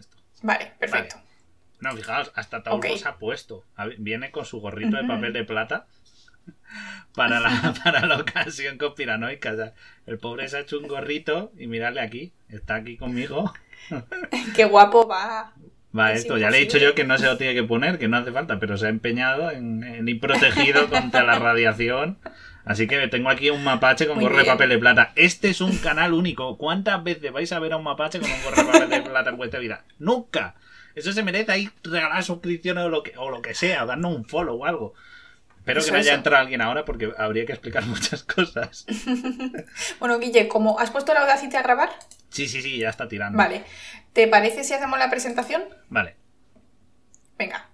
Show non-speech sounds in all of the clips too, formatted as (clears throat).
esto. Vale, perfecto. No, fijaos, hasta Tauro se ha puesto. Viene con su gorrito de papel de plata (laughs) para la, (laughs) para la ocasión conspiranoica. O el pobre se ha hecho un gorrito y mirarle aquí, está aquí conmigo. (laughs) Qué guapo va. Va esto, ya le he dicho yo que no se lo tiene que poner, que no hace falta, pero se ha empeñado en, ir protegido contra la radiación. Así que tengo aquí un mapache con gorro de papel de plata. Este es un canal único. ¿Cuántas veces vais a ver a un mapache con un gorro de papel de plata en vuestra vida? ¡Nunca! Eso se merece ahí regalar suscripciones o lo que, o lo que sea, o darnos un follow o algo. Espero que no haya entrado alguien ahora porque habría que explicar (laughs) muchas cosas. (laughs) bueno, Guille, ¿cómo has puesto la Audacity a grabar? Sí, sí, sí, ya está tirando. Vale. ¿Te parece si hacemos la presentación? Vale. Venga.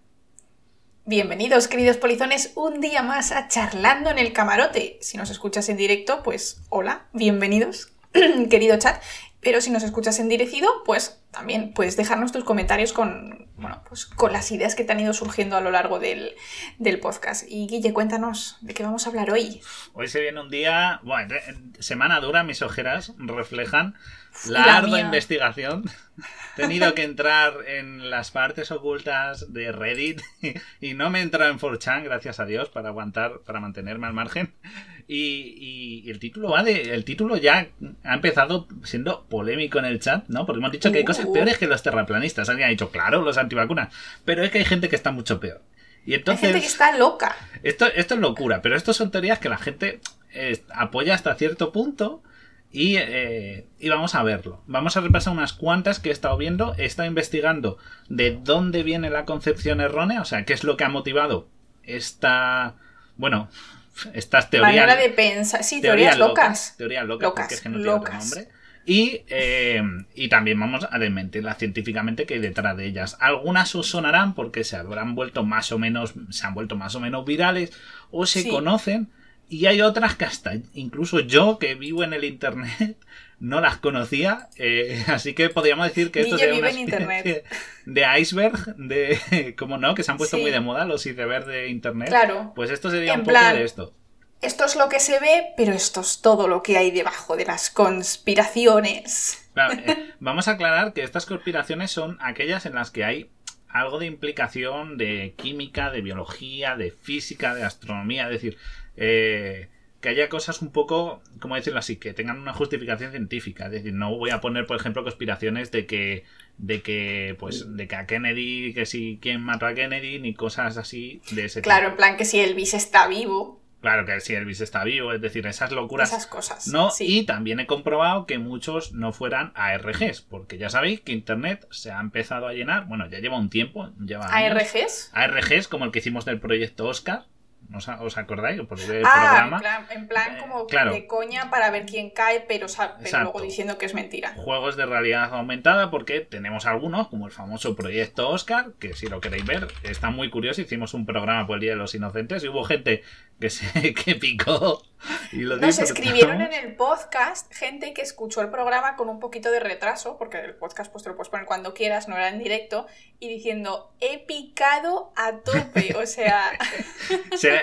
Bienvenidos, queridos polizones, un día más a Charlando en el Camarote. Si nos escuchas en directo, pues hola, bienvenidos, (clears throat) querido chat. Pero si nos escuchas en direcido, pues también puedes dejarnos tus comentarios con, bueno, pues con las ideas que te han ido surgiendo a lo largo del, podcast. Y Guille, cuéntanos de qué vamos a hablar hoy. Hoy se viene un día, bueno, semana dura, mis ojeras reflejan la, ardua investigación. He tenido que entrar en las partes ocultas de Reddit (laughs) y, no me he entrado en 4chan, gracias a Dios, para aguantar, para mantenerme al margen. Y, el título va de. El título ya ha empezado siendo polémico en el chat, ¿no? Porque hemos dicho que hay cosas uh. peores que los terraplanistas. Alguien ha dicho, claro, los antivacunas. Pero es que hay gente que está mucho peor. Y entonces, hay gente que está loca. Esto, esto es locura, pero esto son teorías que la gente eh, apoya hasta cierto punto. Y, eh, y, vamos a verlo. Vamos a repasar unas cuantas que he estado viendo. He estado investigando de dónde viene la concepción errónea, o sea, qué es lo que ha motivado esta, bueno, estas teorías. Manera de pensar. Sí, teorías, locas. Teorías locas, porque es que no tiene otro nombre. Y, eh, y, también vamos a desmentirlas científicamente que hay detrás de ellas. Algunas os sonarán porque se habrán vuelto más o menos, se han vuelto más o menos virales o se conocen. Y hay otras que hasta incluso yo que vivo en el internet no las conocía. Eh, (laughs) así que podríamos decir que esto sería una especie de iceberg, de (laughs) como no, que se han puesto muy de moda los icebergs de internet. Claro. Pues esto sería un poco de esto esto es lo que se ve, pero esto es todo lo que hay debajo de las conspiraciones. Eh, (laughs) vamos a aclarar que estas conspiraciones son aquellas en las que hay algo de implicación de química, de biología, de física, de astronomía, es decir, eh, que haya cosas un poco, ¿cómo decirlo así? Que tengan una justificación científica. Es decir, no voy a poner, por ejemplo, conspiraciones de que, de que, pues, de que a Kennedy, que si quién mató a Kennedy, ni cosas así de ese tipo. Claro, en plan que si Elvis está vivo. Claro que si Elvis está vivo, es decir, esas locuras. Esas cosas. No, y también he comprobado que muchos no fueran ARGs, porque ya sabéis que Internet se ha empezado a llenar, bueno, ya lleva un tiempo, lleva ¿ARGs? ARGs, como el que hicimos del proyecto Oscar, ¿Os, acordáis? Por el ah, programa. En plan, como de coña para ver quién cae, pero, luego diciendo que es mentira. Juegos de realidad aumentada, porque tenemos algunos, como el famoso proyecto Oscar, que si lo queréis ver, está muy curioso. Hicimos un programa por el Día de los Inocentes y hubo gente que se (laughs) que picó y lo Nos escribieron en (laughs) el podcast gente que escuchó el programa con un poquito de retraso, porque el podcast pues te lo puedes poner cuando quieras, no era en directo, y diciendo, he picado a tope, o sea... (laughs) se,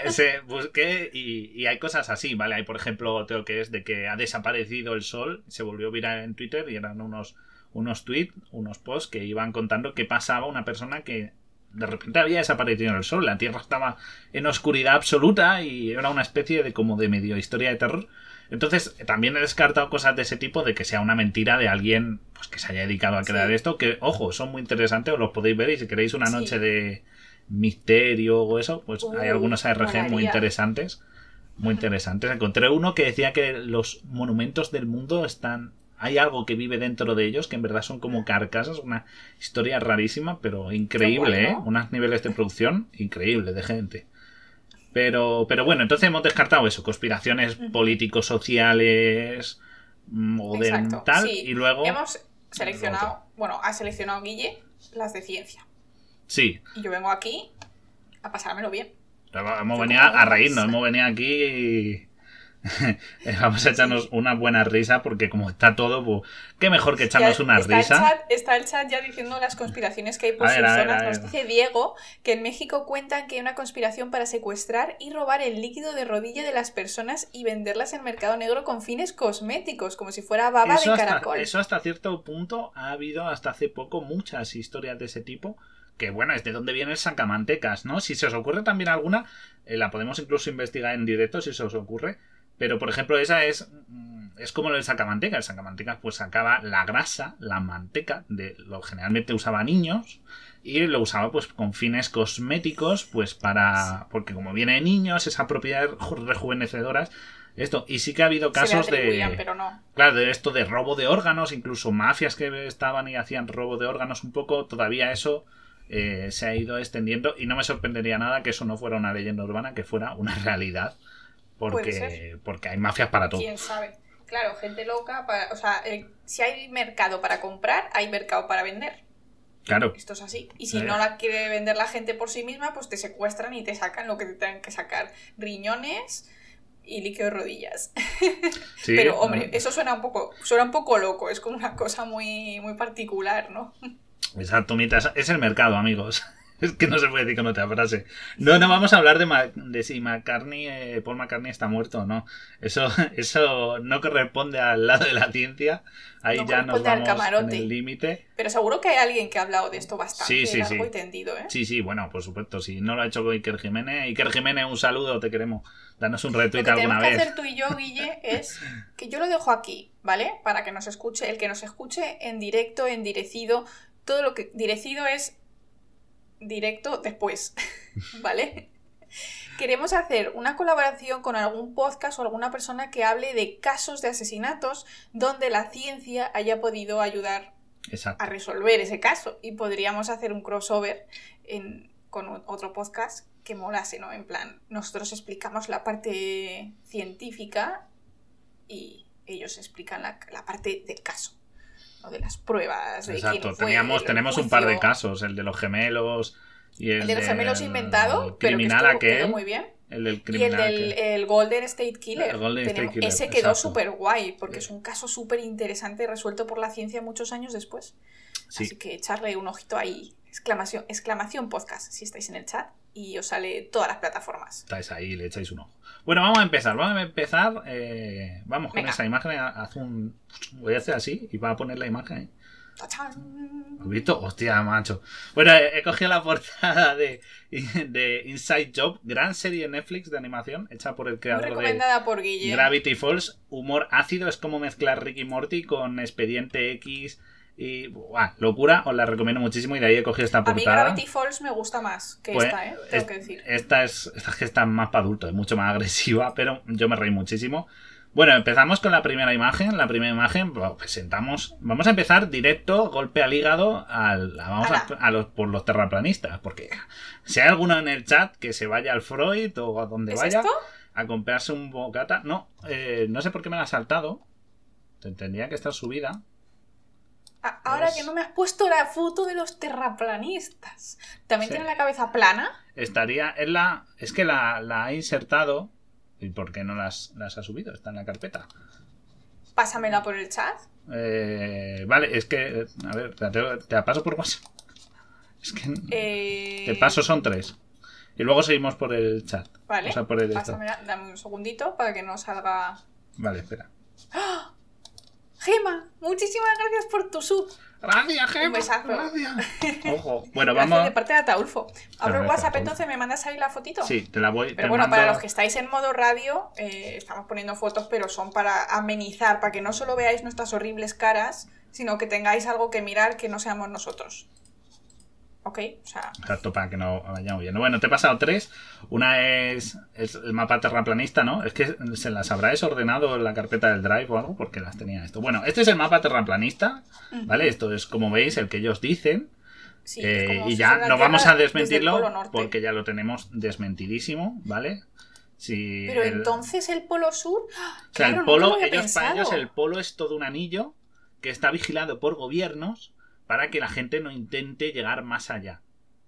busqué y, hay cosas así, ¿vale? Hay por ejemplo otro que es de que ha desaparecido el sol, se volvió viral en Twitter y eran unos, unos tweets, unos posts que iban contando qué pasaba una persona que de repente había desaparecido el sol, la Tierra estaba en oscuridad absoluta y era una especie de como de medio historia de terror. Entonces, también he descartado cosas de ese tipo de que sea una mentira de alguien pues, que se haya dedicado a crear esto, que, ojo, son muy interesantes, os los podéis ver y si queréis una noche de misterio o eso, pues hay algunos ARG muy interesantes. Muy interesantes. Encontré uno que decía que los monumentos del mundo están hay algo que vive dentro de ellos que en verdad son como carcasas, una historia rarísima, pero increíble, ¿eh? Unos niveles de producción increíble de gente. Pero, pero bueno, entonces hemos descartado eso, conspiraciones políticos, sociales, mm, o de tal, y luego... Hemos seleccionado, bueno, ha seleccionado Guille las de ciencia. Sí. Y yo vengo aquí a pasármelo bien. Hemos venido a reírnos, hemos venido aquí (laughs) Vamos a echarnos una buena risa porque como está todo, pues, qué mejor que echarnos una está risa. El chat, está el chat ya diciendo las conspiraciones que hay por sus zonas. Nos dice Diego que en México cuentan que hay una conspiración para secuestrar y robar el líquido de rodilla de las personas y venderlas en mercado negro con fines cosméticos, como si fuera baba Eso de hasta, caracol. eso hasta cierto punto ha habido hasta hace poco muchas historias de ese tipo. Que bueno, es de dónde viene el sacamantecas, ¿no? Si se os ocurre también alguna, eh, la podemos incluso investigar en directo si se os ocurre. Pero por ejemplo, esa es. mm, Es como lo del sacamantecas. El sacamantecas pues sacaba la grasa, la manteca, de lo generalmente usaba niños. Y lo usaba pues con fines cosméticos, pues para. Porque como viene de niños, esas propiedades ju- rejuvenecedoras. Esto. Y sí que ha habido casos de. pero no. Claro, de esto de robo de órganos, incluso mafias que estaban y hacían robo de órganos un poco, todavía eso eh, se ha ido extendiendo y no me sorprendería nada que eso no fuera una leyenda urbana, que fuera una (laughs) realidad. Porque, porque hay mafias para todo. ¿Quién sabe? Claro, gente loca. Para, o sea, eh, si hay mercado para comprar, hay mercado para vender. Claro, Esto es así. Y si Eh. no la quiere vender la gente por sí misma, pues te secuestran y te sacan lo que te tengan que sacar. Riñones y líquido de rodillas. sí, (laughs) Pero, ¿no? hombre, eso suena un poco, suena un poco loco, es como una cosa muy, muy particular, ¿no? Exacto, mientras es el mercado, amigos. (laughs) Es que no se puede decir con otra frase. No, no vamos a hablar de, Ma- de si McCartney, eh, Paul McCartney está muerto o no. Eso, (laughs) eso no corresponde al lado de la ciencia. Ahí No ya nos al vamos en el límite. Pero seguro que hay alguien que ha hablado de esto bastante Sí, sí, largo sí. y tendido, ¿eh? Sí, sí, bueno, por supuesto. Si no lo ha hecho Iker Jiménez, Iker Jiménez, un saludo, te queremos. Danos un Lo retweet que alguna tenemos que vez. hacer tú y yo, Guille, es que yo lo dejo aquí, ¿vale? Para que nos escuche, el que nos escuche en directo, en direcido, todo lo que direcido es directo después, (laughs) ¿vale? Queremos hacer una colaboración con algún podcast o alguna persona que hable de casos de asesinatos donde la ciencia haya podido ayudar Exacto. a resolver ese caso y podríamos hacer un crossover en- con otro podcast que molase, ¿no? En plan, nosotros explicamos la parte científica y ellos explican la, la parte del caso, De las pruebas, de Exacto. fue, Teníamos, tenemos un par de casos, el de los gemelos y el, El de los gemelos del inventado, pero que criminal estuvo- aquel, quedó muy bien. el del Y el criminal del el Golden State Killer. El Golden State Killer, ese quedó súper guay, porque es un caso súper interesante resuelto por la ciencia muchos años después. Sí. Así que echarle un ojito ahí. Exclamación, exclamación podcast si estáis en el chat y os sale todas las plataformas. Estáis ahí, le echáis un ojo. Bueno, vamos a empezar. Vamos a empezar. eh, vamos con Venga. esa imagen. Haz un. Voy a hacer así y va a poner la imagen. ¡Tachán! ¿Has visto? Hostia, macho. Bueno, he cogido la portada de, de Inside Job, gran serie de Netflix de animación hecha por el creador de recomendada por Guille. Gravity Falls. Humor ácido, es como mezclar Ricky Morty con Expediente X y. ¡buah! locura, os la recomiendo muchísimo y de ahí he cogido esta A mí portada. Gravity Falls me gusta más que Pues, esta, ¿eh? Tengo es- que decir. Esta es, esta es que está más para adultos, es mucho más agresiva, (laughs) pero yo me reí muchísimo. Bueno, empezamos con la primera imagen. La primera imagen, pues, presentamos. Vamos a empezar directo, golpe al hígado, al, a- vamos a, los, por los terraplanistas. Porque si hay alguno en el chat que se vaya al Freud o a donde ¿Es vaya esto? a comprarse un bocata. No, eh, no sé por qué me la ha saltado. Tendría que estar subida. A- ahora Es- que no me has puesto la foto de los terraplanistas. ¿También Sí. tienen la cabeza plana? Estaría en la. Es que la, la ha insertado. ¿Y por qué no las, las ha subido? Está en la carpeta. Pásamela por el chat. Eh, vale, es que. A ver, te, la- te la paso por WhatsApp. Es que. Eh, Te paso son tres. Y luego seguimos por el chat. Vale. O sea, por el esto. Pásamela, dame un segundito para que no salga. Vale, espera. Gema, muchísimas gracias por tu sub. Gracias, Gemma. Un besazo. Gracias. (laughs) Ojo. Bueno, Gracias vamos. de parte de Ataulfo. Abro el WhatsApp, entonces me mandas ahí la fotito. Sí, te la voy. Pero bueno, mando- para los que estáis en modo radio, eh, estamos poniendo fotos, pero son para amenizar, para que no solo veáis nuestras horribles caras, sino que tengáis algo que mirar que no seamos nosotros. ¿Ok? O sea, Exacto, para que no vayamos viendo. Bueno, te he pasado tres. Una es, es el mapa terraplanista, ¿no? Es que se las habrá desordenado en la carpeta del Drive o algo porque las tenía esto. Bueno, este es el mapa terraplanista, ¿vale? Esto es, como veis, el que ellos dicen. sí, Eh, y ya no vamos a desmentirlo porque ya lo tenemos desmentidísimo, ¿vale? Si Pero el- entonces el Polo Sur. ¡Ah! o sea, el polo, ellos para ellos el polo es todo un anillo que está vigilado por gobiernos para que la gente no intente llegar más allá,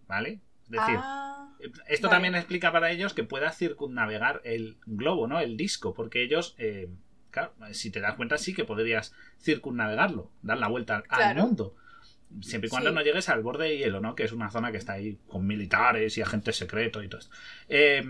¿vale? Es decir, Ah, Esto Vale. también explica para ellos que puedas circunnavegar el globo, ¿no? El disco, porque ellos, eh, claro, si te das cuenta, sí que podrías circunnavegarlo, dar la vuelta al mundo. Siempre y cuando Sí. no llegues al borde de hielo, ¿no? Que es una zona que está ahí con militares y agentes secretos y todo esto. Eh,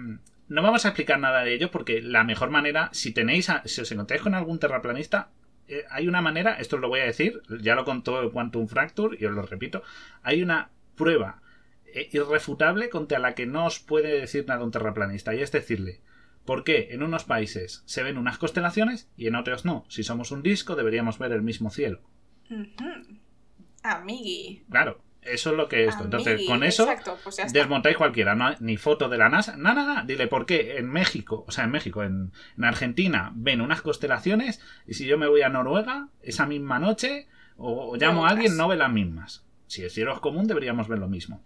no vamos a explicar nada de ello porque la mejor manera, si tenéis, a- si os encontráis con algún terraplanista, eh, hay una manera, esto os lo voy a decir, ya lo contó Quantum Fracture y os lo repito, hay una prueba eh, irrefutable contra la que no os puede decir nada un terraplanista y es decirle, ¿por qué en unos países se ven unas constelaciones y en otros no? Si somos un disco deberíamos ver el mismo cielo. Ujú. Amigui. Claro, eso es lo que es esto. Entonces, con eso pues desmontáis cualquiera, no ni foto de la NASA, nada, nada. Dile por qué en México, o sea, en México, en, en Argentina, ven unas constelaciones y si yo me voy a Noruega esa misma noche o, o llamo a alguien, no ve las mismas. Si el cielo es común, deberíamos ver lo mismo.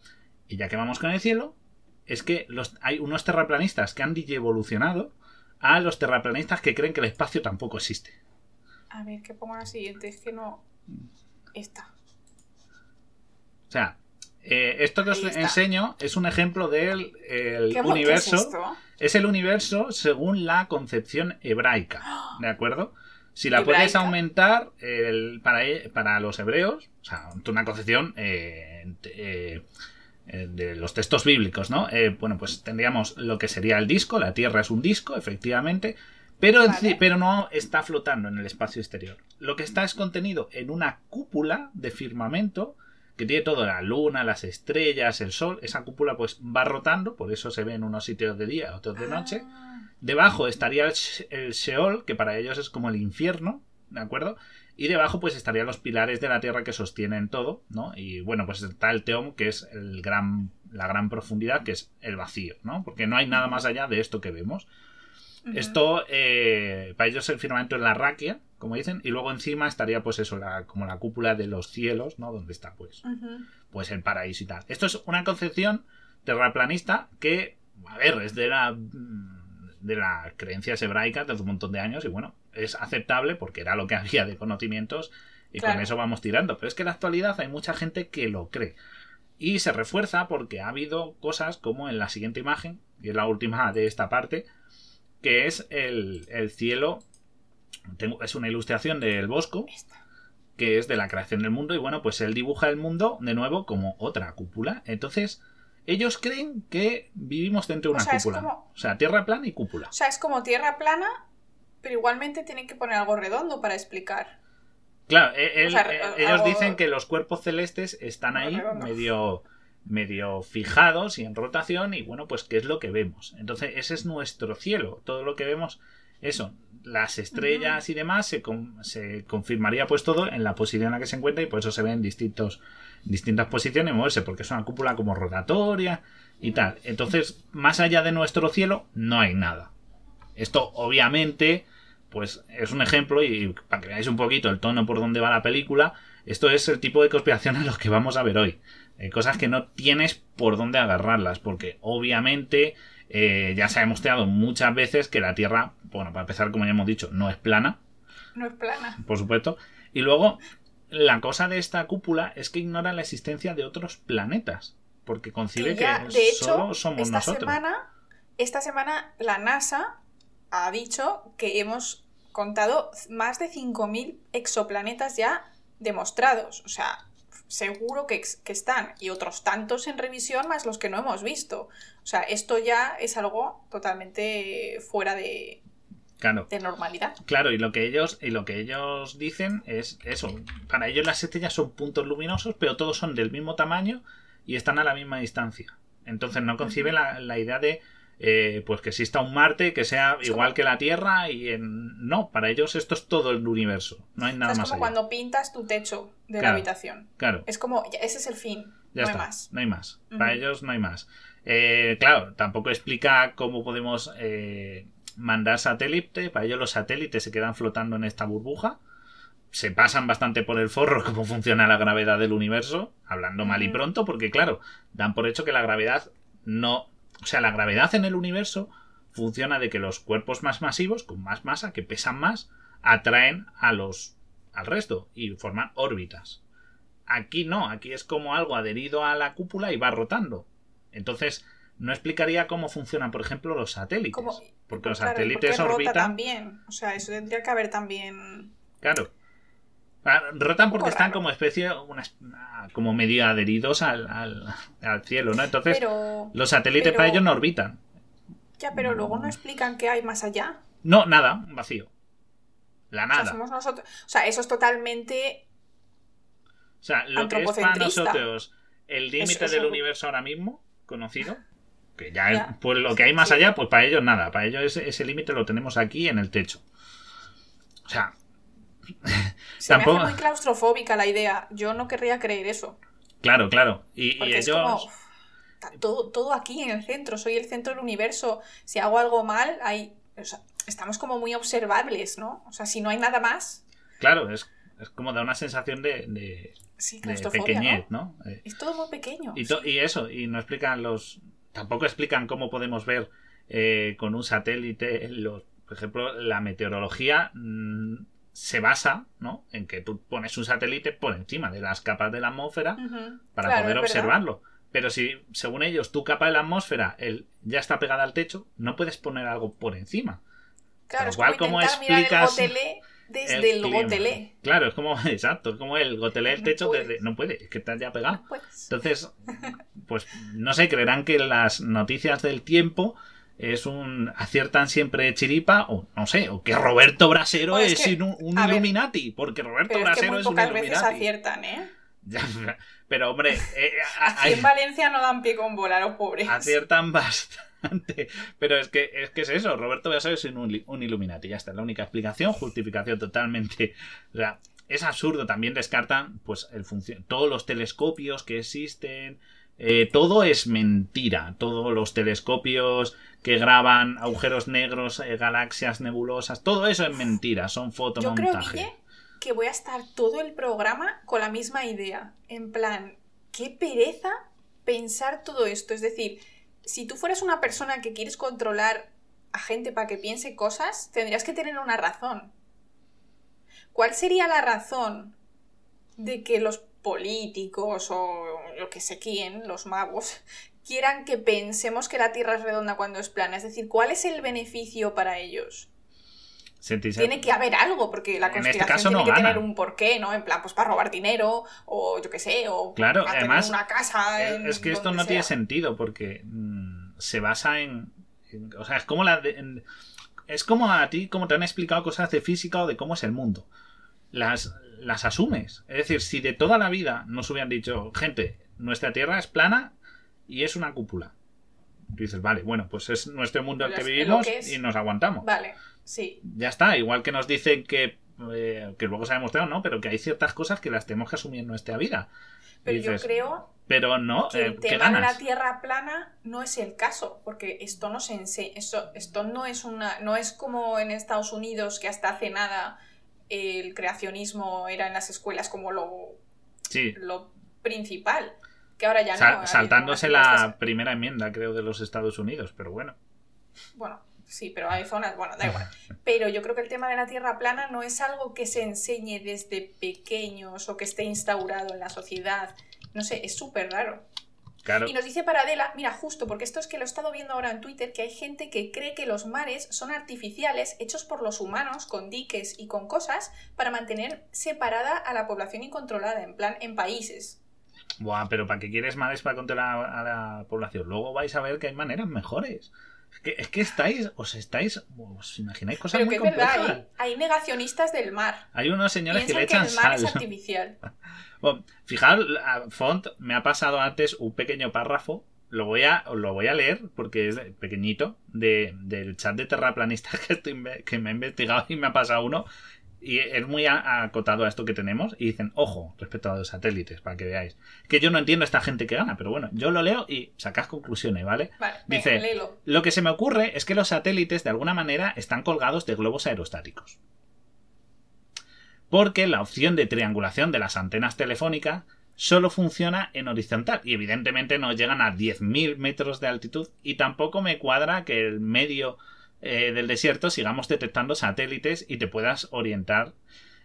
Y ya que vamos con el cielo, es que los, hay unos terraplanistas que han evolucionado a los terraplanistas que creen que el espacio tampoco existe. A ver, ¿qué pongo la siguiente? Es que no. Esta. O sea, eh, esto que os enseño es un ejemplo del el ¿Qué mo- qué universo. es? Es el universo según la concepción hebraica. ¿De acuerdo? Si la puedes Hebraica. aumentar el- para, para los hebreos, o sea, una concepción eh, eh, de los textos bíblicos, ¿no? Bueno, pues tendríamos lo que sería el disco, la Tierra es un disco, efectivamente, pero, Vale. pero no está flotando en el espacio exterior. Lo que está es contenido en una cúpula de firmamento que tiene todo, la luna, las estrellas, el sol, esa cúpula pues va rotando, por eso se ve en unos sitios de día, otros de noche. Ah, Debajo estaría el, el Sheol, que para ellos es como el infierno, ¿de acuerdo? Y debajo pues estarían los pilares de la tierra que sostienen todo, ¿no? Y bueno, pues está el Teom, que es el gran, la gran profundidad, que es el vacío, ¿no? Porque no hay nada más allá de esto que vemos. Esto, eh, para ellos el firmamento es la raquia, como dicen, y luego encima estaría pues eso, la- como la cúpula de los cielos, ¿no? Donde está pues pues el paraíso y tal. Esto es una concepción terraplanista que, a ver, es de la de las creencias hebraicas de hace un montón de años y bueno, es aceptable porque era lo que (laughs) había de conocimientos y con eso vamos tirando. Pero es que en la actualidad hay mucha gente que lo cree. Y se refuerza porque ha habido cosas como en la siguiente imagen, y es la última de esta parte, que es el, el cielo. Tengo, es una ilustración del Bosco, que es de la creación del mundo y bueno, pues él dibuja el mundo de nuevo como otra cúpula. Entonces, ellos creen que vivimos dentro de O una sea, cúpula. como- O sea, tierra plana y cúpula. O sea, es como tierra plana, pero igualmente tienen que poner algo redondo para explicar. Claro, e- él- O sea, algo- ellos dicen que los cuerpos celestes están ahí redondo. medio medio fijados y en rotación y bueno, pues qué es lo que vemos. Entonces, ese es nuestro cielo. Todo lo que vemos, eso, las estrellas y demás, se, con- se confirmaría pues todo en la posición en la que se encuentra y por eso se ven distintos distintas posiciones moverse, porque es una cúpula como rotatoria y tal. Entonces, más allá de nuestro cielo, no hay nada. Esto, obviamente, pues es un ejemplo y para que veáis un poquito el tono por donde va la película, esto es el tipo de conspiraciones los que vamos a ver hoy. Eh, cosas que no tienes por dónde agarrarlas, porque obviamente eh, ya se ha demostrado muchas veces que la Tierra, bueno, para empezar, como ya hemos dicho, no es plana, No es plana. por supuesto. Y luego, la cosa de esta cúpula es que ignora la existencia de otros planetas, porque concibe que ya, de hecho, solo somos esta nosotros. semana, esta semana la NASA ha dicho que hemos contado más de 5.000 exoplanetas ya demostrados. O sea, seguro que, que están. Y otros tantos en revisión más los que no hemos visto. O sea, esto ya es algo totalmente fuera de, Claro. de normalidad. Claro, y lo que ellos, y lo que ellos dicen es eso. Para ellos las estrellas son puntos luminosos, pero todos son del mismo tamaño y están a la misma distancia. Entonces no conciben la, la idea de eh, pues que exista un Marte que sea Es igual como- que la Tierra y en... no, para ellos esto es todo el universo. No hay nada es más como allá. cuando pintas tu techo de la Claro. habitación. Claro. Es como, ese es el fin. Ya no está, hay más. no hay más. Para ellos no hay más. Eh, claro, tampoco explica cómo podemos eh, mandar satélite. Para ellos los satélites se quedan flotando en esta burbuja. Se pasan bastante por el forro (laughs) cómo funciona la gravedad del universo, hablando mal y pronto, porque claro, dan por hecho que la gravedad no... O sea, la gravedad en el universo funciona de que los cuerpos más masivos, con más masa, que pesan más, atraen a los al resto y forman órbitas. Aquí no, aquí es como algo adherido a la cúpula y va rotando. Entonces, no explicaría cómo funcionan, por ejemplo, los satélites. Porque los Claro, ¿y por satélites orbitan. también. O sea, eso tendría que haber también. Claro. Ah, Rotan porque están como especie, una como medio adheridos al, al, al cielo, ¿no? Entonces, Pero. los satélites pero- para ellos no orbitan. Ya, pero luego no explican qué hay más allá. No, nada, vacío. La O sea, nada. somos nosotros. O sea, eso es totalmente. O sea, lo que es para nosotros el límite del universo ahora mismo, conocido, que ya, es, Ya. pues lo que hay más allá, pues para ellos nada. Para ellos ese, ese límite lo tenemos aquí en el techo. O sea, (laughs) Se Tampoco- me hace muy claustrofóbica la idea. Yo no querría creer eso. claro, claro. Y, y Porque es ellos. como. todo, todo aquí en el centro. Soy el centro del universo. Si hago algo mal, hay. o sea, estamos como muy observables, ¿no? O sea, si no hay nada más. Claro, es, es como da una sensación de, de, Sí, de claustrofobia, pequeñez, ¿no? ¿no? Es todo muy pequeño. Y, to- sí. y eso, y no explican los. Tampoco explican cómo podemos ver eh, con un satélite, los, por ejemplo, la meteorología mm, se basa ¿no? en que tú pones un satélite por encima de las capas de la atmósfera para claro, poder observarlo. Pero si, según ellos, tu capa de la atmósfera ya está pegada al techo, no puedes poner algo por encima. Claro, Con es lo cual, como ¿cómo intentar mirar el explicas desde el, gotelé. Claro, es como, (laughs) exacto, es como el gotelé el No techo, puedes. desde- no puede, es que está ya pegado. Entonces, pues no sé, creerán que las noticias del tiempo es un aciertan siempre chiripa o no sé, o que Roberto Brasero Bueno, es que, un, un a ver, Illuminati, porque Roberto pero es que Brasero muy es, un pocas veces aciertan, ¿eh? Pero hombre, eh, a- hay- en Valencia no dan pie con bola los pobres. aciertan (laughs) bastante. Pero es que es que es eso, Roberto Brasero es un, un Illuminati, ya está, la única explicación, justificación totalmente. O sea, es absurdo, también descartan pues el todos los telescopios que existen, eh, todo es mentira, todos los telescopios que graban agujeros negros, eh, galaxias nebulosas, todo eso es mentira, son Yo fotomontaje. creo, Guille, que voy a estar todo el programa con la misma idea. En plan, qué pereza pensar todo esto. Es decir, si tú fueras una persona que quieres controlar a gente para que piense cosas, tendrías que tener una razón. ¿Cuál sería la razón de que los políticos o lo que sé quién, los magos, (laughs) quieran que pensemos que la Tierra es redonda cuando es plana? Es decir, ¿cuál es el beneficio para ellos? Tiene que haber algo, porque la En este conspiración caso tiene no que gana. tener un porqué, ¿no? En plan, pues para robar dinero, o yo qué sé, o Claro, para tener además, una casa. Eh, en Es que esto no tiene sentido porque mm, se basa en, en- O sea, es como la. de- en- es como a ti, como te han explicado cosas de física o de cómo es el mundo. Las, las asumes. Es decir, si de toda la vida nos hubieran dicho, gente, nuestra Tierra es plana y es una cúpula. Tú dices, vale, bueno, pues es nuestro mundo el Pues que vivimos que y nos aguantamos. Vale, sí. Ya está, igual que nos dicen que. eh, que luego se ha demostrado, ¿no? Pero que hay ciertas cosas que las tenemos que asumir en nuestra vida. Pero dices, yo creo pero no, que eh, el ¿qué tema de la Tierra plana no es el caso, porque esto no se enseña, esto, esto no es una, no es como en Estados Unidos que hasta hace nada el creacionismo era en las escuelas como lo, Sí, lo principal, que ahora ya Sal- no. saltándose la primera enmienda, creo, de los Estados Unidos, pero bueno. Bueno, sí, pero hay zonas, bueno, da igual. Pero yo creo que el tema de la Tierra plana no es algo que se enseñe desde pequeños o que esté instaurado en la sociedad. No sé, es súper raro. Claro, Y nos dice Paradela, mira, justo, porque esto es que lo he estado viendo ahora en Twitter, que hay gente que cree que los mares son artificiales, hechos por los humanos, con diques y con cosas, para mantener separada a la población incontrolada, en plan, en países. Buah, pero ¿para qué quieres mares para controlar a la población? Luego vais a ver que hay maneras mejores. Es que, es que estáis, os estáis, os imagináis cosas Pero muy que es verdad, hay, hay negacionistas del mar. Hay unos señores que le que, echan el mar sal. es artificial. (laughs) Bueno, fijaos, Font me ha pasado antes un pequeño párrafo. Lo voy a, lo voy a leer porque es pequeñito de, del chat de terraplanistas (laughs) que, estoy, que me he investigado y me ha pasado uno. Y es muy acotado a esto que tenemos. Y dicen, ojo, respecto a los satélites, para que veáis. Que yo no entiendo a esta gente que gana, pero bueno, yo lo leo y sacas conclusiones, ¿vale? Vale, Dice. Lo que se me ocurre es que los satélites de alguna manera están colgados de globos aerostáticos. Porque la opción de triangulación de las antenas telefónicas solo funciona en horizontal y evidentemente no llegan a 10.000 metros de altitud y tampoco me cuadra que el medio eh, del desierto sigamos detectando satélites y te puedas orientar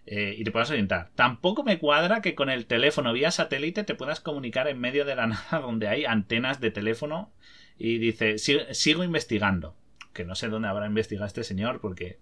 eh, y te puedas orientar. Tampoco me cuadra que con el teléfono vía satélite te puedas comunicar en medio de la (laughs) nada donde hay antenas de teléfono Y dice, sigo investigando. Que no sé dónde habrá investigado este señor porque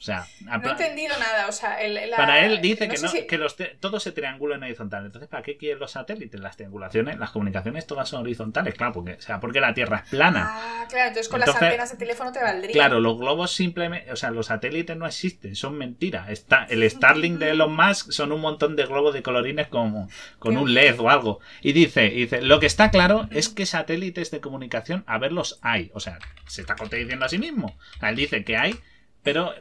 o sea, no he entendido nada. O sea, para él dice que, no, que los todo se triangula en horizontal. Entonces, ¿para qué quieren los satélites? Las triangulaciones, las comunicaciones todas son horizontales, claro, porque, o sea, porque la Tierra es plana. Ah, claro, entonces con las antenas de teléfono te valdría. Claro, los globos simplemente, o sea, los satélites no existen, son mentira. Está, el Starlink de Elon Musk son un montón de globos de colorines como, con un LED o algo. Y dice, dice, lo que está claro es que satélites de comunicación, a verlos hay. O sea, se está contradiciendo a sí mismo. él dice que hay, pero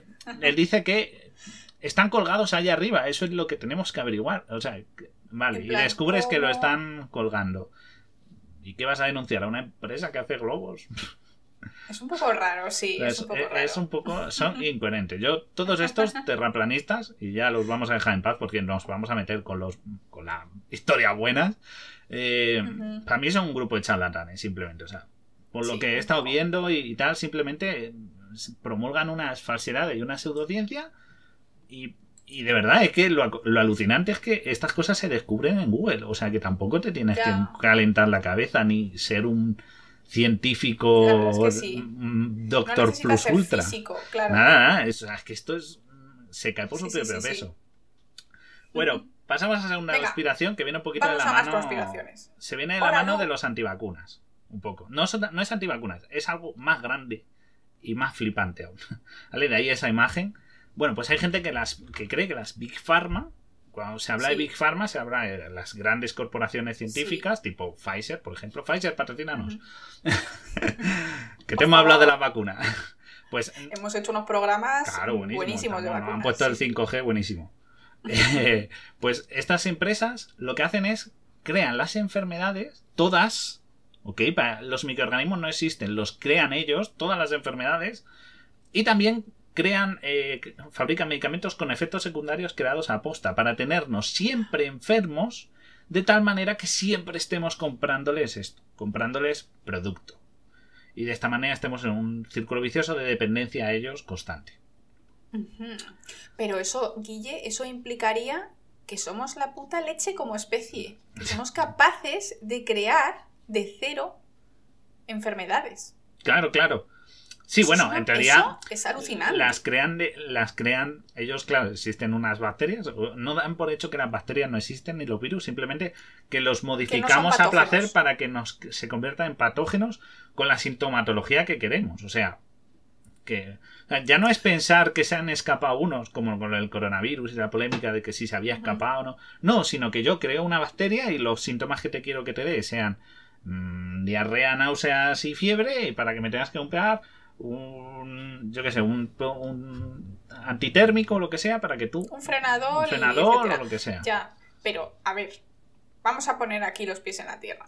él dice que están colgados allá arriba. Eso es lo que tenemos que averiguar. O sea, vale, y descubres que lo están colgando. ¿Y qué vas a denunciar? ¿A una empresa que hace globos? Es un poco raro, sí. Es, un poco, raro. Es un poco son (laughs) incoherentes. Yo, todos estos terraplanistas, y ya los vamos a dejar en paz porque nos vamos a meter con los con la historia buena. Eh, para mí son un grupo de charlatanes, simplemente. O sea, por lo que he estado viendo y, tal, simplemente promulgan unas falsedades y una pseudociencia y, y de verdad es que lo, alucinante es que estas cosas se descubren en Google, o sea que tampoco te tienes que calentar la cabeza ni ser un científico doctor plus ultra. Nada, nada, es, que esto es se cae por su propio peso. Bueno, pasamos a segunda Venga, conspiración que viene un poquito de la mano. Se viene de la mano de los antivacunas. Un poco. No, no es antivacunas, es algo más grande y más flipante aún. (laughs) ¿Vale? De ahí esa imagen. Bueno, pues hay gente que, las, que cree que las Big Pharma, cuando se habla de Big Pharma, se habla de las grandes corporaciones científicas, tipo Pfizer, por ejemplo. Pfizer, patrocinanos. (laughs) que te hemos hablado de la vacuna. (laughs) Pues, hemos hecho unos programas buenísimos de vacunas. Han puesto el 5G buenísimo. Eh, pues estas empresas lo que hacen es crean las enfermedades, todas ¿Ok? los microorganismos no existen, los crean ellos, todas las enfermedades, y también crean, eh, fabrican medicamentos con efectos secundarios creados a posta para tenernos siempre enfermos, de tal manera que siempre estemos comprándoles esto, comprándoles producto. Y de esta manera estemos en un círculo vicioso de dependencia a ellos constante. Pero eso, Guille, eso implicaría que somos la puta leche como especie, que (laughs) somos capaces de crear de cero enfermedades. Claro, claro. Sí, bueno, en teoría es alucinante. Las crean, de, las crean ellos, claro, existen unas bacterias, no dan por hecho que las bacterias no existen ni los virus, simplemente que los modificamos a placer para que nos se conviertan en patógenos con la sintomatología que queremos, o sea, que ya no es pensar que se han escapado unos, como con el coronavirus y la polémica de que si se había escapado o no. No, sino que yo creo una bacteria y los síntomas que te quiero que te dé sean Mm, diarrea, náuseas y fiebre para que me tengas que comprar un, yo qué sé, un, un antitérmico o lo que sea para que tú... Un frenador. Un frenador o lo que sea. Ya, pero a ver, vamos a poner aquí los pies en la tierra.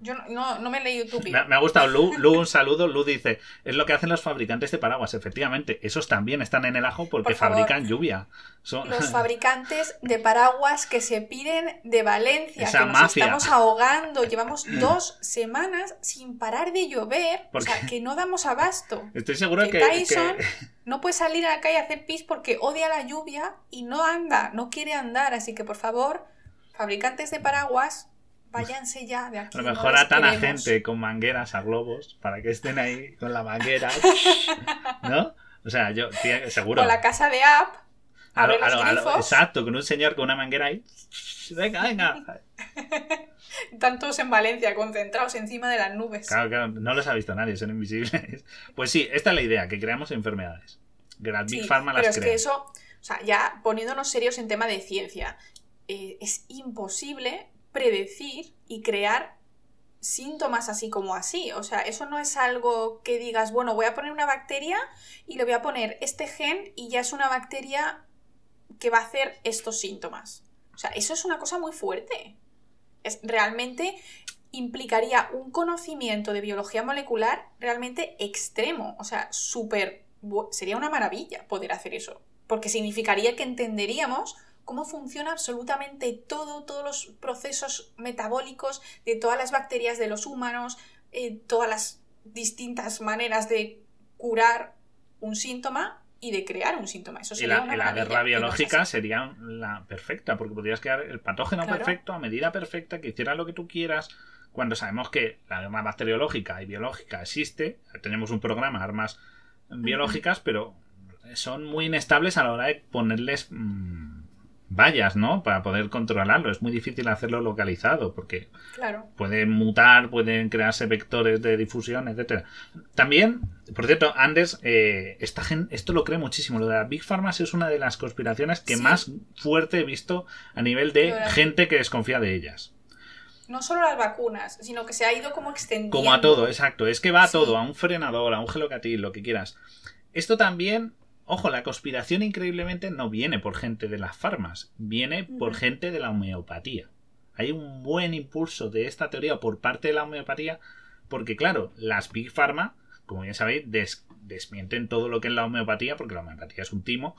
Yo no, no, me leí YouTube. Me, me, ha gustado. Lu, Lu, un saludo. Lu dice: Es lo que hacen los fabricantes de paraguas. Efectivamente, esos también están en el ajo porque fabrican lluvia. Son... Los (laughs) fabricantes de paraguas que se piden de Valencia, que nos estamos ahogando. Llevamos dos semanas sin parar de llover. O sea, que no damos abasto. Estoy seguro que, Tyson (laughs) no puede salir a la calle a hacer pis porque odia la lluvia y no anda, no quiere andar. Así que, por favor, fabricantes de paraguas váyanse ya de aquí. A lo mejor atan a gente con mangueras a globos para que estén ahí con la manguera. (laughs) ¿No? O sea, yo, seguro. Con la casa de app. Abre los exacto, con un señor con una manguera ahí. Venga, venga. (laughs) Están todos en Valencia, concentrados encima de las nubes. Claro, claro, no los ha visto nadie, son invisibles. (laughs) Pues sí, esta es la idea, que creamos enfermedades. Que las Big Pharma las Pero es que eso, o sea, ya poniéndonos serios en tema de ciencia, eh, es imposible predecir y crear síntomas así como así. O sea, eso no es algo que digas, bueno, voy a poner una bacteria y le voy a poner este gen y ya es una bacteria que va a hacer estos síntomas. O sea, eso es una cosa muy fuerte. Es, realmente implicaría un conocimiento de biología molecular realmente extremo. O sea, súper... Sería una maravilla poder hacer eso. Porque significaría que entenderíamos cómo funciona absolutamente todo, todos los procesos metabólicos de todas las bacterias de los humanos, eh, todas las distintas maneras de curar un síntoma y de crear un síntoma. Eso sería y la, guerra biológica sería la perfecta, porque podrías crear el patógeno perfecto a medida perfecta que hiciera lo que tú quieras cuando sabemos que la arma bacteriológica y biológica existe, tenemos un programa de armas biológicas, pero son muy inestables a la hora de ponerles mm, vallas, ¿no? Para poder controlarlo. Es muy difícil hacerlo localizado porque Claro. pueden mutar, pueden crearse vectores de difusión, etcétera. También, por cierto, Andes, eh, esta gen- esto lo cree muchísimo. Lo de las Big Pharmas es una de las conspiraciones que Sí. más fuerte he visto a nivel de la- gente que desconfía de ellas. No solo las vacunas, sino que se ha ido como extendiendo. Como a todo, exacto. Es que va a Sí. todo, a un frenador, a un gelocatil, lo que quieras. Esto también, ojo, la conspiración increíblemente no viene por gente de las farmas, viene por gente de la homeopatía. Hay un buen impulso de esta teoría por parte de la homeopatía, porque claro, las Big Pharma, como ya sabéis, des- desmienten todo lo que es la homeopatía, porque la homeopatía es un timo,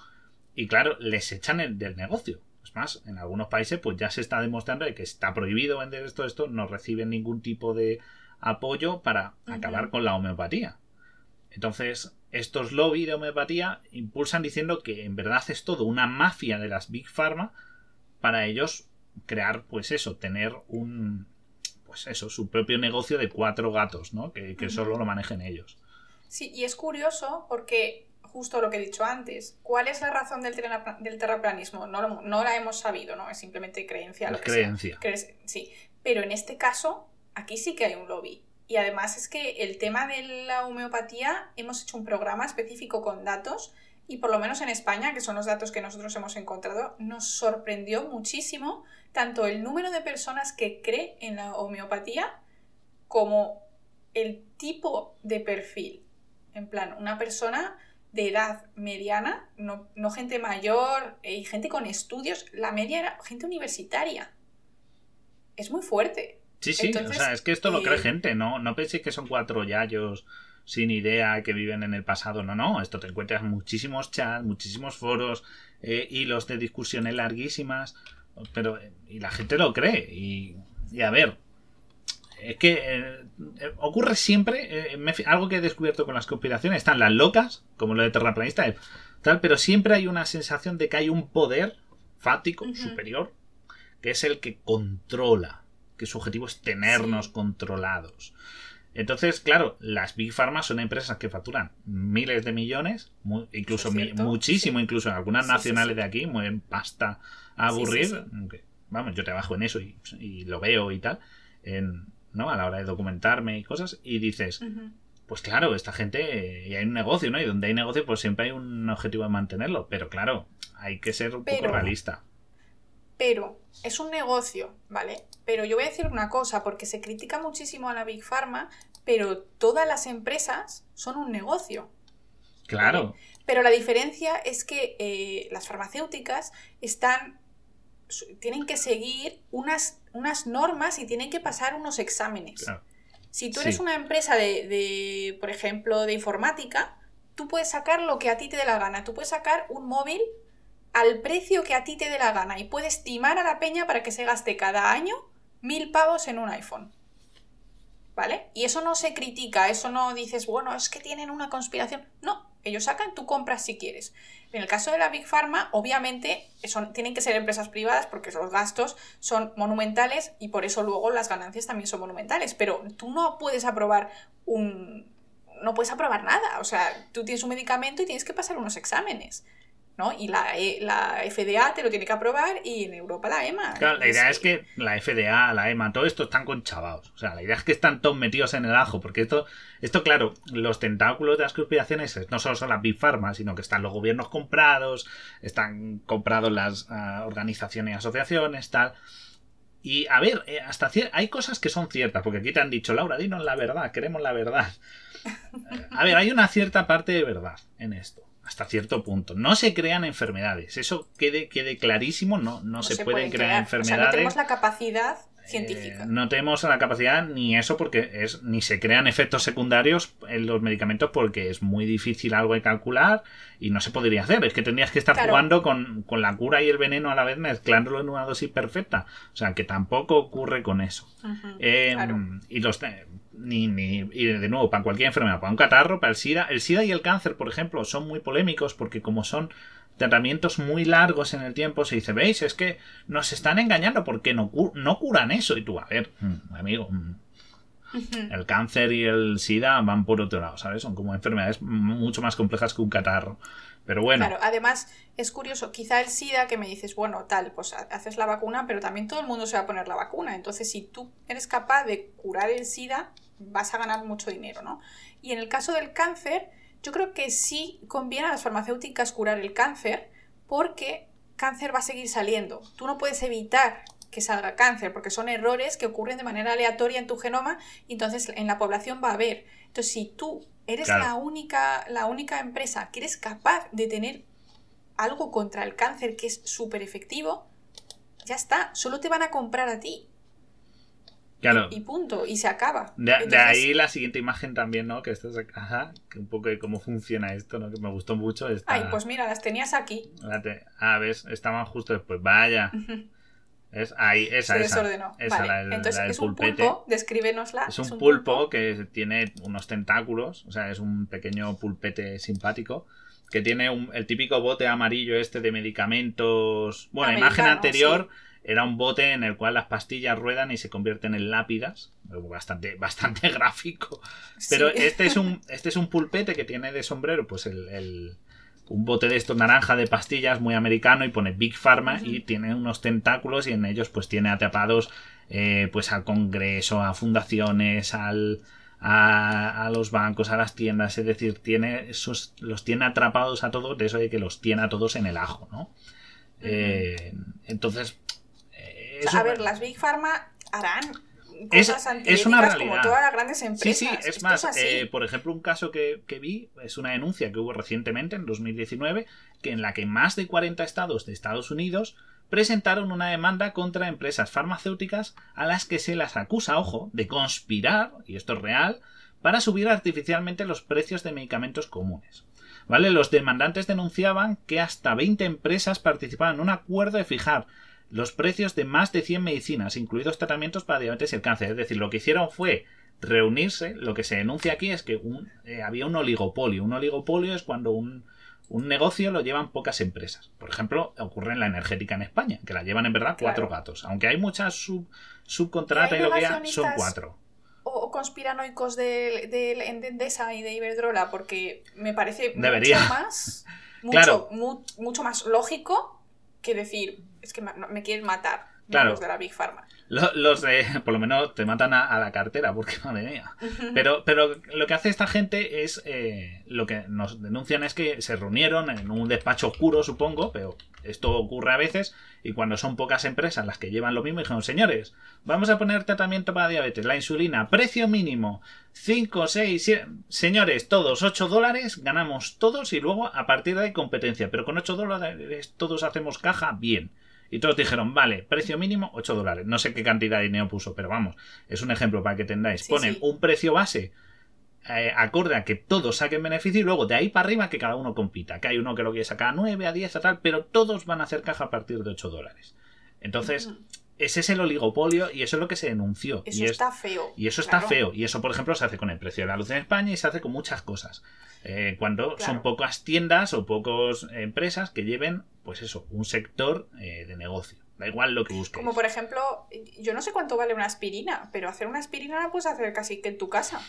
y claro, les echan el del negocio. Es más, en algunos países pues ya se está demostrando de que está prohibido vender esto, esto, no reciben ningún tipo de apoyo para acabar con la homeopatía. Entonces, estos lobby de homeopatía impulsan diciendo que en verdad es todo una mafia de las Big Pharma para ellos crear, pues eso, tener un, pues eso, su propio negocio de cuatro gatos, ¿no? Que, solo lo manejen ellos. Sí, y es curioso porque, justo lo que he dicho antes, ¿cuál es la razón del, del terraplanismo? No, lo- no la hemos sabido, ¿no? Es simplemente creencia. Lo que creencia. Sí, pero en este caso, aquí sí que hay un lobby. Y además es que el tema de la homeopatía, hemos hecho un programa específico con datos y por lo menos en España, que son los datos que nosotros hemos encontrado, nos sorprendió muchísimo tanto el número de personas que cree en la homeopatía como el tipo de perfil. En plan, una persona de edad mediana, no, no gente mayor eh, y gente con estudios, la media era gente universitaria. Es muy fuerte. Sí, sí, Entonces, o sea, es que esto lo eh, cree gente, no, no penséis que son cuatro yayos sin idea que viven en el pasado, no, no, esto te encuentras muchísimos chats, muchísimos foros, eh, hilos de discusiones larguísimas, pero eh, y la gente lo cree y, y a ver, es que eh, eh, ocurre siempre, eh, me algo que he descubierto con las conspiraciones, están las locas, como lo de terraplanista, eh, tal, pero siempre hay una sensación de que hay un poder fático superior que es el que controla, que su objetivo es tenernos controlados. Entonces, claro, las Big Pharma son empresas que facturan miles de millones, incluso mi- muchísimo, sí. incluso en algunas Sí, nacionales sí. de aquí, mueven pasta a aburrir. aunque, vamos, yo trabajo en eso y, y lo veo y tal, en, ¿no? A la hora de documentarme y cosas, y dices, pues claro, esta gente, y hay un negocio, ¿no? Y donde hay negocio, pues siempre hay un objetivo de mantenerlo, pero claro, hay que ser un poco realista. Pero es un negocio, ¿vale? Pero yo voy a decir una cosa, porque se critica muchísimo a la Big Pharma, pero todas las empresas son un negocio. Claro, Pero la diferencia es que eh, las farmacéuticas están tienen que seguir unas, unas normas y tienen que pasar unos exámenes. claro. Si tú eres Sí. una empresa de, de, por ejemplo, de informática, tú puedes sacar lo que a ti te dé la gana. Tú puedes sacar un móvil al precio que a ti te dé la gana y puedes timar a la peña para que se gaste cada año mil pavos en un iPhone. ¿Vale? Y eso no se critica, eso no dices, bueno, es que tienen una conspiración. No, ellos sacan, tú compras si quieres. En el caso de la Big Pharma, obviamente, son, tienen que ser empresas privadas porque los gastos son monumentales y por eso luego las ganancias también son monumentales. Pero tú no puedes aprobar un. No puedes aprobar nada. O sea, tú tienes un medicamento y tienes que pasar unos exámenes. ¿No? Y la, E- la FDA te lo tiene que aprobar y en Europa la EMA. Claro, la idea Es- es que la FDA, la EMA, todo esto están conchavados. O sea, la idea es que están todos metidos en el ajo, porque esto, esto claro, los tentáculos de las conspiraciones no solo son las Big Pharma, sino que están los gobiernos comprados, están comprados las ah, organizaciones y asociaciones, tal. Y a ver, eh, hasta hay cosas que son ciertas, porque aquí te han dicho, Laura, dinos la verdad, queremos la verdad. Eh, (laughs) A ver, hay una cierta parte de verdad en esto, hasta cierto punto. No se crean enfermedades, eso quede, quede clarísimo, no, no, se, pueden crear, O sea, enfermedades. no tenemos la capacidad Eh, científica. no tenemos la capacidad ni eso porque es ni se crean efectos secundarios en los medicamentos porque es muy difícil algo de calcular y no se podría hacer. Es que tendrías que estar Claro. jugando con, con la cura y el veneno a la vez mezclándolo en una dosis perfecta. O sea que tampoco ocurre con eso. Eh, claro. Y los eh, ni, ni, y de nuevo, para cualquier enfermedad, para un catarro, para el SIDA. El SIDA y el cáncer, por ejemplo, son muy polémicos porque como son tratamientos muy largos en el tiempo, se dice, veis, es que nos están engañando porque no, no curan eso. Y tú, a ver, mm, amigo, mm, El cáncer y el SIDA van por otro lado, ¿sabes? Son como enfermedades mucho más complejas que un catarro. Pero bueno. Claro, además es curioso, quizá el SIDA que me dices, bueno, tal, pues haces la vacuna, pero también todo el mundo se va a poner la vacuna. Entonces, si tú eres capaz de curar el SIDA, vas a ganar mucho dinero, ¿no? Y en el caso del cáncer, yo creo que sí conviene a las farmacéuticas curar el cáncer porque cáncer va a seguir saliendo. Tú no puedes evitar que salga cáncer, porque son errores que ocurren de manera aleatoria en tu genoma y entonces en la población va a haber. Entonces, si tú eres la, única, la única empresa que eres capaz de tener algo contra el cáncer que es súper efectivo, ya está, solo te van a comprar a ti. Claro. Y, punto, y se acaba. De, ahí la siguiente imagen también, ¿no? Que esto es ajá, que un poco de cómo funciona esto, ¿no? Que me gustó mucho. Ay, pues mira, las tenías aquí. Ah, ves, estaban justo después. Vaya. Es ahí, esa, Se desordenó. vale. Entonces, es un pulpo, descríbenosla. Es un, pulpo, que tiene unos tentáculos, o sea, es un pequeño pulpete simpático que tiene el típico bote amarillo este de medicamentos. Bueno, la imagen anterior era un bote en el cual las pastillas ruedan y se convierten en lápidas. Bastante, (laughs) bastante gráfico. Pero este es un. Este es un pulpete que tiene de sombrero, pues el, un bote de estos naranja de pastillas muy americano y pone Big Pharma y tiene unos tentáculos y en ellos pues tiene atrapados eh, pues al Congreso, a fundaciones, al, a, los bancos, a las tiendas, es decir, tiene esos, los tiene atrapados a todos, de eso de que los tiene a todos en el ajo, ¿no? Eh, entonces, a ver, las Big Pharma harán cosas es, es una realidad. como todas las grandes empresas. Sí, sí, es más, eh, por ejemplo, un caso que, vi es una denuncia que hubo recientemente, en 2019, que en la que más de 40 estados de Estados Unidos presentaron una demanda contra empresas farmacéuticas a las que se las acusa, ojo, de conspirar, y esto es real, para subir artificialmente los precios de medicamentos comunes. ¿Vale? Los demandantes denunciaban que hasta 20 empresas participaban en un acuerdo de fijar los precios de más de 100 medicinas, incluidos tratamientos para diabetes y el cáncer. Es decir, lo que hicieron fue reunirse. Lo que se denuncia aquí es que eh, había un oligopolio. Un oligopolio es cuando un, negocio lo llevan pocas empresas. Por ejemplo, ocurre en la energética en España, que la llevan en verdad cuatro gatos. Aunque hay muchas sub, subcontratas y, lo que ya son cuatro. O, conspiranoicos de, de, Endesa y de Iberdrola, porque me parece Debería. (laughs) mucho más, mucho, mucho más lógico que decir, es que me, quieren matar. Los de la Big Pharma. Los, de, (laughs) por lo menos te matan a, la cartera, porque (laughs) madre mía. Pero, pero lo que hace esta gente es, eh, lo que nos denuncian es que se reunieron en un despacho oscuro, supongo, pero esto ocurre a veces, y cuando son pocas empresas las que llevan lo mismo, dijeron, señores, vamos a poner tratamiento para diabetes, la insulina, precio mínimo, 5, 6, 7, señores, todos 8 dólares, ganamos todos y luego a partir de ahí competencia, pero con 8 dólares todos hacemos caja, bien. Y todos dijeron, vale, precio mínimo 8 dólares. No sé qué cantidad de dinero puso, pero vamos, es un ejemplo para que tengáis. Ponen un precio base eh, acorde a que todos saquen beneficio y luego de ahí para arriba que cada uno compita. Que hay uno que lo quiere sacar a 9, a 10, a tal, pero todos van a hacer caja a partir de 8 dólares. Entonces, ese es el oligopolio y eso es lo que se denunció. Eso y está feo. Y eso está feo. Y eso, por ejemplo, se hace con el precio de la luz en España y se hace con muchas cosas. Eh, cuando son pocas tiendas o pocas empresas que lleven, pues eso, un sector eh, de negocio. Da igual lo que busques. Como por ejemplo, yo no sé cuánto vale una aspirina, pero hacer una aspirina la puedes hacer casi que en tu casa.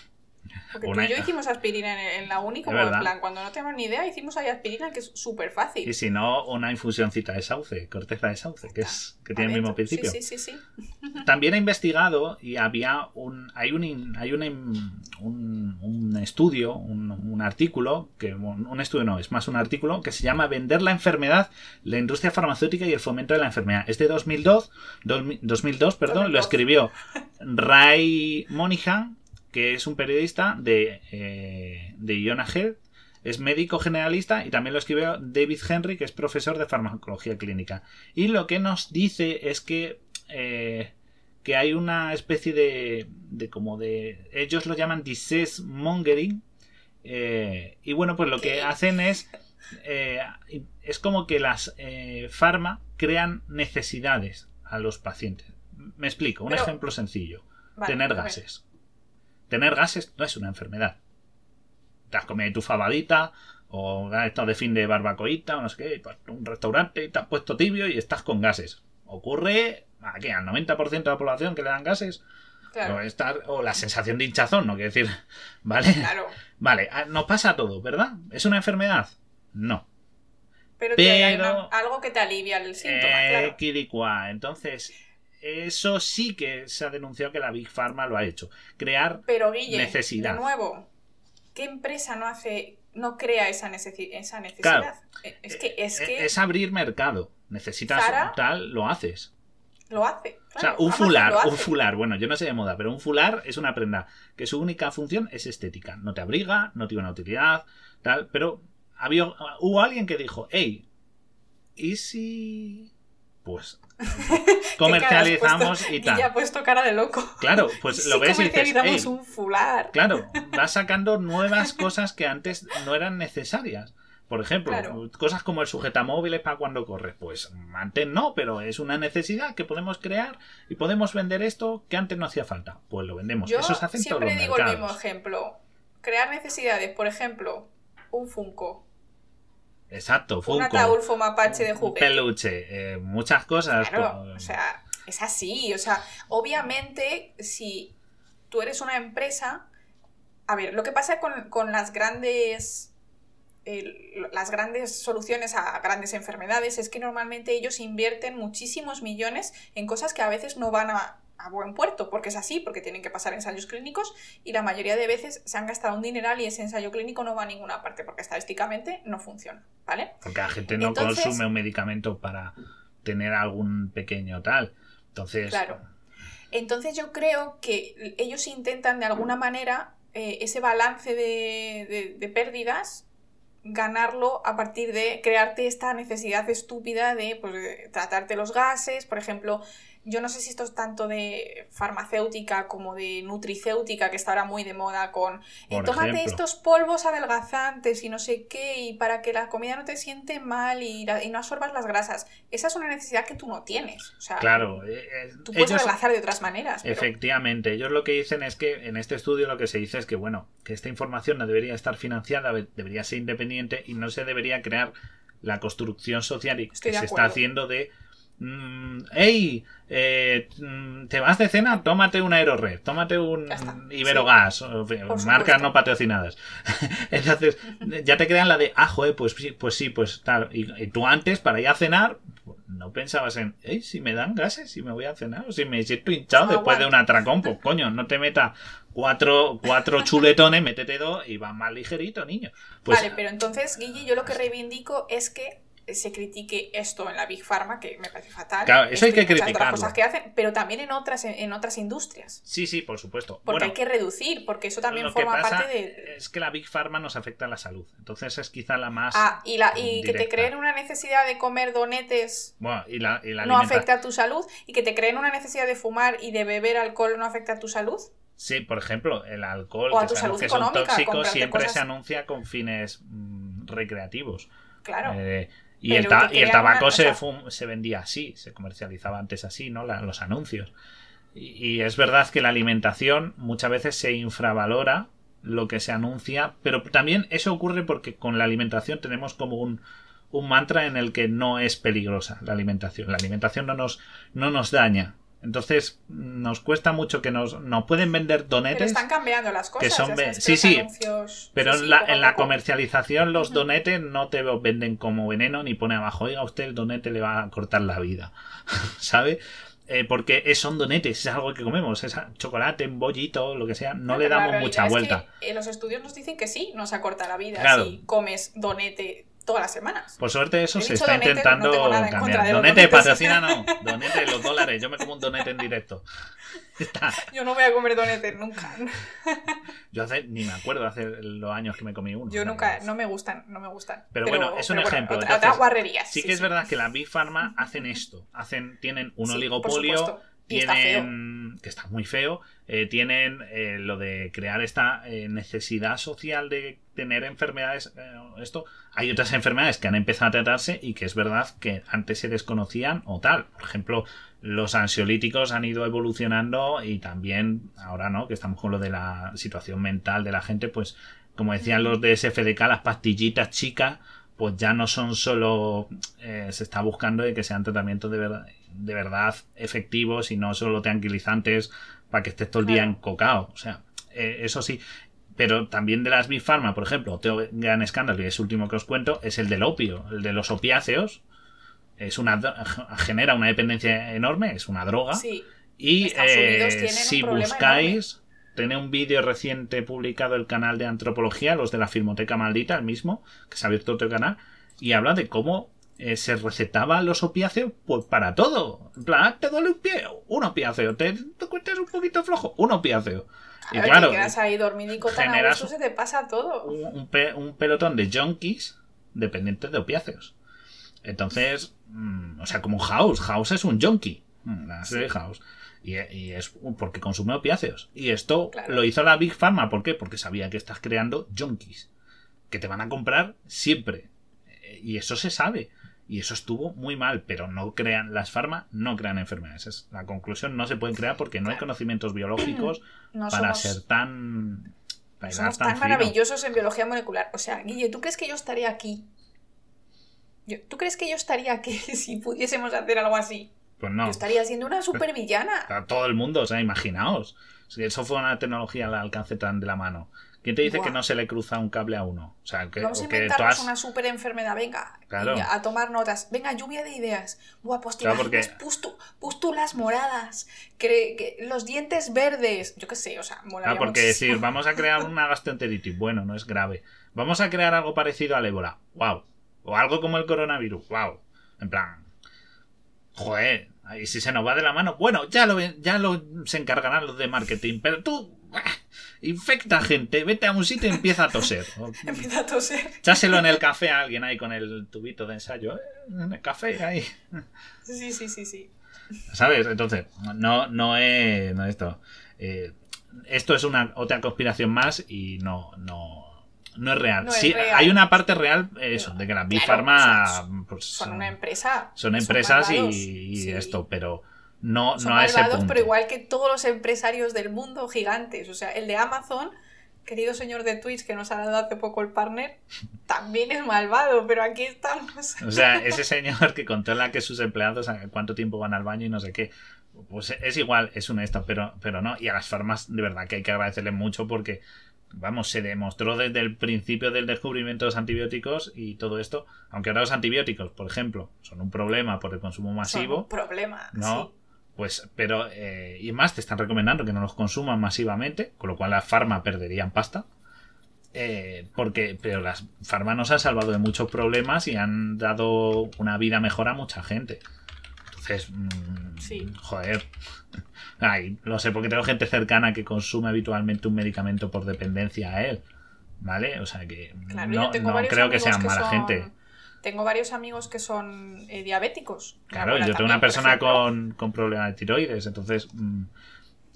Porque tú y yo hicimos aspirina en, la uni, como en plan, cuando no tenemos ni idea, hicimos ahí aspirina, que es súper fácil. Y si no, una infusioncita de sauce, corteza de sauce, que es que tiene el mismo principio. Sí, sí, sí, (laughs) También he investigado y había un. Hay un, hay un, un, estudio, un, artículo, que un estudio no, es más un artículo, que se llama Vender la enfermedad, la industria farmacéutica y el fomento de la enfermedad. Es de 2002, 2002, perdón, lo escribió Ray Monihan que es un periodista de, eh, de Iona Health, es médico generalista y también lo escribió David Henry, que es profesor de farmacología clínica. Y lo que nos dice es que, eh, que hay una especie de, de como de... Ellos lo llaman disease mongering. Eh, y bueno, pues lo que hacen es... es como que las farma crean necesidades a los pacientes. Me explico, un ejemplo sencillo. tener gases. Tener gases no es una enfermedad. Te has comido tu fabadita o has estado de fin de barbacoita o no sé qué, pues, un restaurante y te has puesto tibio y estás con gases. Ocurre aquí al 90% de la población que le dan gases. Claro. O, estar, o la sensación de hinchazón, no quiero decir. (laughs) ¿Vale? Claro. Vale, ah, nos pasa todo, ¿verdad? ¿Es una enfermedad? No. Pero, que hay Pero- una- algo que te alivia el síntoma, Eh, claro. quiricua. Entonces, eso sí que se ha denunciado que la Big Pharma lo ha hecho. Crear. Pero Guille, necesidad. de nuevo, ¿qué empresa no hace, no crea esa, necesi- esa necesidad? Claro. Eh, Es que, es eh, que es abrir mercado. Necesitas Zara- tal, lo haces. lo hace. O sea, un Amazon fular, un fular, bueno, yo no sé de moda, pero un fular es una prenda que su única función es estética. No te abriga, no tiene una utilidad, tal, pero había, hubo alguien que dijo, hey, ¿y si...? Pues (laughs) comercializamos y Ya ha tal. puesto cara de loco. Claro, pues Sí lo ves y dices, comercializamos "Ey, un fular. Claro, vas (laughs) sacando nuevas cosas que antes no eran necesarias. Por ejemplo, Claro. cosas como el sujetamóviles para cuando corres. Pues antes no, pero es una necesidad que podemos crear y podemos vender esto que antes no hacía falta. Pues lo vendemos. Yo Eso se hace en todos siempre los digo el mismo ejemplo. Crear necesidades, por ejemplo, un Funko, Exacto, un Funko, ataúd mapache de un juguete. peluche, eh, muchas cosas. Claro, pues, o sea, es así. O sea, obviamente, si tú eres una empresa. A ver, lo que pasa con, con las grandes. las grandes soluciones a grandes enfermedades es que normalmente ellos invierten muchísimos millones en cosas que a veces no van a, a buen puerto, porque es así, porque tienen que pasar ensayos clínicos y la mayoría de veces se han gastado un dineral y ese ensayo clínico no va a ninguna parte porque estadísticamente no funciona, ¿vale? porque la gente no Entonces- consume un medicamento para tener algún pequeño tal. Entonces, Claro. Entonces yo creo que ellos intentan de alguna manera eh, ese balance de, de- de pérdidas ganarlo a partir de crearte esta necesidad estúpida de, pues, de tratarte los gases, por ejemplo, yo no sé si esto es tanto de farmacéutica como de nutricéutica, que está ahora muy de moda con eh, tómate ejemplo. estos polvos adelgazantes y no sé qué, y para que la comida no te siente mal y, la- y no absorbas las grasas. Esa es una necesidad que tú no tienes. O sea, claro, eh, eh, tú puedes ellos- adelgazar de otras maneras. pero- Efectivamente, ellos lo que dicen es que en este estudio lo que se dice es que, bueno, que esta información no debería estar financiada, de- debería ser independiente y no se debería crear la construcción social y que se está haciendo de. Mm, ¡Ey! eh, mm, ¿Te vas de cena? Tómate un Aerored, tómate un Iberogas, marcas supuesto. no patrocinadas. (laughs) Entonces, ya te crean la de, ah, joder, pues sí, pues sí, pues tal. Y, y tú antes, para ir a cenar, no pensabas en, hey, si me dan gases, si me voy a cenar, o si me siento hinchado No después de un atracón, pues coño, no te meta cuatro, cuatro chuletones, métete dos y va más ligerito, niño. Pues vale, pero entonces, Guille, yo lo que reivindico es que se critique esto en la Big Pharma, que me parece fatal. Claro, eso hay que criticarlo. cosas que hacen, pero también en otras, en, otras industrias. sí, sí, por supuesto. Porque bueno, hay que reducir, porque eso también que forma parte de... es que la Big Pharma nos afecta a la salud. Entonces es quizá la más... Ah, y, la, y que te creen una necesidad de comer donetes Bueno, y la, y la no afecta a tu salud, y que te creen una necesidad de fumar y de beber alcohol no afecta a tu salud. Sí, por ejemplo, el alcohol, O a que tu sabemos salud que son tóxicos, siempre cosas- se anuncia con fines mm, recreativos. Claro. Eh, y, el y el tabaco se, fum- se vendía así, se comercializaba antes así, ¿no? La- los anuncios. Y, y es verdad que la alimentación muchas veces se infravalora lo que se anuncia, pero también eso ocurre porque con la alimentación tenemos como un, un mantra en el que no es peligrosa la alimentación. La alimentación no nos, no nos daña. Entonces nos cuesta mucho que nos, nos pueden vender Pero donetes. están cambiando las cosas. son que sí, los sí, anuncios- Pero sí, en sí, la, en la comercialización los donetes no te venden como veneno ni pone abajo, oiga usted el donete le va a cortar la vida, (laughs) ¿sabe? Eh, porque es- son donetes, es algo que comemos, es chocolate, un bollito, lo que sea, no Pero le damos mucha es vuelta. que, eh, los estudios nos dicen que sí, nos acorta la vida Claro. si comes donete todas las semanas. Por suerte eso He se está donete, intentando no cambiar. Donete, donetes. patrocina no, donete los dólares, yo me como un donete en directo. Está. Yo no voy a comer donete nunca. Yo hace, ni me acuerdo hace los años que me comí uno. Yo nunca, no me gustan, no me gustan. Pero bueno, es un ejemplo. otra- Entonces, guarrerías. Sí que es verdad que la Big Pharma hacen esto. Hacen, tienen un Sí, oligopolio, está tienen que está muy feo. eh, tienen eh, lo de crear esta eh, necesidad social de tener enfermedades. esto hay otras enfermedades que han empezado a tratarse y que es verdad que antes se desconocían o tal. Por ejemplo, los ansiolíticos han ido evolucionando y también ahora no, que estamos con lo de la situación mental de la gente, pues como decían los de SFDK, las pastillitas chicas pues ya no son solo eh, se está buscando de que sean tratamientos de verdad de verdad efectivos y no solo tranquilizantes para que estés todo el día encocado. O sea, eh, eso sí. Pero también de las Big Pharma, por ejemplo, otro gran escándalo, y es el último que os cuento, es el del opio, el de los opiáceos. Es una, genera una dependencia enorme, es una droga. Sí. Y eh, si buscáis, tiene un vídeo reciente publicado el canal de antropología, los de la Filmoteca Maldita, el mismo, que se ha abierto otro canal, y habla de cómo eh, se recetaban los opiáceos pues para todo. En plan, "Ah, te duele un pie, un opiáceo, te, te encuentras un poquito flojo, un opiáceo. Y Claro, claro, te quedas ahí dormidico tan a gusto, se te pasa todo. un, un pe- un pelotón de junkies dependientes de opiáceos. Entonces, mm, o sea, como House. House es un junkie. mm, La serie House. Y, y es porque consume opiáceos. Y esto Claro. lo hizo la Big Pharma. ¿Por qué? Porque sabía que estás creando junkies. Que te van a comprar siempre. Eh, Y eso se sabe. Y eso estuvo muy mal. Pero no crean, las farmas no crean enfermedades. Es la conclusión. No se pueden crear porque no hay conocimientos biológicos (clears throat) No para somos, ser tan. somos tan maravillosos en biología molecular. O sea, Guille, ¿tú crees que yo estaría aquí? ¿Tú crees que yo estaría aquí (laughs) si pudiésemos hacer algo así? Pues no. Yo estaría siendo una supervillana. A todo el mundo, o sea, imaginaos. Si eso fue una tecnología al alcance tan de la mano. ¿Quién te dice Buah. que no se le cruza un cable a uno? O sea, que, Vamos a o que inventarnos todas- una super enfermedad, venga, Claro. a tomar notas. Venga, lluvia de ideas. Buah, pues Claro, pustu- pústulas moradas, que, que los dientes verdes, yo qué sé, o sea, molaría Ah, porque muchísimo. decir, vamos a crear (laughs) una gastroenteritis, bueno, no es grave. Vamos a crear algo parecido al ébola, wow. O algo como el coronavirus, wow. En plan, joder, y si se nos va de la mano, bueno, ya lo, ya lo se encargarán los de marketing, pero tú, ah, infecta gente, vete a un sitio y empieza a toser. (laughs) Empieza a toser. Echáselo en el café a alguien ahí con el tubito de ensayo, ¿eh? en el café ahí. Sí, sí, sí, sí. ¿Sabes? Entonces, no, no es. No esto. Eh, esto es una otra conspiración más y no, no, no es real. No es sí, real. hay una parte real, eso, de que las Big Claro, Pharma o sea, pues, Son una empresa. son empresas y, malvados, y sí. esto, pero no, Son no a ese punto. pero igual que todos los empresarios del mundo gigantes. O sea, el de Amazon, querido señor de Twitch que nos ha dado hace poco el partner, (laughs) también es malvado, pero aquí estamos. O sea, (laughs) ese señor que controla que sus empleados cuánto tiempo van al baño y no sé qué. Pues es igual, es un esto, pero, pero no. Y a las farmas, de verdad que hay que agradecerle mucho porque, vamos, se demostró desde el principio del descubrimiento de los antibióticos y todo esto. Aunque ahora los antibióticos, por ejemplo, son un problema por el consumo Son masivo, un problema. ¿no? sí. Pues, pero, eh, y más, te están recomendando que no los consuman masivamente, con lo cual las farmas perderían pasta. Eh, porque, pero las farmas nos han salvado de muchos problemas y han dado una vida mejor a mucha gente. Entonces, mm, Sí. joder. (laughs) Ay, lo sé, porque tengo gente cercana que consume habitualmente un medicamento por dependencia a él. ¿Vale? O sea que Claro, no, no creo que sean mala son- gente. Tengo varios amigos que son eh, diabéticos. Claro, yo tengo también, una persona con, con problemas de tiroides, entonces mm,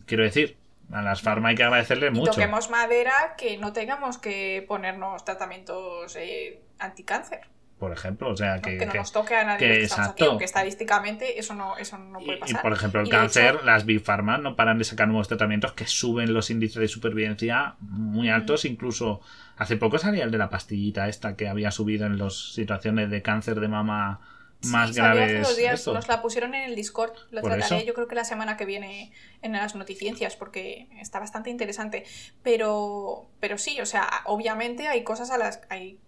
quiero decir, a las farmas hay que agradecerle Y mucho. toquemos madera que no tengamos que ponernos tratamientos eh, anticáncer. Por ejemplo, o sea ¿no? que, Que, no que- nos toque a nadie que que estamos aquí, exacto. aunque estadísticamente eso no, eso no y, puede y, pasar. por ejemplo el Y cáncer, hecho- las Big Pharma no paran de sacar nuevos tratamientos que suben los índices de supervivencia muy Mm. altos, incluso hace poco salía el de la pastillita esta que había subido en las situaciones de cáncer de mama más Sí, graves. hace dos días, esto. nos la pusieron en el Discord. La Por trataré eso. yo creo que la semana que viene en las noticiencias porque está bastante interesante. Pero, pero sí, o sea, obviamente hay cosas a las... Hay,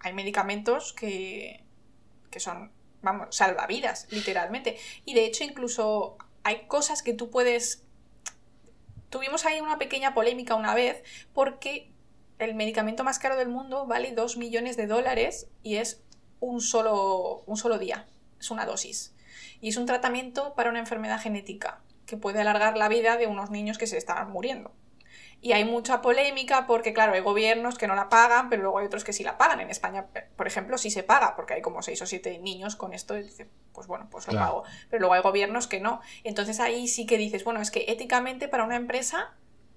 hay medicamentos que, que son, vamos, salvavidas, literalmente. Y de hecho incluso hay cosas que tú puedes... Tuvimos ahí una pequeña polémica una vez porque el medicamento más caro del mundo vale 2 millones de dólares y es un solo, un solo día, es una dosis. Y es un tratamiento para una enfermedad genética que puede alargar la vida de unos niños que se estaban muriendo. Y hay mucha polémica porque, claro, hay gobiernos que no la pagan, pero luego hay otros que sí la pagan. En España, por ejemplo, sí se paga, porque hay como 6 o 7 niños con esto y dice, pues bueno, pues lo Claro. pago. Pero luego hay gobiernos que no. Entonces ahí sí que dices, bueno, es que éticamente para una empresa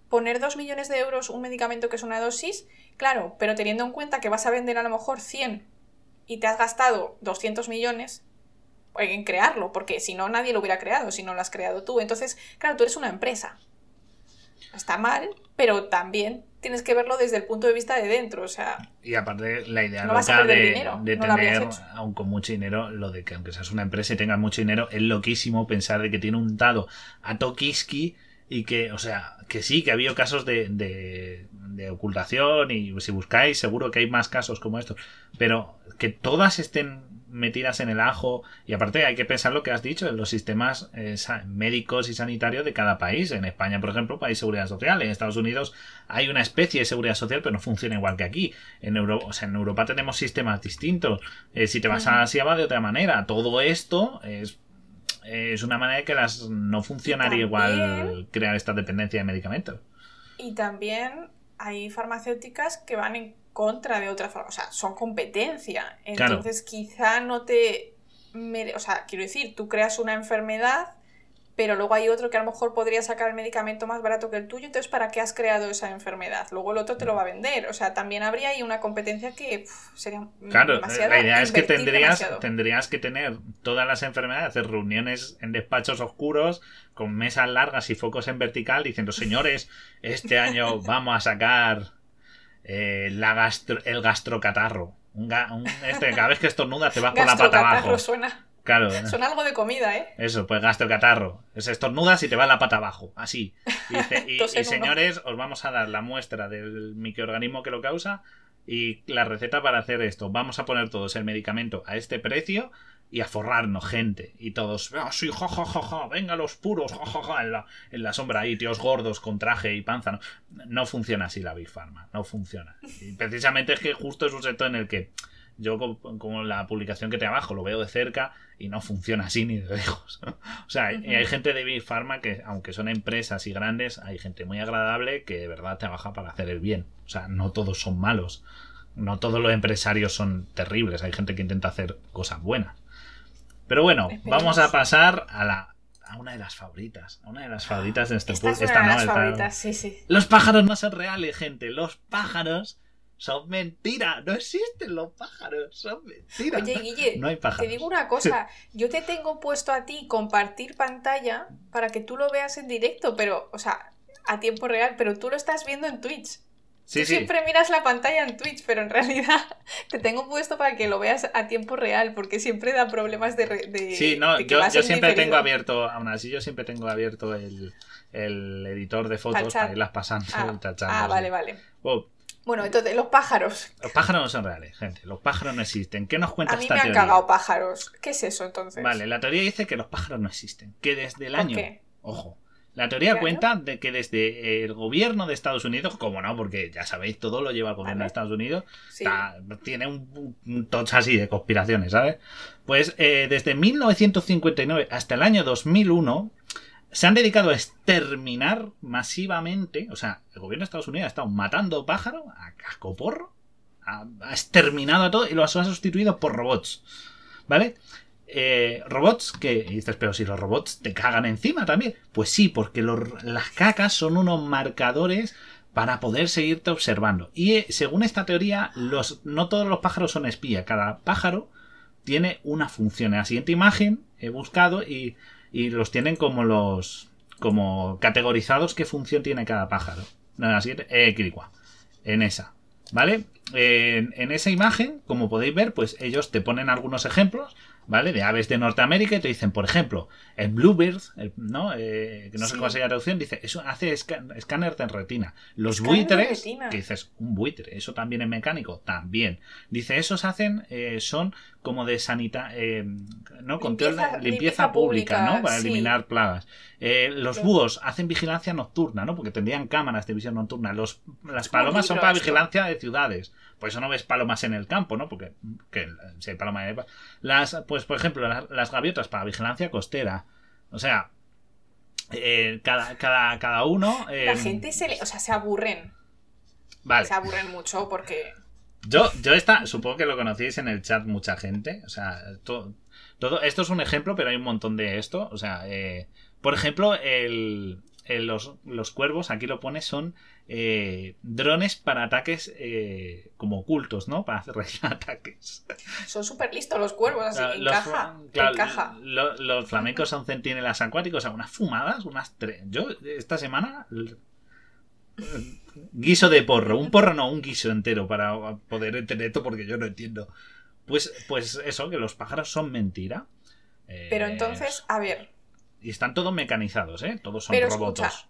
poner 2 millones de euros un medicamento que es una dosis, claro, pero teniendo en cuenta que vas a vender a lo mejor 100 y te has gastado 200 millones en crearlo, porque si no nadie lo hubiera creado, si no lo has creado tú. Entonces, claro, tú eres una empresa. Está mal, pero también tienes que verlo desde el punto de vista de dentro, o sea, Y aparte, la idea No loca de, dinero, de no lo habrías tener, aun con mucho dinero, lo de que aunque seas una empresa y tengas mucho dinero, es loquísimo pensar de que tiene untado a Tokiski y que, o sea, que sí, que ha habido casos de, de, de ocultación y si buscáis seguro que hay más casos como estos, pero que todas estén metidas en el ajo y aparte hay que pensar lo que has dicho en los sistemas eh, médicos y sanitarios de cada país. En España, por ejemplo, hay seguridad social. En Estados Unidos hay una especie de seguridad social, pero no funciona igual que aquí. En, Europa, o sea, en Europa tenemos sistemas distintos. Eh, si te vas a Asia va de otra manera. Todo esto es es una manera de que las no funcionaría igual crear esta dependencia de medicamentos. Y también hay farmacéuticas que van en contra de otras o sea, son competencia. Entonces quizá no te... O sea, quiero decir, tú creas una enfermedad pero luego hay otro que a lo mejor podría sacar el medicamento más barato que el tuyo, entonces ¿para qué has creado esa enfermedad? Luego el otro te lo va a vender, o sea, también habría ahí una competencia que sería claro, demasiado la idea es que tendrías, tendrías que tener todas las enfermedades, hacer reuniones en despachos oscuros con mesas largas y focos en vertical diciendo, señores, este (laughs) año vamos a sacar eh, la gastro, el gastrocatarro. Un, este, cada vez que estornudas te vas por la pata abajo. Suena. Son algo de comida, ¿eh? Eso, pues gasto el catarro. Es estornudas y te va la pata abajo. Así. Y, (laughs) señores, os vamos a dar la muestra del microorganismo que lo causa y la receta para hacer esto. Vamos a poner todos el medicamento a este precio y a forrarnos gente. Y todos, ah, sí, ja, venga los puros, ja, en la, en la sombra ahí, tíos gordos con traje y panza. No, no funciona así la Big Pharma, no funciona. Y precisamente es que justo es un sector en el que yo como, la publicación que te abajo lo veo de cerca y no funciona así ni de lejos. o sea, hay gente de Big Pharma que, aunque son empresas y grandes, hay gente muy agradable que de verdad trabaja para hacer el bien. O sea, no todos son malos. No todos los empresarios son terribles. Hay gente que intenta hacer cosas buenas. Pero bueno, vamos a pasar a la a una de las favoritas, a una de las favoritas de este Esta, es una de las favoritas, sí, sí. Los pájaros no son reales, gente. Los pájaros son mentiras, no existen los pájaros, son mentiras. Oye, Guille, no hay pájaros. te digo una cosa, yo te tengo puesto a ti compartir pantalla para que tú lo veas en directo, pero, o sea, a tiempo real, pero tú lo estás viendo en Twitch. Sí, tú siempre miras la pantalla en Twitch, pero en realidad (laughs) te tengo puesto para que lo veas a tiempo real, porque siempre da problemas de... de sí, no, yo, siempre tengo abierto, aún así yo siempre tengo abierto el, editor de fotos para irlas pasando. Ah, ah vale, vale. Oh, bueno, entonces, los pájaros. Los pájaros no son reales, gente. Los pájaros no existen. ¿Qué nos cuenta esta teoría? A mí me han cagado pájaros. ¿Qué es eso entonces? Vale, la teoría dice que los pájaros no existen. Que desde el año. Qué? Ojo. La teoría cuenta de que desde el gobierno de Estados Unidos, como no, porque ya sabéis, todo lo lleva el gobierno de Estados Unidos, tiene un, un así de conspiraciones, ¿sabes? Pues eh, desde 1959 hasta el año 2001 se han dedicado a exterminar masivamente, o sea, el gobierno de Estados Unidos ha estado matando pájaros a cascoporro, ha, exterminado a todo y los ha sustituido por robots, ¿vale? Eh, robots que dices, pero si los robots te cagan encima también. Pues sí, porque las cacas son unos marcadores para poder seguirte observando. Y eh, según esta teoría, los, no todos los pájaros son espía. Cada pájaro tiene una función. En la siguiente imagen he buscado y los tienen como los como categorizados qué función tiene cada pájaro. No, así, eh, en esa, ¿vale? En, en, esa imagen, como podéis ver, pues ellos te ponen algunos ejemplos ¿vale? De aves de Norteamérica y te dicen, por ejemplo, el Bluebird, ¿no? Eh, que no sé cómo sería la traducción, dice, eso hace escáner de retina. Los buitres, que dices, un buitre, eso también es mecánico, también. Dice, esos hacen, eh, son como de sanita, eh, ¿no? Control, limpieza, limpieza, pública, ¿no? Para eliminar plagas. los búhos hacen vigilancia nocturna, ¿no? Porque tendrían cámaras de visión nocturna. Los, las palomas son para vigilancia de ciudades. Por eso no ves palomas en el campo, ¿no? Porque si hay palomas... Las, pues, por ejemplo, las, gaviotas para vigilancia costera. O sea, eh, cada, cada, cada, uno... la eh, gente se le... O sea, se aburren. Vale. Se aburren mucho porque... Yo, yo esta, supongo que lo conocéis en el chat mucha gente. O sea, todo, todo, esto es un ejemplo, pero hay un montón de esto. O sea, eh, por ejemplo, el, los, los, cuervos, aquí lo pone, son eh, drones para ataques eh, como ocultos, ¿no? Para hacer (laughs) ataques. Son súper listos los cuervos, así, encaja, los flamencos son centinelas acuáticos, o sea, unas fumadas, unas tres. Yo esta semana guiso de porro, un porro no, un guiso entero para poder entender esto porque yo no entiendo. Pues, pues eso, que los pájaros son mentira. Pero entonces, a ver. Y están todos mecanizados, ¿eh? Todos son robots.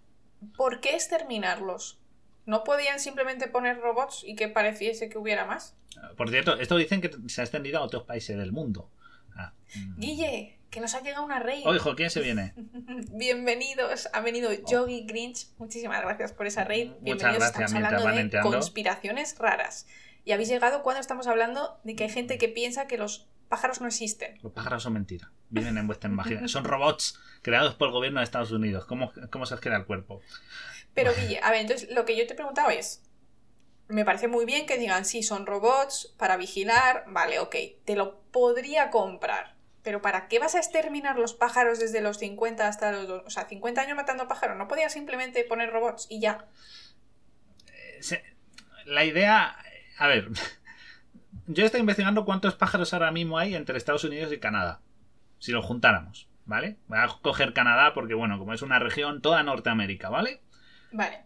¿por qué exterminarlos? ¿No podían simplemente poner robots y que pareciese que hubiera más? Por cierto, esto dicen que se ha extendido a otros países del mundo. Ah, mm. Guille, que nos ha llegado una rey. Oh, hijo, ¿quién se viene? (laughs) Bienvenidos, ha venido Yogi Grinch. Muchísimas gracias por esa raid. Muchas Bienvenidos, gracias, estamos hablando van de conspiraciones raras. Y habéis llegado cuando estamos hablando de que hay gente que piensa que los pájaros no existen. Los pájaros son mentira. Viven en vuestra (laughs) imaginación. Son robots creados por el gobierno de Estados Unidos. ¿Cómo, cómo se os queda el cuerpo? Pero Guille, a ver, entonces lo que yo te he preguntado es, me parece muy bien que digan, sí, son robots para vigilar, vale, ok, te lo podría comprar. Pero ¿para qué vas a exterminar los pájaros desde los 50 hasta los... dos- O sea, 50 años matando pájaros. ¿No podías simplemente poner robots y ya? Se- La idea. A ver. (laughs) Yo estoy investigando cuántos pájaros ahora mismo hay entre Estados Unidos y Canadá. Si los juntáramos, ¿vale? Voy a coger Canadá porque, bueno, como es una región, toda Norteamérica, ¿vale? Vale.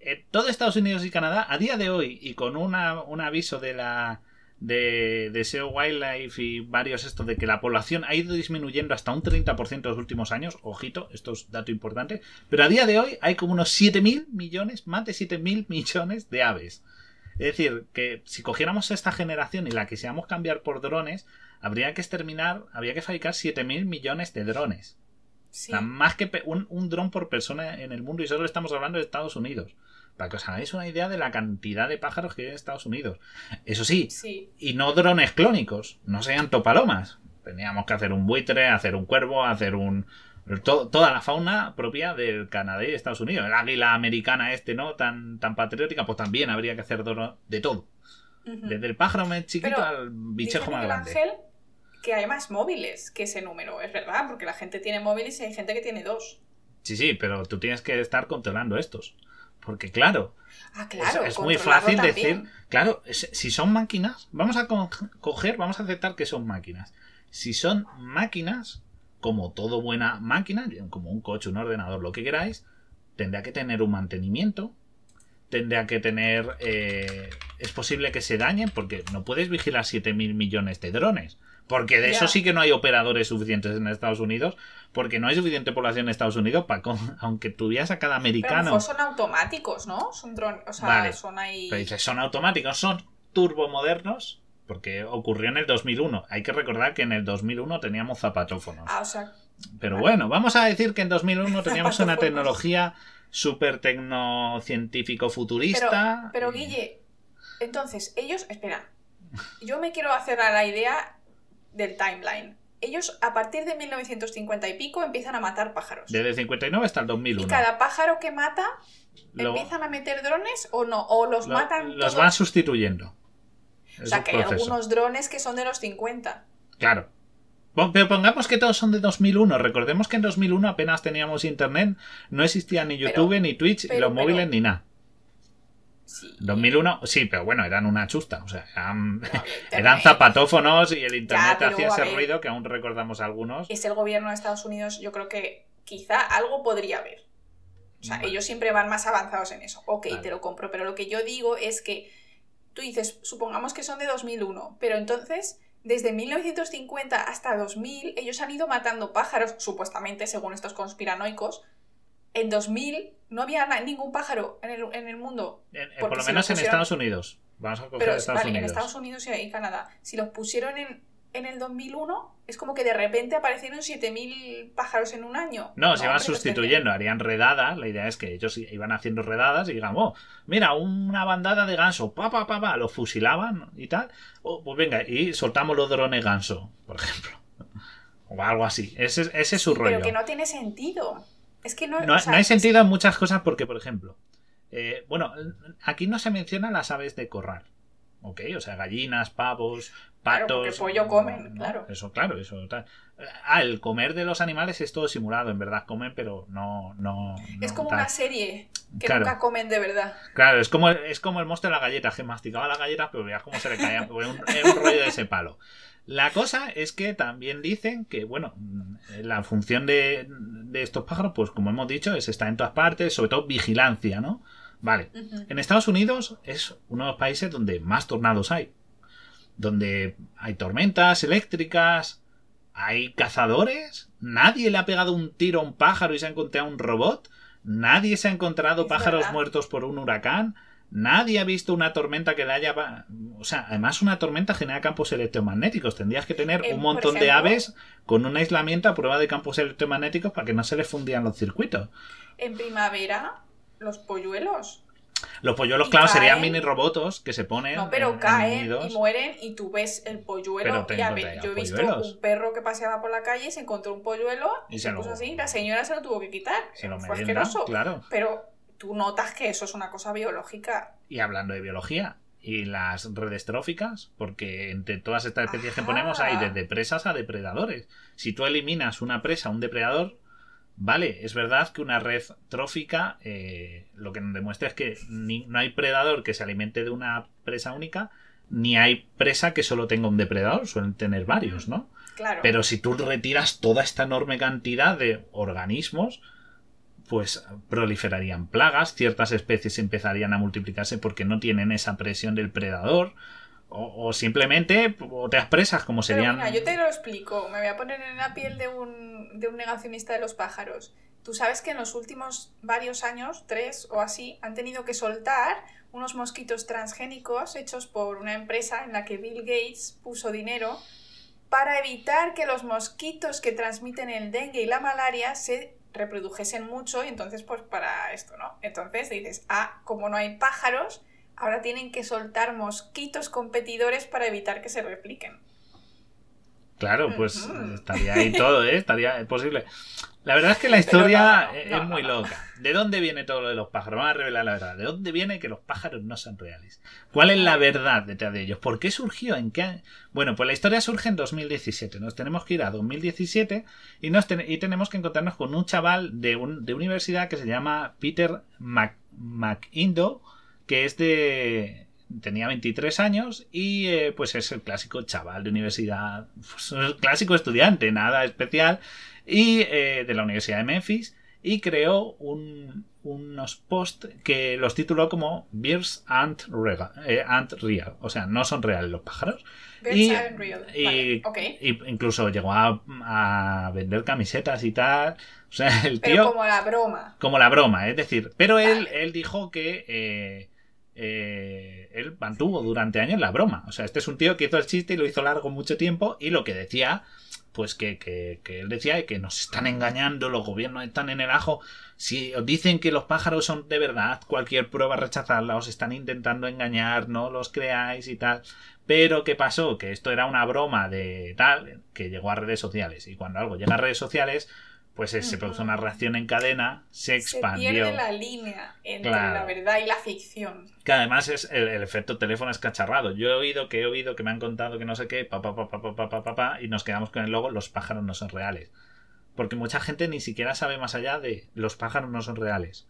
Eh, todo Estados Unidos y Canadá, a día de hoy, y con una- un aviso de la. De, de SEO Wildlife y varios estos de que la población ha ido disminuyendo hasta un 30% en los últimos años, ojito, esto es dato importante, pero a día de hoy hay como unos 7.000 millones, más de 7.000 millones de aves. Es decir, que si cogiéramos esta generación y la quisiéramos cambiar por drones, habría que exterminar, habría que fabricar 7.000 millones de drones. Sí. O sea, más que un, un dron por persona en el mundo y solo estamos hablando de Estados Unidos. Para que os hagáis una idea de la cantidad de pájaros que hay en Estados Unidos. Eso sí, Sí. y no drones clónicos, no sean topalomas. Teníamos que hacer un buitre, hacer un cuervo, hacer un... to- toda la fauna propia del Canadá y de Estados Unidos. El águila americana este, ¿no? Tan, tan patriótica, pues también habría que hacer de todo. Desde el pájaro más chiquito Pero al bichejo más grande. Ángel que hay más móviles que ese número, es verdad, porque la gente tiene móviles y hay gente que tiene dos. Sí, sí, pero tú tienes que estar controlando estos. Porque claro, Ah, claro. es, es muy fácil también. decir, claro, si son máquinas, vamos a co- coger, vamos a aceptar que son máquinas. Si son máquinas, como todo buena máquina, como un coche, un ordenador, lo que queráis, tendrá que tener un mantenimiento, tendrá que tener, eh, es posible que se dañen, porque no puedes vigilar 7.000 millones de drones. Porque de eso sí que no hay operadores suficientes en Estados Unidos, porque no hay suficiente población en Estados Unidos para, con- (laughs) aunque tuvieras a cada Pero a lo americano. mejor son automáticos, ¿no? Son drones, o sea, Vale. son ahí... Pero dices, son automáticos, son turbomodernos, porque ocurrió en el 2001. Hay que recordar que en el 2001 teníamos zapatófonos. Ah, o sea, Pero vale. bueno, vamos a decir que en 2001 (laughs) teníamos una tecnología súper tecnocientífico pero, futurista. pero y- Guille, entonces, ellos, espera, yo me quiero hacer a la idea del timeline. Ellos a partir de 1950 y pico empiezan a matar pájaros. Desde el 59 hasta el 2001. Y cada pájaro que mata, ¿empiezan a meter drones o no? ¿O los lo- matan los todos? van sustituyendo. O sea, que hay algunos drones que son de los 50. Claro. Pero pongamos que todos son de 2001. Recordemos que en 2001 apenas teníamos internet, no existía ni Pero- YouTube, ni Twitch, pero- los móviles, ni nada. Sí. 2001, sí, pero bueno, eran una chusta. O sea, eran, No, (laughs) zapatófonos y el internet hacía ese ver. ruido que aún recordamos algunos. Es el gobierno de Estados Unidos, yo creo que quizá algo podría haber. O sea, Vale. ellos siempre van más avanzados en eso. Ok, Vale. te lo compro, pero lo que yo digo es que tú dices, supongamos que son de 2001, pero entonces, desde 1950 hasta 2000, ellos han ido matando pájaros, supuestamente, según estos conspiranoicos. En 2000 no había ningún pájaro en el, en el mundo. En- por lo menos lo en Estados Unidos. Vamos a coger Pero Estados vale, en Unidos. Estados Unidos y Canadá. Si los pusieron en, en el 2001, es como que de repente aparecieron 7.000 pájaros en un año. No, se iban sustituyendo, harían redadas. La idea es que ellos iban haciendo redadas y digan, oh, mira, una bandada de ganso, pa, pa, pa, pa, los fusilaban y tal. Oh, pues venga, y soltamos los drones ganso, por ejemplo. (laughs) O algo así. Ese, ese es su rollo. Pero que no tiene sentido. Es que no, No, o sea, no hay es- sentido en muchas cosas porque, por ejemplo, eh, bueno, aquí no se mencionan las aves de corral. ¿Ok? O sea, gallinas, pavos, Claro, patos. porque pollo comen, claro. Eso, claro, eso. tal. Ah, el comer de los animales es todo simulado, en verdad comen, pero no. no Es no como tal. una serie que Claro. nunca comen de verdad. Claro, es como, es como el monstruo de la galleta, que masticaba la galleta, pero veas cómo se le caía. (laughs) Un, un rollo de ese palo. La cosa es que también dicen que, bueno, mm, la función de, de estos pájaros, pues como hemos dicho, es estar en todas partes, sobre todo vigilancia, ¿no? Vale. En Estados Unidos es uno de los países donde más tornados hay. Donde hay tormentas eléctricas, hay cazadores, nadie le ha pegado un tiro a un pájaro y se ha encontrado un robot. nadie se ha encontrado pájaros verdad. muertos por un huracán, nadie ha visto una tormenta que le haya... O sea, además una tormenta genera campos electromagnéticos. Tendrías que tener Eh, un montón de aves con un aislamiento a prueba de campos electromagnéticos para que no se les fundían los circuitos. En primavera, los polluelos. Los polluelos, Y claro, serían mini robotos que se ponen... No, pero en- en caen y mueren y tú ves el polluelo. Pero y a tengo ver, ya yo he visto polluelos. un perro que paseaba por la calle y se encontró un polluelo Y se se lo- puso así. La señora se lo tuvo que quitar. Se lo Fue asqueroso. claro. Pero tú notas que eso es una cosa biológica. Y hablando de biología, y las redes tróficas, porque entre todas estas especies que ponemos hay desde presas a depredadores. Si tú eliminas una presa, un depredador, vale, es verdad que una red trófica eh, lo que nos demuestra es que ni- no hay predador que se alimente de una presa única, ni hay presa que solo tenga un depredador, suelen tener varios, ¿no? Claro. Pero si tú retiras toda esta enorme cantidad de organismos, pues proliferarían plagas, ciertas especies empezarían a multiplicarse porque no tienen esa presión del predador, o, o simplemente otras presas como serían... mira, yo te lo explico. Me voy a poner en la piel de un, de un negacionista de los pájaros. Tú sabes que en los últimos varios años, tres o así, han tenido que soltar unos mosquitos transgénicos hechos por una empresa en la que Bill Gates puso dinero para evitar que los mosquitos que transmiten el dengue y la malaria se reprodujesen mucho y entonces pues para esto, ¿no? Entonces dices, ah, como no hay pájaros, ahora tienen que soltar mosquitos competidores para evitar que se repliquen. Claro, pues estaría ahí todo, ¿eh? Estaría posible. La verdad es que la historia no, no, es muy loca. ¿De dónde viene todo lo de los pájaros? Vamos a revelar la verdad. ¿De dónde viene que los pájaros no son reales? ¿Cuál es la verdad detrás de ellos? ¿Por qué surgió? ¿En qué? Bueno, pues la historia surge en 2017. Nos tenemos que ir a 2017 y, nos ten- y tenemos que encontrarnos con un chaval de, un- de universidad que se llama Peter Mac McIndo, que es de tenía 23 años y eh, pues es el clásico chaval de universidad, pues, el clásico estudiante, nada especial, y eh, de la Universidad de Memphis, y creó un- unos posts que los tituló como Bears aren't real, eh, aren't real, o sea, no son reales los pájaros. Birds Y- aren't real. y- Vale. Y incluso llegó a, a vender camisetas y tal. O sea, el Pero tío como la broma. como la broma, es decir, pero él, Vale. él dijo que eh, él mantuvo durante años la broma. O sea, este es un tío que hizo el chiste y lo hizo largo mucho tiempo y lo que decía, pues que, que, que él decía que nos están engañando, los gobiernos están en el ajo. Si os dicen que los pájaros son de verdad, cualquier prueba rechazarla, os están intentando engañar, no los creáis y tal. Pero ¿qué pasó? Que esto era una broma de tal que llegó a redes sociales. Y cuando algo llega a redes sociales, pues es, se produce una reacción en cadena, se expandió. Se pierde la línea entre la verdad y la ficción. Que además es el, efecto teléfono escacharrado. Yo he oído que he oído que me han contado que no sé qué, pa pa pa pa pa y nos quedamos con el logo, los pájaros no son reales. Porque mucha gente ni siquiera sabe más allá de los pájaros no son reales.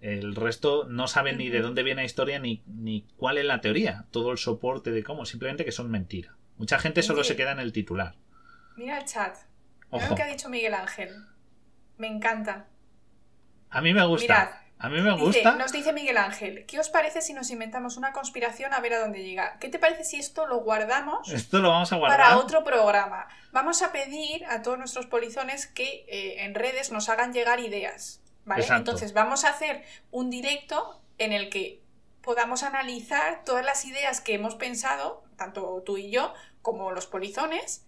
El resto no sabe ni de dónde viene la historia ni, ni cuál es la teoría, todo el soporte de cómo, simplemente que son mentiras. Mucha gente solo se queda en el titular. Mira el chat. Ojo. Mira lo que ha dicho Miguel Ángel. Me encanta. a mí me gusta. Mirad, a mí me Dice- gusta. nos dice Miguel Ángel, ¿qué os parece si nos inventamos una conspiración a ver a dónde llega? ¿Qué te parece si esto lo guardamos Esto lo vamos a guardar. para otro programa? Vamos a pedir a todos nuestros polizones que eh, en redes nos hagan llegar ideas. ¿Vale? Exacto. Entonces vamos a hacer un directo en el que podamos analizar todas las ideas que hemos pensado, tanto tú y yo, como los polizones,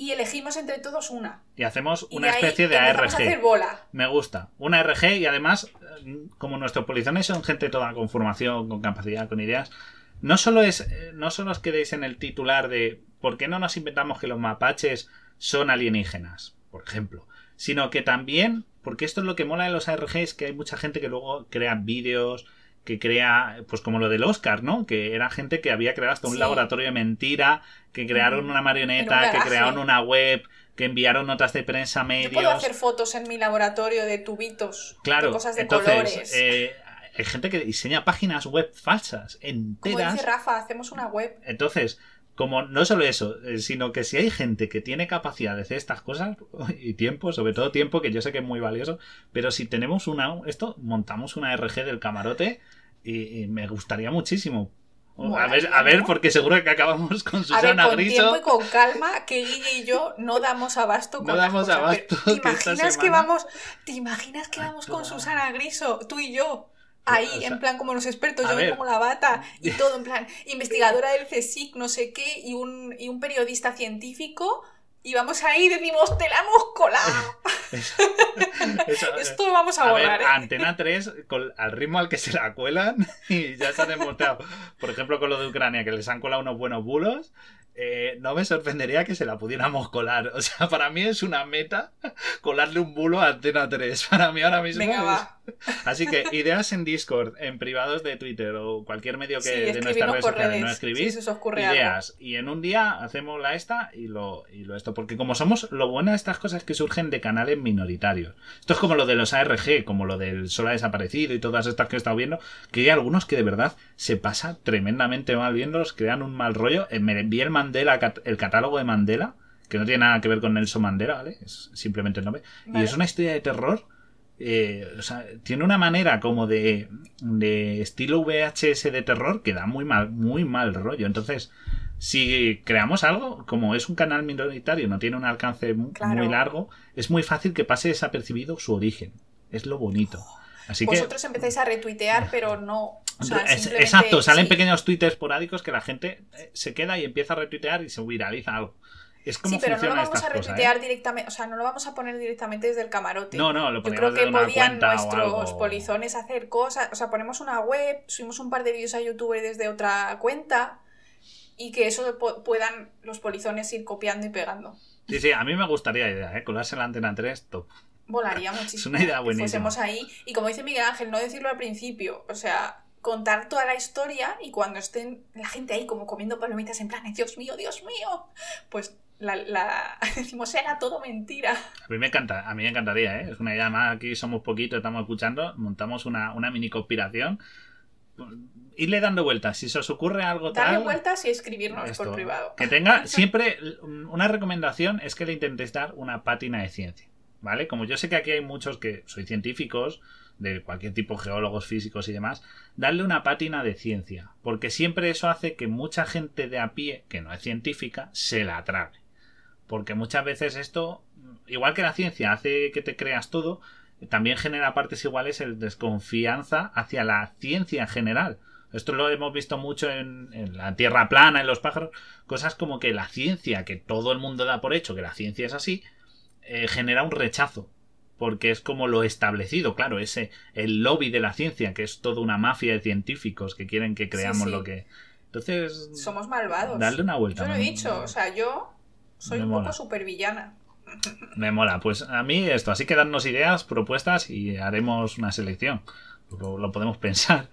y elegimos entre todos una. Y hacemos Y una ahí especie de ARG. a hacer bola. Me gusta. Una RG y además, eh, como nuestros polizones son gente toda con formación, con capacidad, con ideas, no solo es, eh, no solo os quedéis en el titular de ¿por qué no nos inventamos que los mapaches son alienígenas? Por ejemplo. Sino que también, porque esto es lo que mola de los ARGs, que hay mucha gente que luego crea vídeos, que crea, pues como lo del Oscar, ¿no? Que era gente que había creado hasta un Sí. laboratorio de mentira, que crearon una marioneta, que crearon una web, que enviaron notas de prensa a Yo medios. puedo hacer fotos en mi laboratorio de tubitos, Claro, de cosas de entonces colores. eh, hay gente que diseña páginas web falsas, Como enteras. dice Rafa, hacemos una web. Entonces, como no solo eso, eh, sino que si hay gente que tiene capacidad de hacer estas cosas (laughs) y tiempo, sobre todo tiempo, que yo sé que es muy valioso, pero si tenemos una, esto, montamos una RG del camarote y, y me gustaría muchísimo. a ver, a ver, porque seguro que acabamos con Susana a ver, con Griso. tiempo y con calma, que Guille y yo no damos abasto con No damos abasto, ¿Te que imaginas que semana- vamos, te imaginas que vamos con. Susana Griso, tú y yo? Ahí, O sea, en plan, como los expertos, yo me ver. pongo la bata y (laughs) todo, en plan, investigadora del CSIC, no sé qué, y un, y un periodista científico, y vamos ahí y decimos, te la hemos colado. (laughs) Eso- (laughs) eso- Esto lo vamos a, A ver, borrar, ¿eh? Antena 3, con- al ritmo al que se la cuelan, y ya se ha demostrado, por ejemplo, con lo de Ucrania, que les han colado unos buenos bulos, eh, no me sorprendería que se la pudiéramos colar. O sea, para mí es una meta colarle un bulo a Antena 3. Para mí ahora mismo. Venga, es- va. Así que ideas en Discord, en privados de Twitter o cualquier medio que Sí, de nuestras redes sociales no si escribís. se os ocurre algo. ideas y en un día hacemos la esta y lo, y lo esto porque como somos lo bueno de estas cosas es que surgen de canales minoritarios esto es como lo de los ARG como lo del Sol ha desaparecido y todas estas que he estado viendo que hay algunos que de verdad se pasa tremendamente mal viéndolos crean un mal rollo Eh, me el Mandela el catálogo de Mandela que no tiene nada que ver con Nelson Mandela vale es simplemente el nombre y es una historia de terror eh, o sea, tiene una manera como de, de estilo VHS de terror que da muy mal, muy mal rollo. Entonces, si creamos algo, como es un canal minoritario, no tiene un alcance Claro. muy largo, es muy fácil que pase desapercibido su origen. Es lo bonito. Así que. Vosotros empezáis a retuitear, pero no. O sea, es- simplemente- exacto, salen sí. pequeños tweets esporádicos que la gente eh, se queda y empieza a retuitear y se viraliza algo. Es como Sí, pero no lo vamos a cosas. ¿eh? retuitear directamente, o sea, no lo vamos a poner directamente desde el camarote. No, no, lo Yo creo que podían nuestros polizones hacer cosas, o sea, ponemos una web, subimos un par de vídeos a YouTube desde otra cuenta y que eso puedan los polizones ir copiando y pegando. Sí, sí, a mí me gustaría la idea, ¿eh? Colarse en la antena 3, top. Volaría (laughs) muchísimo. una idea que buenísima. Fuésemos ahí y como dice Miguel Ángel, no decirlo al principio, o sea, contar toda la historia y cuando estén la gente ahí como comiendo palomitas en plan, "Ay, Dios mío, Dios mío, pues la, la... (laughs) decimos, era todo mentira. A mí me encanta, a mí me encantaría, ¿eh? Es una idea más, aquí somos poquitos, estamos escuchando, montamos una, una mini conspiración. Irle dando vueltas, si se os ocurre algo Darle tal... vueltas y escribirnos esto, por privado. Que tenga (laughs) siempre una recomendación es que le intentéis dar una pátina de ciencia, ¿vale? Como yo sé que aquí hay muchos que sois científicos, de cualquier tipo, geólogos, físicos y demás, darle una pátina de ciencia, porque siempre eso hace que mucha gente de a pie, que no es científica, se la trague. Porque muchas veces esto, igual que la ciencia hace que te creas todo, también genera partes iguales el desconfianza hacia la ciencia en general. Esto lo hemos visto mucho en la Tierra plana, en los pájaros, cosas como que la ciencia, que todo el mundo da por hecho que la ciencia es así, eh, genera un rechazo. Porque es como lo establecido, claro, ese el lobby de la ciencia, que es toda una mafia de científicos que quieren que creamos sí. lo que. Entonces. Somos malvados. Darle una vuelta. Yo lo he dicho, o sea, yo soy Me un mola. poco supervillana. Me mola. Pues a mí esto, así que darnos ideas, propuestas y haremos una selección. Lo, lo podemos pensar.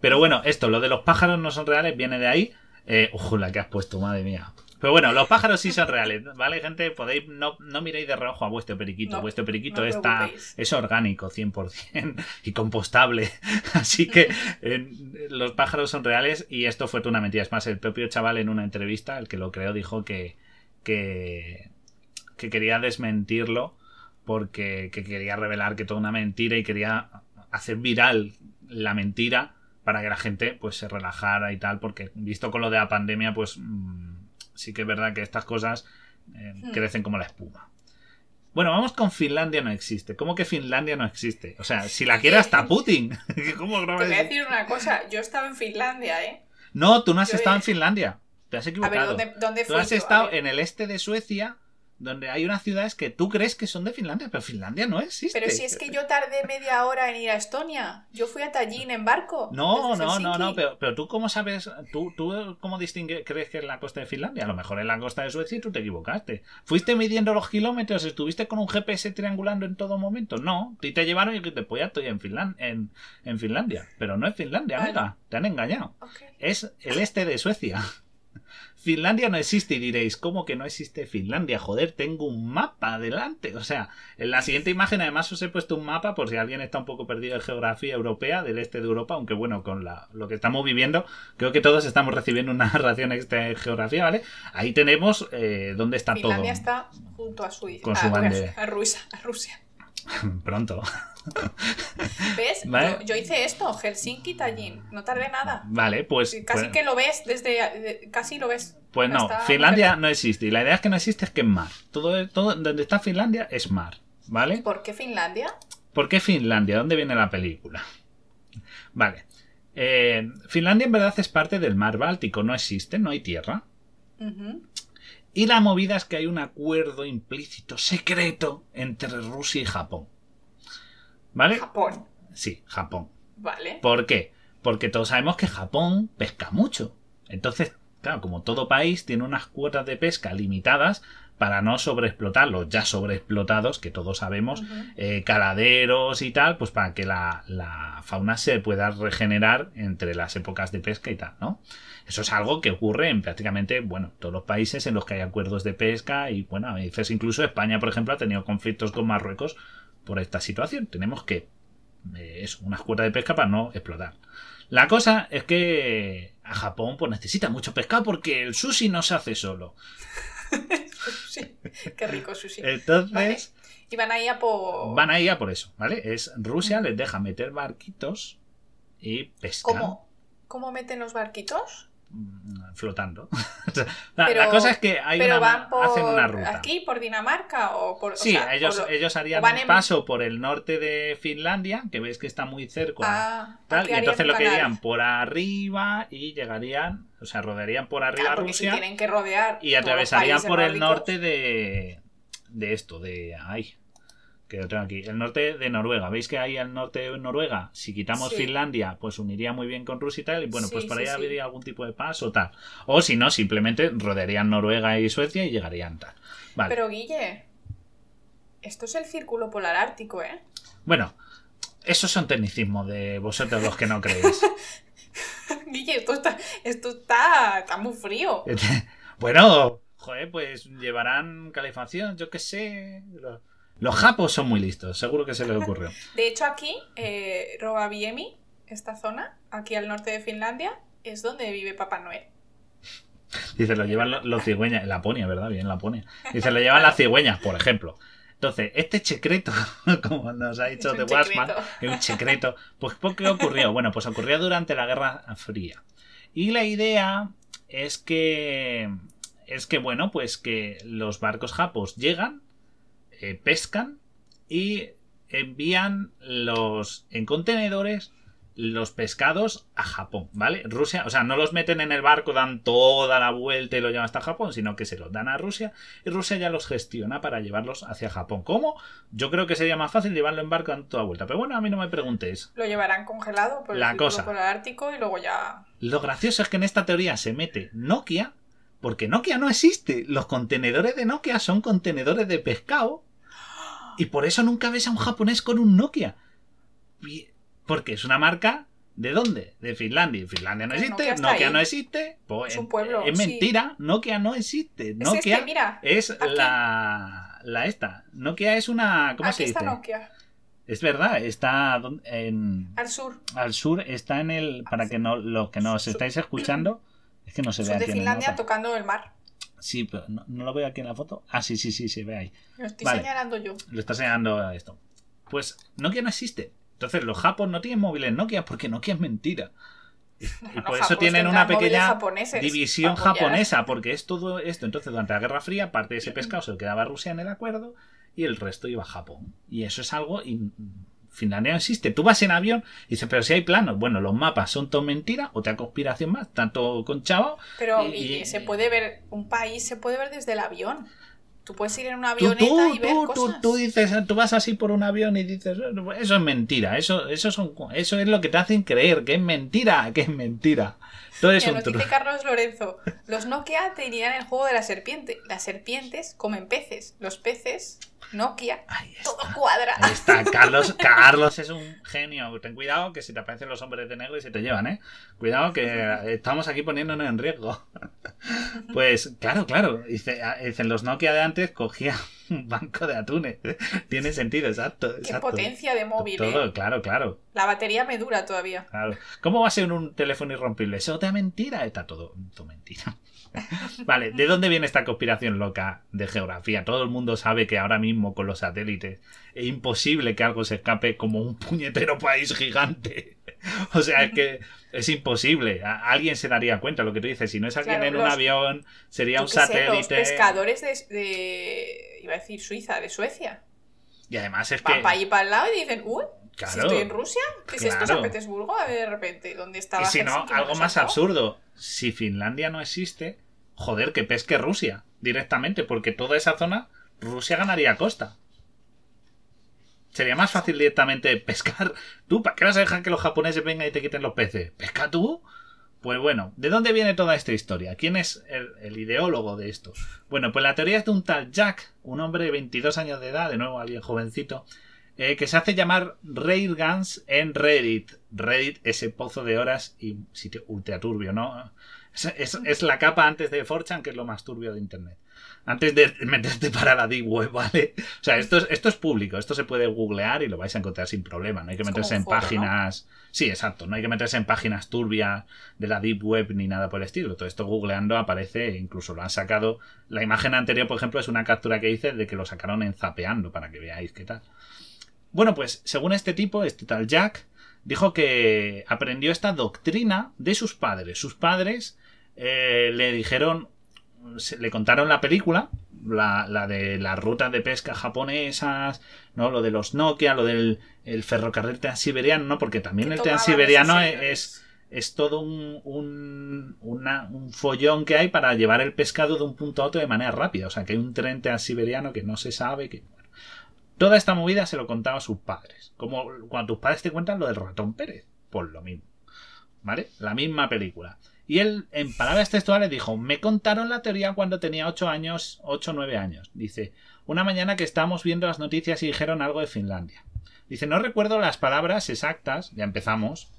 Pero bueno, esto, lo de los pájaros no son reales, viene de ahí. Eh, ojo, la que has puesto, madre mía. Pero bueno, los pájaros sí son reales, ¿vale, gente? Podéis, no, no miréis de reojo a vuestro periquito. No, vuestro periquito no está, preocupéis. es orgánico, 100%, (laughs) y compostable. (laughs) Así que eh, los pájaros son reales y esto fue toda una mentira. Es más, el propio chaval en una entrevista, el que lo creó, dijo que, que, que quería desmentirlo porque que quería revelar que toda una mentira y quería hacer viral la mentira para que la gente pues se relajara y tal porque visto con lo de la pandemia pues mm, sí que es verdad que estas cosas eh, Hmm. crecen como la espuma bueno, vamos con Finlandia no existe. ¿Cómo que Finlandia no existe? O sea, si la quiere hasta Putin. (laughs) ¿Cómo Te voy a decir una cosa, yo estaba en Finlandia, ¿eh? No, tú no has Yo estado he- en Finlandia. Te has A equivocado. ver, ¿dónde, dónde Tú has yo? A estado en el este de Suecia, donde hay unas ciudades que tú crees que son de Finlandia, pero Finlandia no existe. Pero si es que yo tardé media hora en ir a Estonia. Yo fui a Tallinn en barco. No, no, no, no, pero, pero tú cómo sabes, tú, tú cómo distingue, crees que es la costa de Finlandia? A lo mejor es la costa de Suecia y tú te equivocaste. ¿Fuiste midiendo los kilómetros? ¿Estuviste con un GPS triangulando en todo momento? No, y te llevaron y que te pues estoy en, Finlan- en, en Finlandia. Pero no es Finlandia, Vale. amiga, te han engañado. Es el este de Suecia. Finlandia no existe y diréis, ¿cómo que no existe Finlandia? Joder, tengo un mapa adelante. O sea, en la siguiente imagen además os he puesto un mapa por si alguien está un poco perdido en geografía europea del este de Europa, aunque bueno, con la, lo que estamos viviendo, creo que todos estamos recibiendo una (laughs) narración extra de geografía, ¿vale? Ahí tenemos eh, dónde está Finlandia todo. está junto a Suiza. Con su bandera. a Rusia, a Rusia. (laughs) Pronto. ¿Ves? (laughs) Vale. Yo, yo hice esto, Helsinki, Tallinn. No tardé nada. Vale, pues. Casi pues- que lo ves desde. de- casi lo ves. Pues no, Finlandia no existe. Y la idea es que no existe es que es mar. Todo, todo donde está Finlandia es mar. ¿Vale? ¿Por qué Finlandia? ¿Por qué Finlandia? ¿Dónde viene la película? Vale. Eh, Finlandia en verdad es parte del mar Báltico. No existe, no hay tierra. Y la movida es que hay un acuerdo implícito, secreto, entre Rusia y Japón. ¿Vale? Japón. Sí, Japón. Vale. ¿Por qué? Porque todos sabemos que Japón pesca mucho. Entonces, claro, como todo país tiene unas cuotas de pesca limitadas para no sobreexplotar los ya sobreexplotados, que todos sabemos, eh, caladeros y tal, pues para que la, la fauna se pueda regenerar entre las épocas de pesca y tal, ¿no? Eso es algo que ocurre en prácticamente, bueno, todos los países en los que hay acuerdos de pesca y, bueno, a veces incluso España, por ejemplo, ha tenido conflictos con Marruecos por esta situación. Tenemos que, eh, eso, unas cuotas de pesca para no explotar. La cosa es que a Japón pues necesita mucho pescado porque el sushi no se hace solo. (laughs) Sí. Qué rico sushi. Entonces... Vale. Y van ahí a por. Van ahí a por eso, ¿vale? Es Rusia les deja meter barquitos y pescan ¿Cómo? ¿Cómo meten los barquitos? Mm, flotando. (laughs) La, Pero- la cosa es que hay Pero una, van por. hacen una ruta. ¿Aquí, por Dinamarca? O por. o Sí, sea, ellos, lo- ellos harían un en- paso por el norte de Finlandia, que veis que está muy cerca. Ah, tal, y entonces lo que canal. irían por arriba y llegarían, o sea, rodearían por arriba Rusia si tienen que rodear. y atravesarían por el nórdicos. norte de, de esto, de... Ay, que lo tengo aquí. El norte de Noruega. ¿Veis que ahí al norte de Noruega, si quitamos Sí. Finlandia, pues uniría muy bien con Rusia y tal? Y bueno, pues Sí, ahí sí. habría algún tipo de paso o tal. O si no, simplemente rodearían Noruega y Suecia y llegarían tal. Vale. Pero Guille, esto es el círculo polar ártico, ¿eh? Bueno, esos son tecnicismos de vosotros los que no creéis. (laughs) Guille, esto está, esto está, está muy frío. (laughs) bueno, joder, pues llevarán calefacción, yo qué sé. Los japos son muy listos, seguro que se les ocurrió. (laughs) De hecho, aquí, eh, Rovaniemi, esta zona, aquí al norte de Finlandia, es donde vive Papá Noel. Dice, lo llevan lo- los cigüeñas, Laponia, ¿verdad? Bien, Laponia. Dice, lo llevan las cigüeñas, por ejemplo. Entonces, este secreto, (laughs) como nos ha dicho Watchman, secreto. es un secreto. Pues, ¿por qué ocurrió? Bueno, pues ocurrió durante la Guerra Fría. Y la idea es que, es que, bueno, pues que los barcos japos llegan, eh, pescan y envían los, en contenedores, los pescados a Japón, ¿vale? Rusia, o sea, no los meten en el barco, dan toda la vuelta y lo llevan hasta Japón, sino que se los dan a Rusia y Rusia ya los gestiona para llevarlos hacia Japón. ¿Cómo? Yo creo que sería más fácil llevarlo en barco dando toda vuelta. Pero bueno, a mí no me preguntéis. Lo llevarán congelado por el La cosa. polar ártico y luego ya... Lo gracioso es que en esta teoría se mete Nokia, porque Nokia no existe. Los contenedores de Nokia son contenedores de pescado. Y por eso nunca ves a un japonés con un Nokia. Porque es una marca. ¿De dónde? De Finlandia. Finlandia no existe, Nokia no existe. Pues Es un pueblo, Es sí. mentira, Nokia no existe. Es Nokia este, mira. es la, la esta. Nokia es una. ¿Cómo aquí se está dice? Nokia, Es verdad, está en, al sur. al sur, está en el. Para que no los que nos estáis escuchando, es que no se ve Sur de en Finlandia tocando el mar. Sí, pero no, no lo veo aquí en la foto. Ah, sí, sí, sí, se ve ahí. Lo estoy Vale. señalando yo. Lo está señalando esto. Pues Nokia no existe. Entonces los japos no tienen móviles Nokia porque Nokia es mentira. Y (laughs) por eso tienen una pequeña división japonesa, porque es todo esto. Entonces, durante la Guerra Fría, parte de ese pescado se lo quedaba Rusia en el acuerdo y el resto iba a Japón. Y eso es algo. in- Finlandia no existe. Tú vas en avión y dices, pero si hay planos. Bueno, los mapas son todo mentira, otra conspiración más, tanto con Chavo. Pero Y- se puede ver, un país se puede ver desde el avión. Tú puedes ir en Tú, avioneta tú, y ver tú, cosas. tú dices, tú vas así por un avión y dices, eso es mentira, eso, eso, son, eso es lo que te hacen creer, que es mentira, que es mentira. Todo es Mira, un nos dice. Carlos Lorenzo, los Nokia te el juego de la serpiente. Las serpientes comen peces. Los peces, Nokia, todo cuadra. Ahí está, Carlos, Carlos es un genio. Ten cuidado que si te aparecen los hombres de negro y se te llevan, ¿eh? Cuidado que estamos aquí poniéndonos en riesgo. (laughs) Pues claro, claro. Dice, dicen los Nokia de antes cogían (laughs) banco de atunes. (laughs) Tiene sentido, exacto. Qué exacto. potencia de móvil, Todo, ¿eh? claro, claro. La batería me dura todavía. Claro. ¿Cómo va a ser un teléfono irrompible? ¿Eso te mentira? Está todo, todo mentira. (laughs) Vale, ¿de dónde viene esta conspiración loca de geografía? Todo el mundo sabe que ahora mismo con los satélites es imposible que algo se escape como un puñetero país gigante. (laughs) O sea, es que es imposible. A- Alguien se daría cuenta, lo que tú dices. Si no es alguien Claro, en un avión, sería un qué sé, los satélite. pescadores de, de- Iba a decir Suiza, de Suecia. Y además es que. Van para allí para el lado y dicen, uy, Claro. si estoy en Rusia, ¿qué es esto? Claro. San Petersburgo, A ver, de repente, ¿dónde estaba Y si no, algo ¿Dónde más absurdo. Si Finlandia no existe, joder, que pesque Rusia directamente, porque toda esa zona, Rusia ganaría costa. Sería más fácil directamente pescar. (laughs) ¿Tú para qué vas a dejar que los japoneses vengan y te quiten los peces? ¿Pesca tú? Pues bueno, ¿de dónde viene toda esta historia? ¿Quién es el, ideólogo de esto? Bueno, pues la teoría es de un tal Jack, un hombre de 22 años de edad, de nuevo alguien jovencito, eh, que se hace llamar Railguns en Reddit. Reddit, ese pozo de horas y sitio ultra turbio, ¿no? Es, es- la capa antes de 4chan, que es lo más turbio de Internet. Antes de meterte para la deep web, ¿vale? O sea, esto es, esto es público, esto se puede googlear y lo vais a encontrar sin problema. No hay que meterse en páginas... Sí, exacto, no hay que meterse en páginas turbias de la deep web ni nada por el estilo. Todo esto googleando aparece, incluso lo han sacado. La imagen anterior, por ejemplo, es una captura que hice de que lo sacaron en zapeando para que veáis qué tal. Bueno, pues según este tipo, este tal Jack, dijo que aprendió esta doctrina de sus padres. Sus padres eh, le dijeron, se- le contaron la película, la, la de las rutas de pesca japonesas, ¿no? Lo de los Nokia, lo del el ferrocarril transiberiano, ¿no? Porque también el transiberiano esos es, es todo un, un, una- un follón que hay para llevar el pescado de un punto a otro de manera rápida. O sea, que hay un tren transiberiano que no se sabe que... bueno. Toda esta movida se lo contaba a sus padres. Como cuando tus padres te cuentan lo del ratón Pérez. Pues lo mismo. ¿Vale? La misma película. Y él, en palabras textuales, dijo, me contaron la teoría cuando tenía 8 años, 8 o 9 años. Dice, una mañana que estábamos viendo las noticias y dijeron algo de Finlandia. Dice, no recuerdo las palabras exactas, ya empezamos.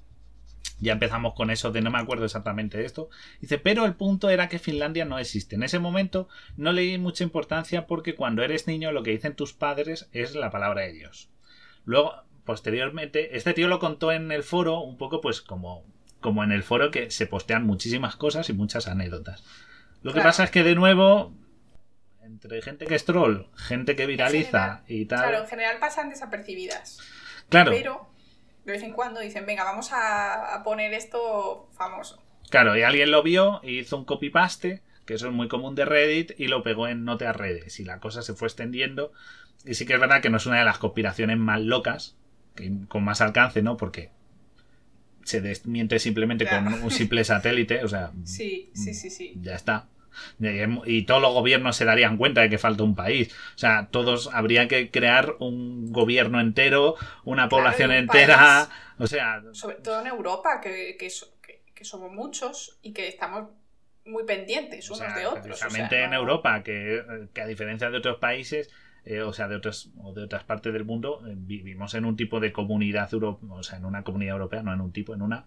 Ya empezamos con eso de no me acuerdo exactamente de esto. Dice, pero el punto era que Finlandia no existe. En ese momento no le di mucha importancia porque cuando eres niño lo que dicen tus padres es la palabra de Dios. Luego, posteriormente, este tío lo contó en el foro un poco pues como, como en el foro que se postean muchísimas cosas y muchas anécdotas. Lo que Claro. pasa es que de nuevo, entre gente que es troll, gente que viraliza general- y tal... Claro, en general pasan desapercibidas. claro. Pero de vez en cuando dicen, venga, vamos a, a poner esto famoso. Claro, y alguien lo vio y hizo un copy-paste, que eso es muy común de Reddit, y lo pegó en Note a redes. Y la cosa se fue extendiendo. Y sí que es verdad que no es una de las conspiraciones más locas, que, con más alcance, ¿no? Porque se desmiente simplemente Claro. con un simple satélite, o sea, Sí, sí, sí, sí. ya está. Y, todos los gobiernos se darían cuenta de que falta un país. O sea, todos habría que crear un gobierno entero, una Claro, población un entera. país. O sea, Sobre todo en Europa, que, que, so- que- que somos muchos y que estamos muy pendientes O unos sea, de otros. o sea, en no- Europa, que, que a diferencia de otros países, eh, o sea, de otras, o de otras partes del mundo, eh, vivimos en un tipo de comunidad europea, o sea, en una comunidad europea, no en un tipo, en una,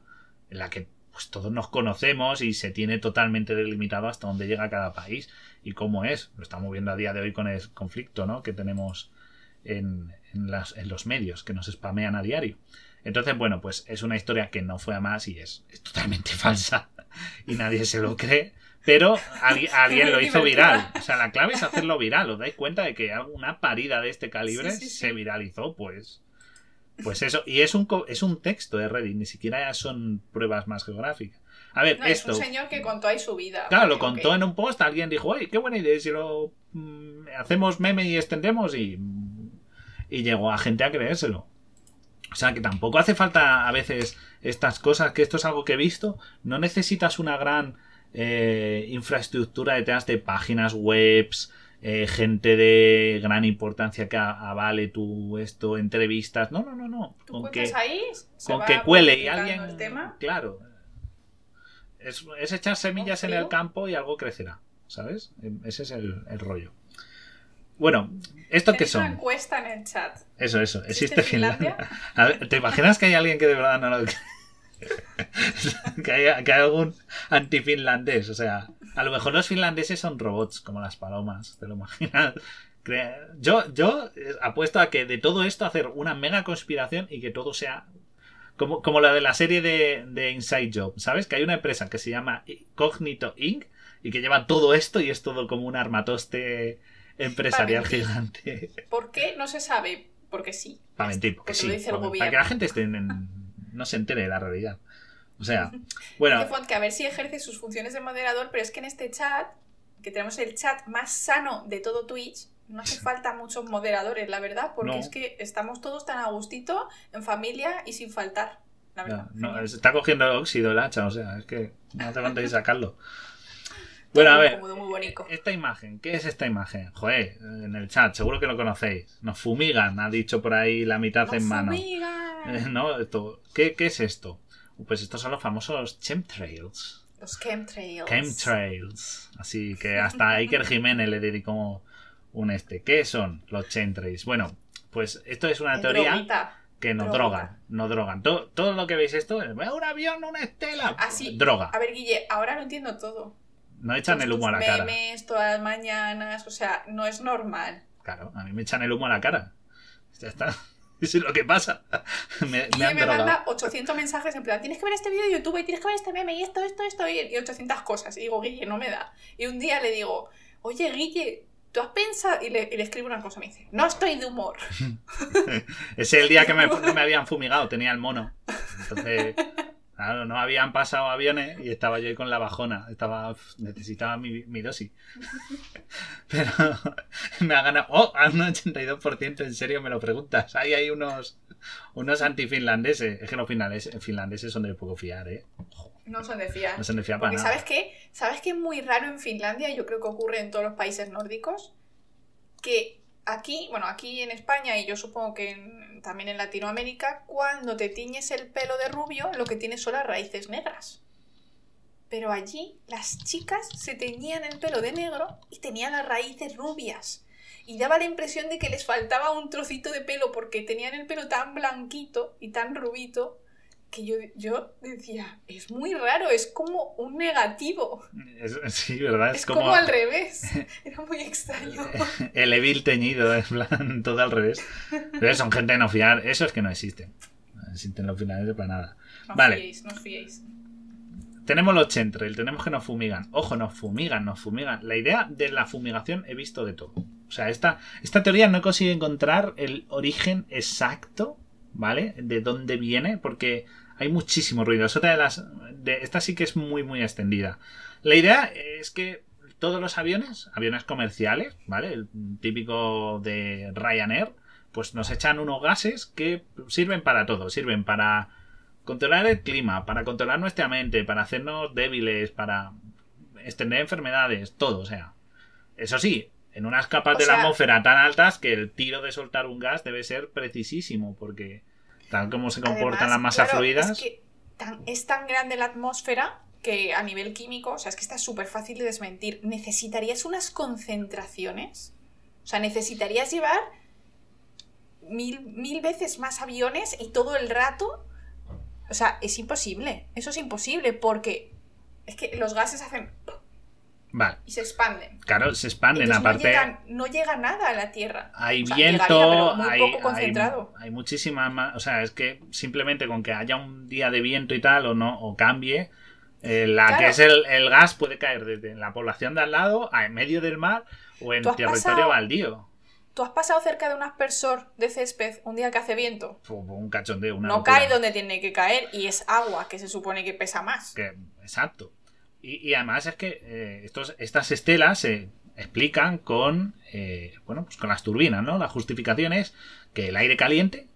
en la que pues todos nos conocemos y se tiene totalmente delimitado hasta dónde llega cada país y cómo es. Lo estamos viendo a día de hoy con el conflicto ¿no? que tenemos en, en, los medios, que nos spamean a diario. Entonces, bueno, pues es una historia que no fue a más y es, es totalmente (laughs) falsa y nadie se lo cree. Pero alguien, (laughs) alguien lo hizo viral. O sea, la clave es hacerlo viral. ¿Os dais cuenta de que alguna parida de este calibre Sí, sí, sí. se viralizó? Pues, pues eso. Y es un, es un texto de Reddit, ni siquiera son pruebas más geográficas. A ver, No, es esto. un señor que contó ahí su vida. Claro, lo contó en un post, alguien dijo, ¡ay, qué buena idea! Si lo mm, hacemos meme y extendemos y, y llegó a gente a creérselo. O sea que tampoco hace falta a veces estas cosas, que esto es algo que he visto. No necesitas una gran eh, infraestructura detrás de páginas webs, eh, gente de gran importancia que avale tu esto, entrevistas. No, no, no, no. Tú Con que, ahí, con que cuele y alguien. el tema. Claro. Es, es echar semillas en el campo y algo crecerá. ¿Sabes? Ese es el, el rollo. Bueno, ¿esto qué Tenéis una son? encuesta en el chat. Eso, eso. ¿Existe Existe Finlandia. (laughs) A ver, ¿te imaginas que hay alguien que de verdad no lo (laughs) que hay, que hay algún anti-finlandés? O sea, a lo mejor los finlandeses son robots, como las palomas. ¿Te lo imaginas? Yo, yo apuesto a que de todo esto hacer una mega conspiración y que todo sea como, como la de la serie de, de Inside Job, ¿sabes? Que hay una empresa que se llama Cognito Inc. y que lleva todo esto y es todo como un armatoste empresarial gigante. ¿Por qué? No se sabe. Porque sí. Para mentir, porque, sí. para que la gente esté no se entere de la realidad. O sea, (laughs) bueno. que a ver si ejerce sus funciones de moderador, pero es que en este chat, que tenemos el chat más sano de todo Twitch, no hace (laughs) falta muchos moderadores, la verdad, porque es que estamos todos tan a gustito, en familia y sin faltar. La verdad. No, está cogiendo el óxido el hacha, o sea, es que no hace falta ir sacarlo. (laughs) Bueno, a ver, esta imagen, ¿qué es esta imagen? Joder, en el chat, seguro que lo conocéis. Nos fumigan, ha dicho por ahí la mitad en mano. Fumigan. (laughs) ¿No? Esto, ¿qué, ¿Qué es esto? Pues estos son los famosos chemtrails. Los chemtrails. Chemtrails. Así que hasta Iker (laughs) Jiménez le dedicó un este. ¿Qué son los chemtrails? Bueno, pues esto es una teoría que nos drogan. No drogan. Todo, todo, lo que veis esto es un avión, una estela. Así. Droga. A ver, Guille, ahora no entiendo todo. No echan el humo a la cara. memes todas las mañanas, o sea, no es normal. Claro, a mí me echan el humo a la cara. Ya está. Eso (laughs) es lo que pasa. (laughs) me, y me, me manda 800 mensajes en plan, tienes que ver este vídeo de YouTube y tienes que ver este meme y esto, esto, esto y 800 cosas. Y digo, Guille, no me da. Y un día le digo, oye, Guille, ¿tú has pensado? Y le, escribo una cosa, me dice, no estoy de humor. (laughs) Ese es el día que me, me habían fumigado, tenía el mono. Entonces Claro, no habían pasado aviones y estaba yo ahí con la bajona. Estaba, necesitaba mi, dosis. (laughs) Pero (laughs) me ha ganado. ¡Oh! A un 82%, en serio me lo preguntas. Ahí hay unos, unos anti-finlandeses. Es que los finlandeses son de poco fiar, ¿eh? No son de fiar. No son de fiar para ¿sabes qué? ¿Sabes qué es muy raro en Finlandia? Yo creo que ocurre en todos los países nórdicos. Que aquí, bueno, aquí en España y yo supongo que también en Latinoamérica, cuando te tiñes el pelo de rubio, lo que tienes son las raíces negras. Pero allí las chicas se teñían el pelo de negro y tenían las raíces rubias. Y daba la impresión de que les faltaba un trocito de pelo porque tenían el pelo tan blanquito y tan rubito que yo, yo decía, es muy raro, es como un negativo. sí, ¿verdad? Es, como... al revés. (laughs) Era muy extraño. (laughs) El evil teñido, en plan, (laughs) todo al revés. Pero son gente no fiar, eso es que no existen. No existen los finales para nada. No vale. Fiéis, no fiéis. Tenemos los chentrail, tenemos que nos fumigan. Ojo, nos fumigan, nos fumigan. La idea de la fumigación he visto de todo. O sea, esta, esta teoría no he conseguido encontrar el origen exacto, ¿vale? De dónde viene, porque hay muchísimo ruido. Es otra de las. De, esta sí que es muy, muy extendida. La idea es que todos los aviones, aviones comerciales, ¿vale? El típico de Ryanair, pues nos echan unos gases que sirven para todo. Sirven para controlar el clima, para controlar nuestra mente, para hacernos débiles, para extender enfermedades, todo. O sea, eso sí, en unas capas de la atmósfera tan altas que el tiro de soltar un gas debe ser precisísimo, porque tal como se comportan las masas fluidas. Es, que es tan grande la atmósfera que a nivel químico, o sea, es que está súper fácil de desmentir. ¿Necesitarías unas concentraciones? O sea, necesitarías llevar mil, mil veces más aviones y todo el rato. O sea, es imposible. Eso es imposible porque es que los gases hacen y se expanden. Claro, se expanden, aparte. No llega, nada a la Tierra. Hay viento, hay, hay, muchísimas más. O sea, es que simplemente con que haya un día de viento y tal, o no, o cambie, eh, la que es el, gas puede caer desde la población de al lado, a en medio del mar o en territorio baldío. ¿Tú has pasado cerca de un aspersor de césped un día que hace viento? Un cachondeo, una No cae donde tiene que caer y es agua, que se supone que pesa más. Que, exacto. Y, además es que eh, estos, estas estelas se explican con, eh, bueno, pues con las turbinas, ¿no? La justificación es que el aire caliente,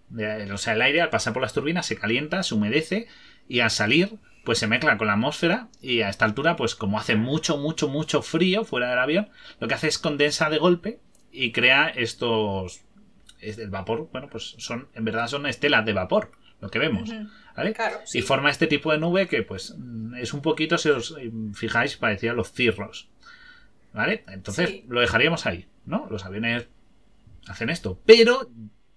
o sea, el aire al pasar por las turbinas se calienta, se humedece y al salir pues se mezcla con la atmósfera y a esta altura pues como hace mucho, mucho, mucho frío fuera del avión, lo que hace es condensa de golpe y crea estos... El vapor, bueno, pues son, en verdad son estelas de vapor, lo que vemos. ¿Vale? Y forma este tipo de nube que, pues, es un poquito, si os fijáis, parecía los cirros. ¿Vale? Entonces, lo dejaríamos ahí, ¿no? Los aviones hacen esto. Pero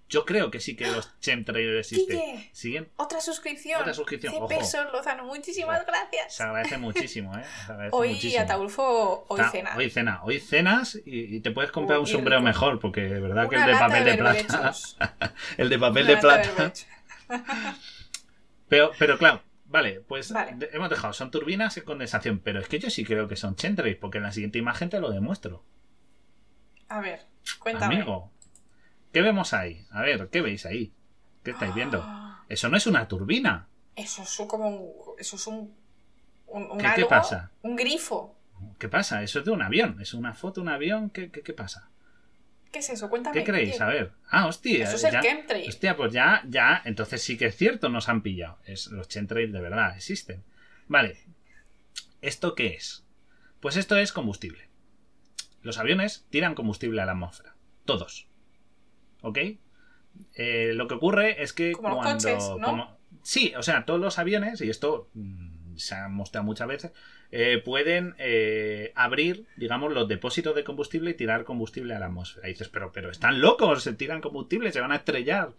Yo creo que sí que los chemtrails existen. Guille, ¿Siguen? Otra suscripción. Otra suscripción, 100 ojo. pesos, Lozano. Muchísimas gracias. Se agradece muchísimo, ¿eh? Se agradece Hoy muchísimo. Ataulfo, hoy Ta- cena. Hoy cena. Hoy cenas y, y te puedes comprar Uy, un sombrero rico. mejor, porque de verdad que el de papel de, plata. (laughs) El de papel Una de lata plata. (laughs) Pero, pero claro, vale, pues Vale. hemos dejado, son turbinas y condensación, pero es que yo sí creo que son chemtrails, porque en la siguiente imagen te lo demuestro. A ver, cuéntame. Amigo, ¿qué vemos ahí? A ver, ¿qué veis ahí? ¿Qué estáis viendo? Ah, Eso no es una turbina. Eso es como un, eso es un, un, un ¿Qué- pasa? un grifo. ¿Qué pasa? Eso es de un avión, es una foto un avión. ¿Qué, qué, qué pasa? ¿Qué es eso? Cuéntame. ¿Qué creéis? A ver. Ah, hostia. Eso es el chemtrail. Hostia, pues ya, ya, entonces sí que es cierto, nos han pillado. Es, los chemtrails de verdad existen. Vale. ¿Esto qué es? Pues esto es combustible. Los aviones tiran combustible a la atmósfera. Todos. ¿Ok? Eh, lo que ocurre es que Como los cuando. coches, ¿no? como- sí, o sea, todos los aviones, y esto mm, se ha mostrado muchas veces, eh, pueden eh, abrir, digamos, los depósitos de combustible y tirar combustible a la atmósfera. Y dices, pero, pero están locos, se tiran combustible, se van a estrellar.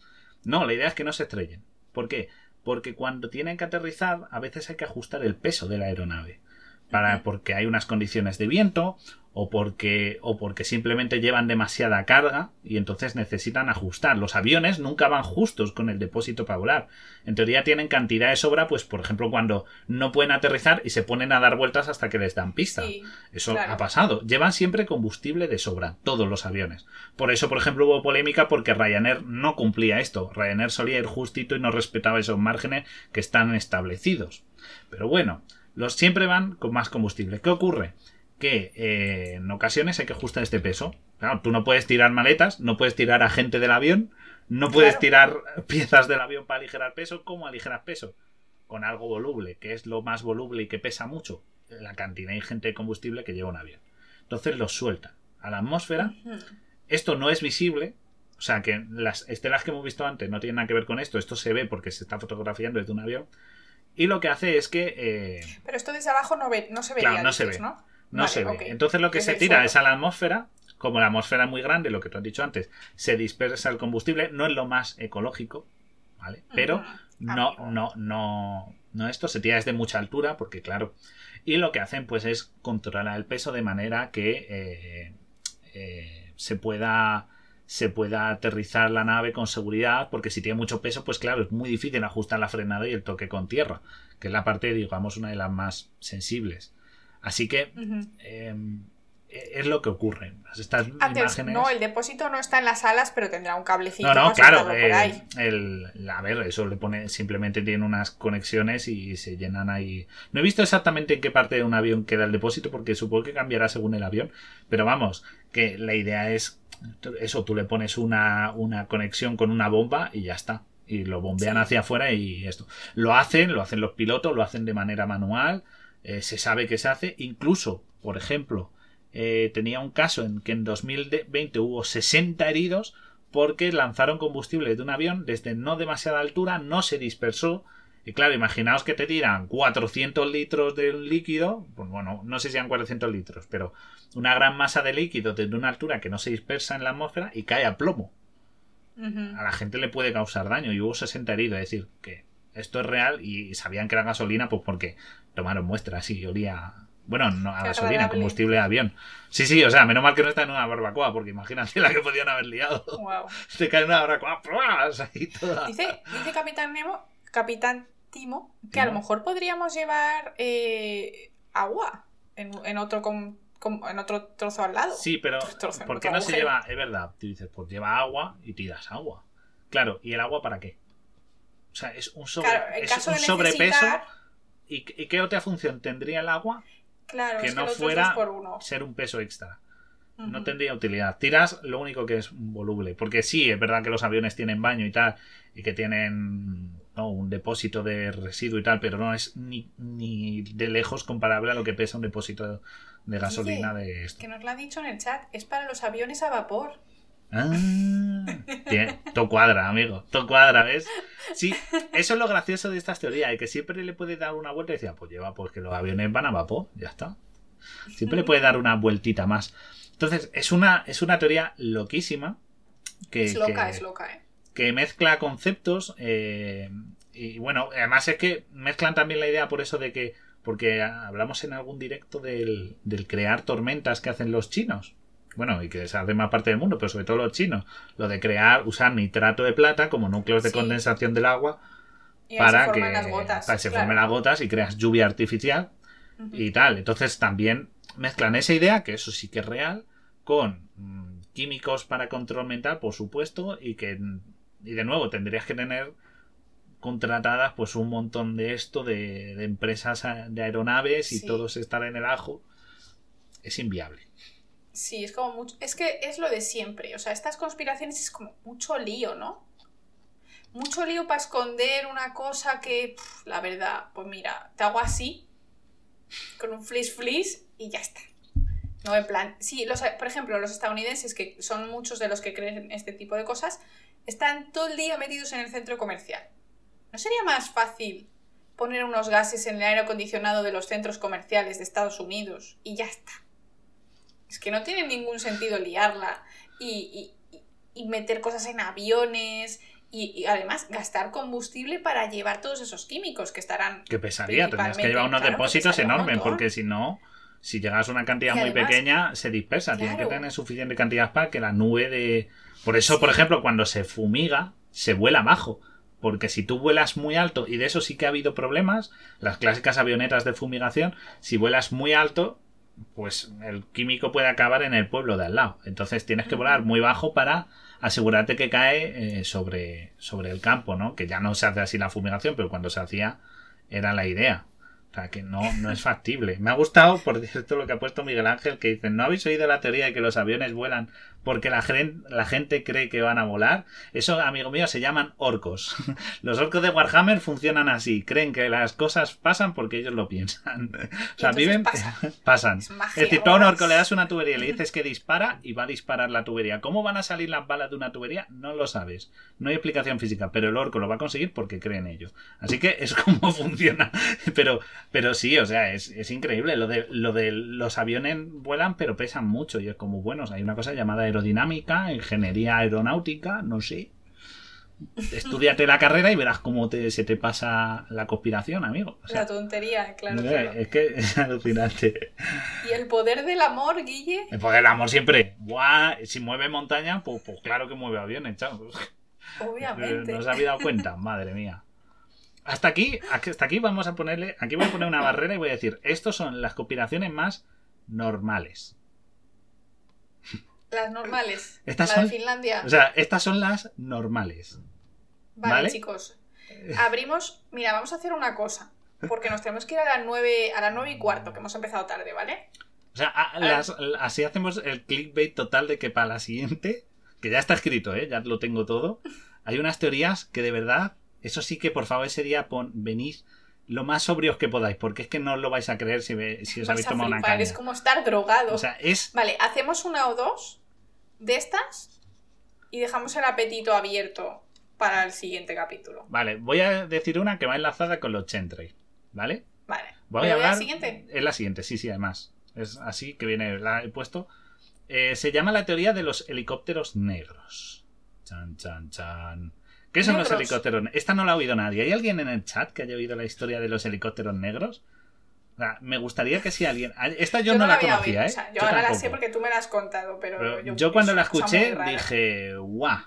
No, la idea es que no se estrellen. ¿Por qué? Porque cuando tienen que aterrizar, a veces hay que ajustar el peso de la aeronave. Para, porque hay unas condiciones de viento o porque, o porque simplemente llevan demasiada carga y entonces necesitan ajustar. Los aviones nunca van justos con el depósito para volar. En teoría tienen cantidad de sobra, pues por ejemplo cuando no pueden aterrizar y se ponen a dar vueltas hasta que les dan pista. Sí, Eso claro. ha pasado. Llevan siempre combustible de sobra, todos los aviones. Por eso, por ejemplo, hubo polémica porque Ryanair no cumplía esto. Ryanair solía ir justito y no respetaba esos márgenes que están establecidos. Pero bueno, los siempre van con más combustible. ¿Qué ocurre? Que eh, en ocasiones hay que ajustar este peso. Claro, tú no puedes tirar maletas, no puedes tirar a gente del avión, no puedes Claro. tirar (laughs) piezas del avión para aligerar peso. ¿Cómo aligeras peso? Con algo voluble, que es lo más voluble y que pesa mucho. La cantidad ingente de combustible que lleva un avión. Entonces los sueltan a la atmósfera. Esto no es visible. O sea que las estelas que hemos visto antes no tienen nada que ver con esto. Esto se ve porque se está fotografiando desde un avión. Y lo que hace es que eh, Pero esto desde abajo no, ve, no se vería, Claro, no se ve. ¿no? no Vale, se ve. Entonces lo que Desde se tira es a la atmósfera. Como la atmósfera es muy grande, lo que tú has dicho antes, se dispersa el combustible. No es lo más ecológico, ¿vale? Pero Ujú. no, no, no, no esto se tira desde mucha altura, porque claro. Y lo que hacen, pues, es controlar el peso de manera que eh, eh, se pueda se pueda aterrizar la nave con seguridad, porque si tiene mucho peso, pues claro, es muy difícil ajustar la frenada y el toque con tierra, que es la parte, digamos, una de las más sensibles. Así que Ujú. eh, es lo que ocurre. Estas Antes, imágenes. no, el depósito no está en las alas, pero tendrá un cablecito No, no, claro. soltarlo por eh, ahí. el, a ver, eso le pone. Simplemente tiene unas conexiones y se llenan ahí. No he visto exactamente en qué parte de un avión queda el depósito, porque supongo que cambiará según el avión. Pero vamos, que la idea es. Eso, tú le pones una, una conexión con una bomba y ya está. Y lo bombean Sí. hacia afuera y esto. Lo hacen, lo hacen los pilotos, lo hacen de manera manual. eh, se sabe que se hace. Incluso, por ejemplo, eh, tenía un caso en que en 2020 hubo 60 heridos porque lanzaron combustible de un avión desde no demasiada altura, no se dispersó. Y claro, imaginaos que te tiran 400 litros de un líquido, pues bueno, no sé si eran 400 litros, pero una gran masa de líquido desde una altura que no se dispersa en la atmósfera y cae a plomo. A la gente le puede causar daño y hubo 60 heridos, es decir, que esto es real y sabían que era gasolina pues porque tomaron muestras y olía... Bueno, no a Qué gasolina, agradable. combustible de avión. Sí, sí, o sea, menos mal que no está en una barbacoa, porque imagínate (laughs) la que podían haber liado. Te (laughs) cae en una barbacoa, ¡pruas! Ahí toda. Dice, dice Capitán Nemo, Capitán Timo, que a lo mejor podríamos llevar eh, agua en, en otro en otro trozo al lado. Sí, pero Trozo, ¿por qué no se lleva? Es verdad, tú dices, pues lleva agua y tiras agua. Claro, ¿y el agua para qué? O sea, es un, sobre, Claro, es un sobrepeso. ¿Y, ¿Y qué otra función tendría el agua? claro, que es no es fuera por uno. Ser un peso extra. No tendría utilidad. Tiras lo único que es voluble. Porque sí, es verdad que los aviones tienen baño y tal, y que tienen ¿no? un depósito de residuo y tal, pero no es ni, ni de lejos comparable a lo que pesa un depósito de gasolina de esto. Que nos lo ha dicho en el chat, es para los aviones a vapor. Ah, bien, todo cuadra, amigo, todo cuadra, ¿ves? Sí, eso es lo gracioso de estas teorías, de que siempre le puede dar una vuelta y decía, pues lleva, pues que los aviones van a vapor, ya está. Siempre le puede dar una vueltita más. Entonces, es una, es una teoría loquísima. Que, es loca, que- es loca, ¿eh? Que mezcla conceptos. eh, y bueno, además es que mezclan también la idea por eso de que. Porque hablamos en algún directo del, del crear tormentas que hacen los chinos. Bueno, y que se hace más parte del mundo, pero sobre todo los chinos. Lo de crear, usar nitrato de plata como núcleos de Sí. condensación del agua Y para se que, forman las gotas. para que se claro. formen las gotas y creas lluvia artificial y tal. Entonces también mezclan esa idea, que eso sí que es real, con mm, químicos para control mental, por supuesto, y que, y de nuevo, tendrías que tener contratadas pues un montón de esto de, de empresas a- de aeronaves y Sí. todos estar en el ajo. Es inviable. Sí, es como mucho. Es que es lo de siempre. O sea, estas conspiraciones es como mucho lío, ¿no? Mucho lío para esconder una cosa que, la verdad, pues mira, te hago así, con un flis flis y ya está. No, en plan. Sí, los, por ejemplo, los estadounidenses, que son muchos de los que creen este tipo de cosas, están todo el día metidos en el centro comercial. ¿No sería más fácil poner unos gases en el aire acondicionado de los centros comerciales de Estados Unidos y ya está? Es que no tiene ningún sentido liarla y, y- y- meter cosas en aviones y, y además gastar combustible para llevar todos esos químicos que estarán... Que pesaría, tendrías que llevar unos claro, que depósitos un enormes, porque si no, si llegas a una cantidad muy pequeña, se dispersa. Tiene que Claro. tener suficiente cantidad para que la nube de. Por eso, por ejemplo, cuando se fumiga, se vuela bajo. Porque si tú vuelas muy alto, y de eso sí que ha habido problemas, las clásicas avionetas de fumigación, si vuelas muy alto, pues el químico puede acabar en el pueblo de al lado. Entonces tienes que volar muy bajo para asegurarte que cae eh, sobre, sobre el campo, ¿no? Que ya no se hace así la fumigación, pero cuando se hacía era la idea. O sea, que no, no es (laughs) factible. Me ha gustado, por cierto, lo que ha puesto Miguel Ángel, que dice, ¿no habéis oído la teoría de que los aviones vuelan porque la, gen- la gente cree que van a volar? Eso, amigo mío, se llaman orcos. (laughs) Los orcos de Warhammer funcionan así. Creen que las cosas pasan porque ellos lo piensan. (laughs) O sea, viven... pasa. (laughs) pasan. Es decir, tú a un orco le das una tubería y le dices que dispara y va a disparar la tubería. ¿Cómo van a salir las balas de una tubería? No lo sabes. No hay explicación física, pero el orco lo va a conseguir porque cree en ello. Así que es como funciona. Pero, pero sí, o sea, es, es increíble. Lo de, lo de los aviones vuelan, pero pesan mucho. Y es como, bueno, hay una cosa llamada aerodinámica, ingeniería aeronáutica, no sé. Estudiate la carrera y verás cómo te, se te pasa la conspiración, amigo. O sea, La tontería, claro, claro. es que (laughs) es alucinante. Y el poder del amor, Guille. El poder del amor siempre. Buah, si mueve montaña, pues, pues claro que mueve aviones, chao. Obviamente. ¿No os habéis dado cuenta? (laughs) Madre mía. Hasta aquí, hasta aquí vamos a ponerle. Aquí voy a poner una barrera y voy a decir: estos son las conspiraciones más normales. Las normales. Estas la son- de Finlandia. O sea, estas son las normales. vale, ¿vale? chicos. Abrimos. Mira, vamos a hacer una cosa. Porque nos tenemos que ir a las nueve, a las nueve y cuarto, que hemos empezado tarde, ¿vale? O sea, a- las- así hacemos el clickbait total de que para la siguiente, que ya está escrito, ¿eh? ya lo tengo todo, hay unas teorías que de verdad, eso sí que por favor ese día pon, venid lo más sobrios que podáis, porque es que no lo vais a creer si, ve- si os Vais habéis tomado una caña. es como estar drogado. O sea, es... Vale, hacemos una o dos de estas y dejamos el apetito abierto para el siguiente capítulo. Vale, voy a decir una que va enlazada con los Chentry, ¿vale? Vale. Voy ¿Pero a de la hablar... siguiente? Es la siguiente, sí, sí, además. Es así que viene, la he puesto. Eh, se llama la teoría de los helicópteros negros. Chan, chan, chan. ¿Qué son los helicópteros? Esta no la ha oído nadie. ¿Hay alguien en el chat que haya oído la historia de los helicópteros negros? Me gustaría que si alguien... Esta yo, no, la, conocía, oído, ¿eh? o sea, yo, Yo ahora la sé porque tú me la has contado, pero, Pero yo, cuando la escuché dije, guau.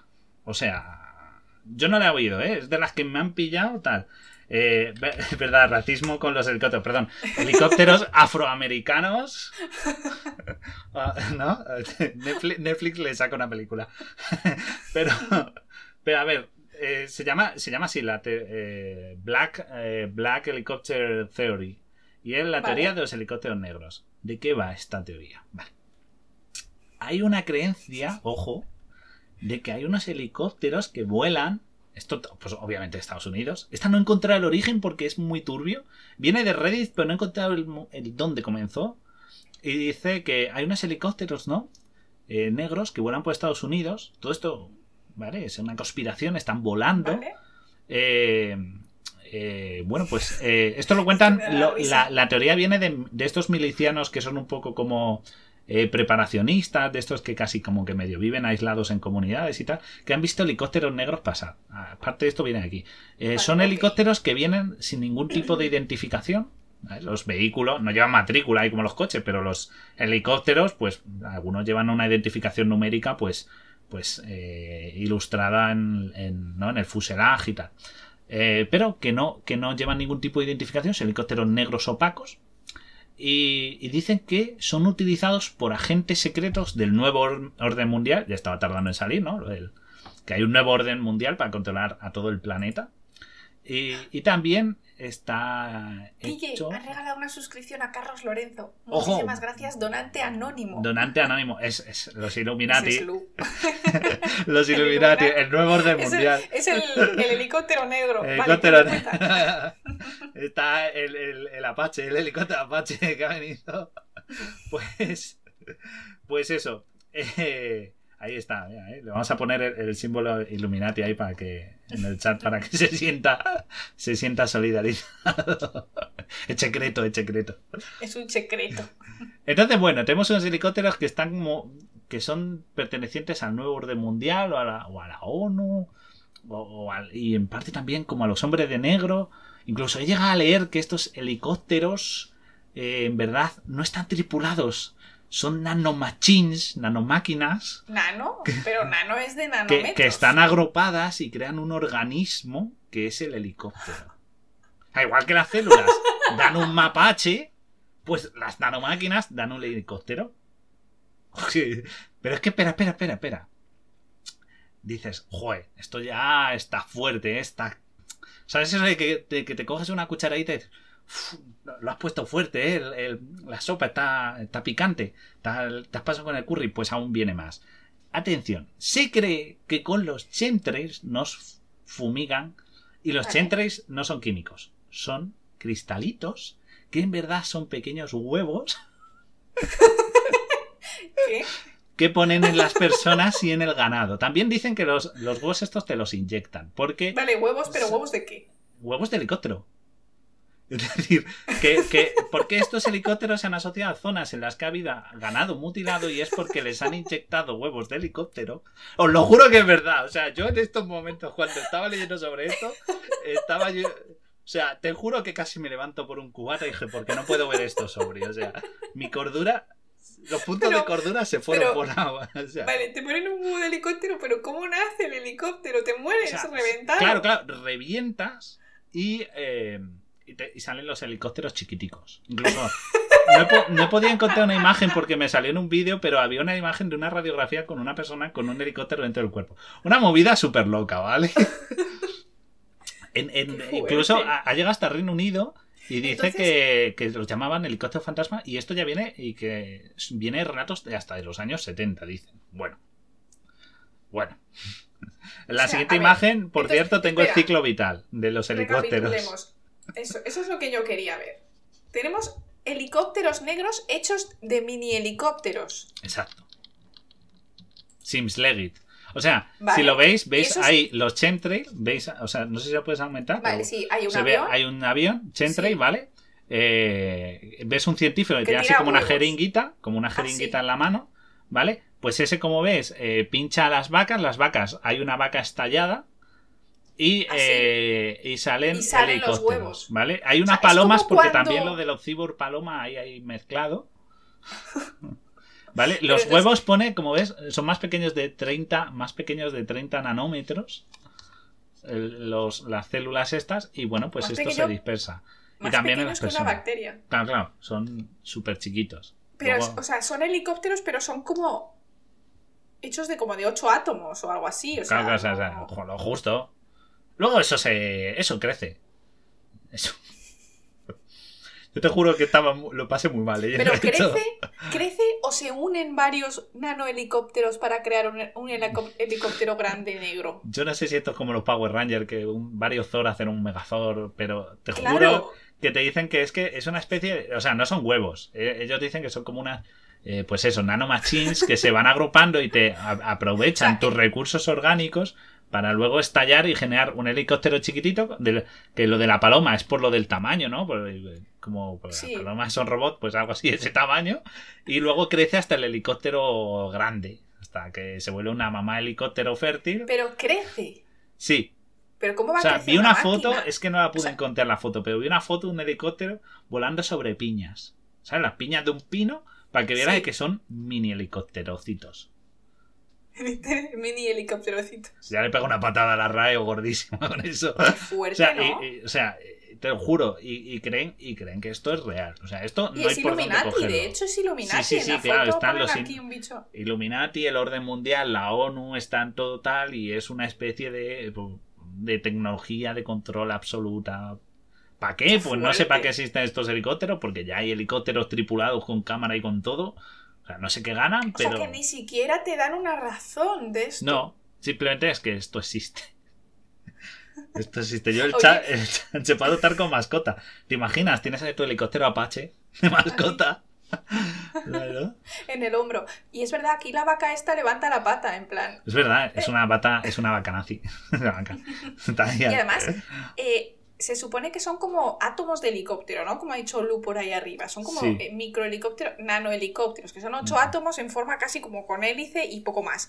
O sea, yo no la he oído, ¿eh? Es de las que me han pillado tal. Eh, (laughs) verdad, racismo con los helicópteros, perdón. Helicópteros (laughs) afroamericanos. (laughs) Ah, ¿No? Netflix, Netflix le saca una película. pero, pero a ver, eh, se, llama, se llama así la te- eh, Black, Black Helicopter Theory. Y es la Vale. teoría de los helicópteros negros. ¿De qué va esta teoría? Vale. Hay una creencia, ojo, de que hay unos helicópteros que vuelan. Esto, pues obviamente de Estados Unidos. Esta no he encontrado el origen porque es muy turbio. Viene de Reddit, pero no he encontrado el, dónde comenzó. Y dice que hay unos helicópteros, ¿no? Eh, negros que vuelan por Estados Unidos. Todo esto, ¿vale? Es una conspiración, están volando. ¿Vale? Eh, eh, bueno, pues eh, esto lo cuentan. (laughs) Lo- la, la teoría viene de, de estos milicianos que son un poco como eh, preparacionistas, de estos que casi como que medio viven aislados en comunidades y tal, que han visto helicópteros negros pasar. Aparte de esto viene aquí. Son helicópteros que vienen sin ningún tipo de identificación. Los vehículos no llevan matrícula ahí como los coches, pero los helicópteros, pues algunos llevan una identificación numérica, pues, pues ilustrada en, ¿no? en el fuselaje y tal. Pero que no, que no llevan ningún tipo de identificación, son helicópteros negros opacos, y, dicen que son utilizados por agentes secretos del nuevo orden mundial. Ya estaba tardando en salir, ¿no? que hay un nuevo orden mundial para controlar a todo el planeta. y también está hecho... han regalado una suscripción a Carlos Lorenzo. Muchísimas gracias, donante anónimo. Donante anónimo, es, (laughs) los Illuminati. los Illuminati, el nuevo orden mundial. es el, helicóptero negro. El helicóptero negro. (laughs) está el, Apache, el helicóptero Apache que ha venido. (laughs) Pues, pues eso. Eh, ahí está, ¿eh? le vamos a poner el, símbolo Illuminati ahí para que en el chat para que (laughs) se sienta se sienta solidarizado. (laughs) es secreto, es secreto. Es un secreto. Entonces, bueno, tenemos unos helicópteros que están como que son pertenecientes al nuevo orden mundial o a la, o a la ONU o, y en parte también como a los hombres de negro. Incluso he llegado a leer que estos helicópteros eh, en verdad no están tripulados son nanomachines, nanomáquinas. Nano, pero nano es de nanómetros. Que, están agrupadas y crean un organismo que es el helicóptero. Igual que las células dan un mapache, pues las nanomáquinas dan un helicóptero. Pero es que, espera, espera, espera, espera. Dices, joder, esto ya está fuerte, está... ¿Sabes eso de que, que te coges una cucharadita y dices, lo has puesto fuerte, ¿eh? la sopa está, está picante, te has pasado con el curry, pues aún viene más. Atención, se cree que con los chemtrails nos fumigan y los chemtrails no son químicos, son cristalitos que en verdad son pequeños huevos (laughs) que ponen en las personas y en el ganado. También dicen que los, los huevos estos te los inyectan, porque... Vale, huevos, pero huevos de qué? Huevos de helicóptero. (laughs) Es decir, que, que, ¿por qué estos helicópteros se han asociado a zonas en las que ha habido ganado mutilado y es porque les han inyectado huevos de helicóptero? Os lo juro que es verdad. O sea, yo en estos momentos, cuando estaba leyendo sobre esto, estaba yo. O sea, te juro que casi me levanto por un cubata y dije, ¿por qué no puedo ver esto sobre? O sea, mi cordura los puntos de cordura se fueron por agua. vale, te ponen un huevo de helicóptero, pero ¿cómo nace el helicóptero? Te mueres reventado. Claro, claro, revientas y eh, y, salen los helicópteros chiquiticos. Incluso (laughs) no he, podido encontrar una imagen porque me salió en un vídeo, pero había una imagen de una radiografía con una persona con un helicóptero dentro del cuerpo. Una movida súper loca, ¿vale? (laughs) incluso ha, llegado hasta Reino Unido y dice que, que, los llamaban helicóptero fantasma y esto ya viene y que viene relatos de hasta de los años 70, dicen. Bueno. Bueno. En (laughs) la siguiente imagen, por cierto, tengo el ciclo vital de los helicópteros. Eso, eso es lo que yo quería ver. Tenemos helicópteros negros hechos de mini helicópteros. Exacto. Sims Legit. O sea, si lo veis, veis ahí los chemtrails, veis, o sea, no sé si lo puedes aumentar. Vale, sí, hay un avión. hay un avión, chemtrail, ¿vale? Eh, ves un científico que, tiene así como una jeringuita, como una ah, jeringuita en la mano, ¿vale? Pues ese, como ves, eh, pincha a las vacas, las vacas, hay una vaca estallada, y, ah, eh, y salen, los huevos. ¿vale? Hay unas palomas porque también lo del Oxibor paloma hay ahí mezclado. (laughs) ¿Vale? Los huevos pone, como ves, son más pequeños de 30, más pequeños de 30 nanómetros. los, las células estas y bueno, pues esto se dispersa. y también en las personas. una bacteria. Claro, claro, son súper chiquitos. Pero, o sea, son helicópteros, pero son como hechos de como de 8 átomos o algo así. O sea, claro, claro, o sea, lo justo. Luego eso se. eso crece. Eso. Yo te juro que estaba, lo pasé muy mal. Pero (laughs) crece, crece o se unen varios nanohelicópteros para crear un, helicóptero grande negro. Yo no sé si esto es como los Power Rangers, que varios Zor hacen un Megazord, pero te juro que te dicen que es que es una especie, o sea, no son huevos. Eh, ellos dicen que son como una, eh, pues eso, nanomachines que se van agrupando y te aprovechan tus recursos orgánicos para luego estallar y generar un helicóptero chiquitito, que lo de la paloma es por lo del tamaño, ¿no? como pues, Sí. las palomas son robots, pues algo así, ese tamaño, y luego crece hasta el helicóptero grande, hasta que se vuelve una mamá helicóptero fértil. Pero crece. Sí, Pero ¿cómo va o sea, a crecer vi una máquina? foto, es que no la pude O sea- encontrar la foto, pero vi una foto de un helicóptero volando sobre piñas. ¿Sabes? Las piñas de un pino, para que vieras Sí. que son mini helicópterocitos. (laughs) Mini helicópterocito. Ya le pego una patada a la RAE o gordísimo (laughs) con eso. Qué fuerte, O sea, ¿no? y- y- o sea, eh, te lo juro, y, y creen, y creen que esto es real. O sea, esto Y no es hay por Illuminati, cogerlo. de hecho es Illuminati. Sí, sí, sí, en la claro, foto están los aquí in- un bicho. Illuminati, el orden mundial, la ONU, están todo tal y es una especie de, de tecnología de control absoluta. ¿Para qué? Pues no sé para qué existen estos helicópteros, porque ya hay helicópteros tripulados con cámara y con todo. O sea, no sé qué ganan, O pero... sea que ni siquiera te dan una razón de esto. No, simplemente es que esto existe. (laughs) Esto existe. Yo el chat, el se puede adoptar con mascota. ¿Te imaginas? Tienes ahí tu helicóptero Apache de mascota. Claro. En el hombro. Y es verdad, aquí la vaca esta levanta la pata, en plan. Es verdad, es una bata, es una vaca nazi. (laughs) Una vaca. (laughs) Y además, eh, se supone que son como átomos de helicóptero, ¿no? Como ha dicho Lu por ahí arriba. Son como Sí. eh, microhelicópteros, nanohelicópteros, que son ocho átomos en forma casi como con hélice y poco más.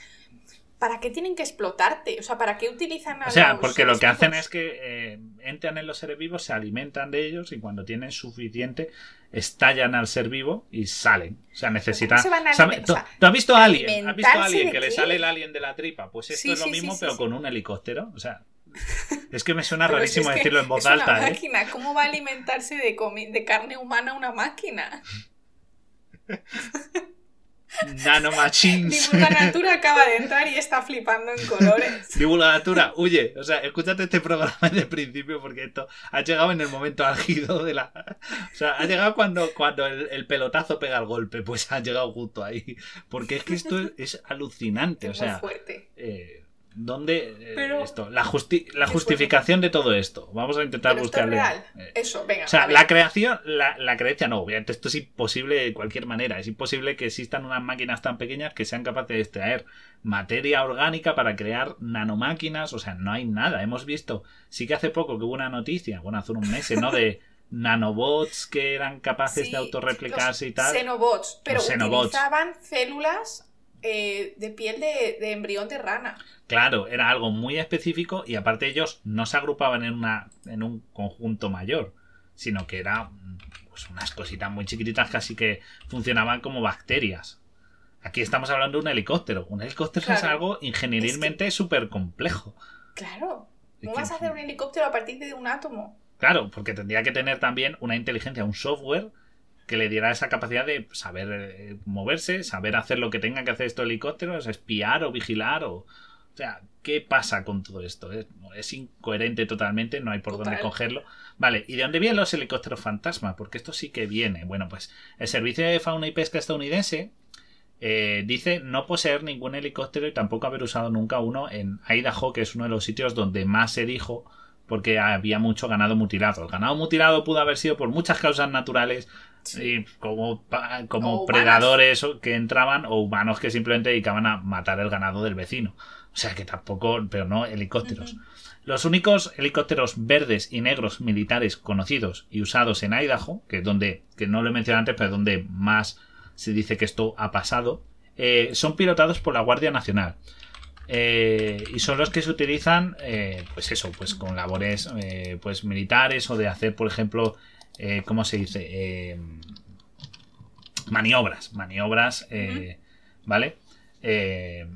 ¿Para qué tienen que explotarte? O sea, ¿para qué utilizan a O sea, los porque lo que hacen es que eh, entran en los seres vivos, se alimentan de ellos y cuando tienen suficiente estallan al ser vivo y salen. O sea, necesitan... se van a ¿sabe- alimen- ¿Tú, o sea, tú has visto a Alien? ¿Has visto a ¿alimentarse Alien de que le sale el alien de la tripa? Pues esto Sí, es lo sí, mismo, pero con un helicóptero. O sea, es que me suena Pero rarísimo es decirlo en voz es una alta, ¿eh? ¿Cómo va a alimentarse de, carne humana una máquina? (laughs) Nanomachines. Divulganatura acaba de entrar y está flipando en colores. Divulgatura, huye. O sea, escúchate este programa desde el principio porque esto ha llegado en el momento álgido de la. O sea, ha llegado cuando, cuando el, el pelotazo pega el golpe. Pues ha llegado justo ahí. Porque es que esto es, es alucinante. O Muy sea, fuerte. eh, ¿dónde eh, esto? La, justi- la justificación de todo esto. Vamos a intentar Pero buscarle. real. eh, Eso, venga. o sea, la creación, la, la creencia no, obviamente esto es imposible de cualquier manera. Es imposible que existan unas máquinas tan pequeñas que sean capaces de extraer materia orgánica para crear nanomáquinas. O sea, no hay nada. Hemos visto, sí que hace poco que hubo una noticia, bueno, hace unos meses, ¿no? De (laughs) nanobots que eran capaces Sí, de autorreplicarse y tal. Xenobots, pero utilizaban células eh, de piel de, de embrión de rana. Claro, era algo muy específico y aparte ellos no se agrupaban en, una, en un conjunto mayor, sino que eran pues, unas cositas muy chiquititas casi que funcionaban como bacterias. Aquí estamos hablando de un helicóptero. Un helicóptero es algo ingenierilmente súper complejo. Claro. Es ¿Cómo que- vas a hacer un helicóptero a partir de un átomo? Claro, porque tendría que tener también una inteligencia, un software que le diera esa capacidad de saber eh, moverse, saber hacer lo que tenga que hacer estos helicópteros, espiar o vigilar o... O sea, ¿qué pasa con todo esto? Es, es incoherente totalmente, no hay por Total. dónde cogerlo. Vale, ¿y de dónde vienen los helicópteros fantasma? Porque esto sí que viene. Bueno, pues el Servicio de Fauna y Pesca estadounidense eh, dice no poseer ningún helicóptero y tampoco haber usado nunca uno en Idaho, que es uno de los sitios donde más se dijo porque había mucho ganado mutilado. El ganado mutilado pudo haber sido por muchas causas naturales, y como, como predadores que entraban o humanos que simplemente dedicaban a matar el ganado del vecino. O sea que tampoco, pero no helicópteros. Los únicos helicópteros verdes y negros militares conocidos y usados en Idaho, que es donde, que no lo he mencionado antes, pero es donde más se dice que esto ha pasado, eh, son pilotados por la Guardia Nacional. Eh, y son los que se utilizan, eh, pues eso, pues con labores pues militares o de hacer, por ejemplo, eh, ¿cómo se dice? Eh, maniobras, maniobras, eh, ¿vale? Eh,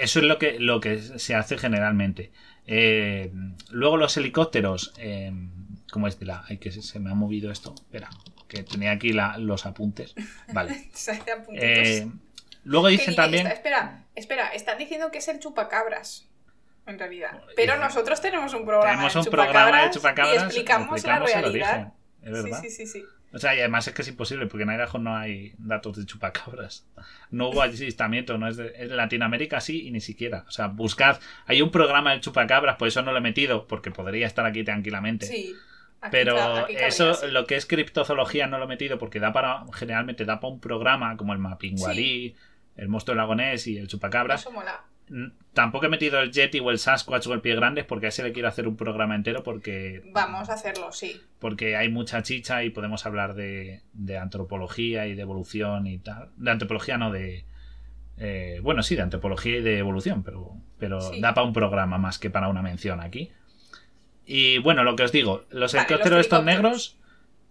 eso es lo que, lo que se hace generalmente. Eh, luego los helicópteros, ¿cómo es de la? Ay, que se, se me ha movido esto. Espera, que tenía aquí la- los apuntes. Vale. (laughs) Luego dicen dice- también. está- espera, espera, están diciendo que es el chupacabras. En realidad. Pero nosotros tenemos un programa Tenemos de un programa de chupacabras chupacabras. y explicamos, explicamos la realidad. Es verdad. Sí, sí, sí, sí. O sea, y además es que es imposible porque en Idaho no hay datos de chupacabras. No hubo avistamiento, no es de en Latinoamérica sí y ni siquiera. O sea, buscad, hay un programa de chupacabras, por eso no lo he metido, porque podría estar aquí tranquilamente. Sí. Aquí Pero cabría, eso, lo que es criptozoología no lo he metido porque da para, generalmente da para un programa como el Mapinguarí, el monstruo lagonés y el chupacabras. Eso mola. Tampoco he metido el Yeti o el Sasquatch o el Pie Grandes porque a ese le quiero hacer un programa entero porque... Vamos a hacerlo, sí. Porque hay mucha chicha y podemos hablar de, de antropología y de evolución y tal. De antropología no, de... Eh, bueno, sí, de antropología y de evolución, pero, pero da para un programa más que para una mención aquí. Y bueno, lo que os digo, los helicópteros estos negros,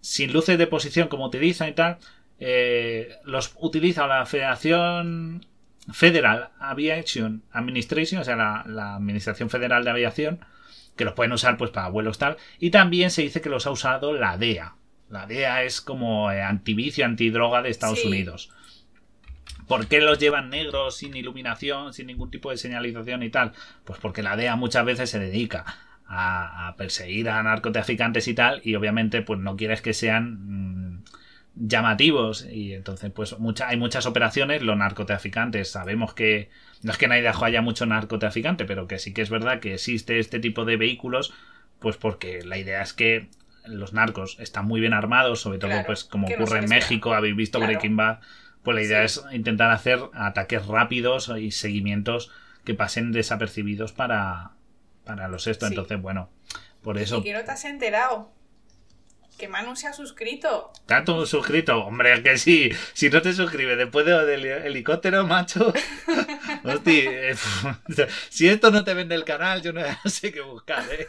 sin luces de posición como utilizan y tal, eh, los utiliza la Federación Federal Aviation Administration, o sea, la, Administración Federal de Aviación, que los pueden usar pues para vuelos tal. Y también se dice que los ha usado la DEA. La DEA es como eh, antivicio, antidroga de Estados Unidos. ¿Por qué los llevan negros, sin iluminación, sin ningún tipo de señalización y tal? Pues porque la DEA muchas veces se dedica a, perseguir a narcotraficantes y tal, y obviamente pues no quieres que sean... Mm, llamativos y entonces pues mucha, hay muchas operaciones los narcotraficantes sabemos que no es que nadie haya mucho narcotraficante pero que sí que es verdad que existe este tipo de vehículos pues porque la idea es que los narcos están muy bien armados sobre todo pues como ocurre en México habéis visto Breaking Bad pues la idea es intentar hacer ataques rápidos y seguimientos que pasen desapercibidos para para los esto. Entonces bueno por eso y que no te has enterado que Manu se ha suscrito. ¿Tanto suscrito? Hombre, que sí. Si no te suscribes después del helicóptero, macho. (laughs) Hostia, eh, (laughs) si esto no te vende el canal, yo no (laughs) sé qué buscar, ¿eh?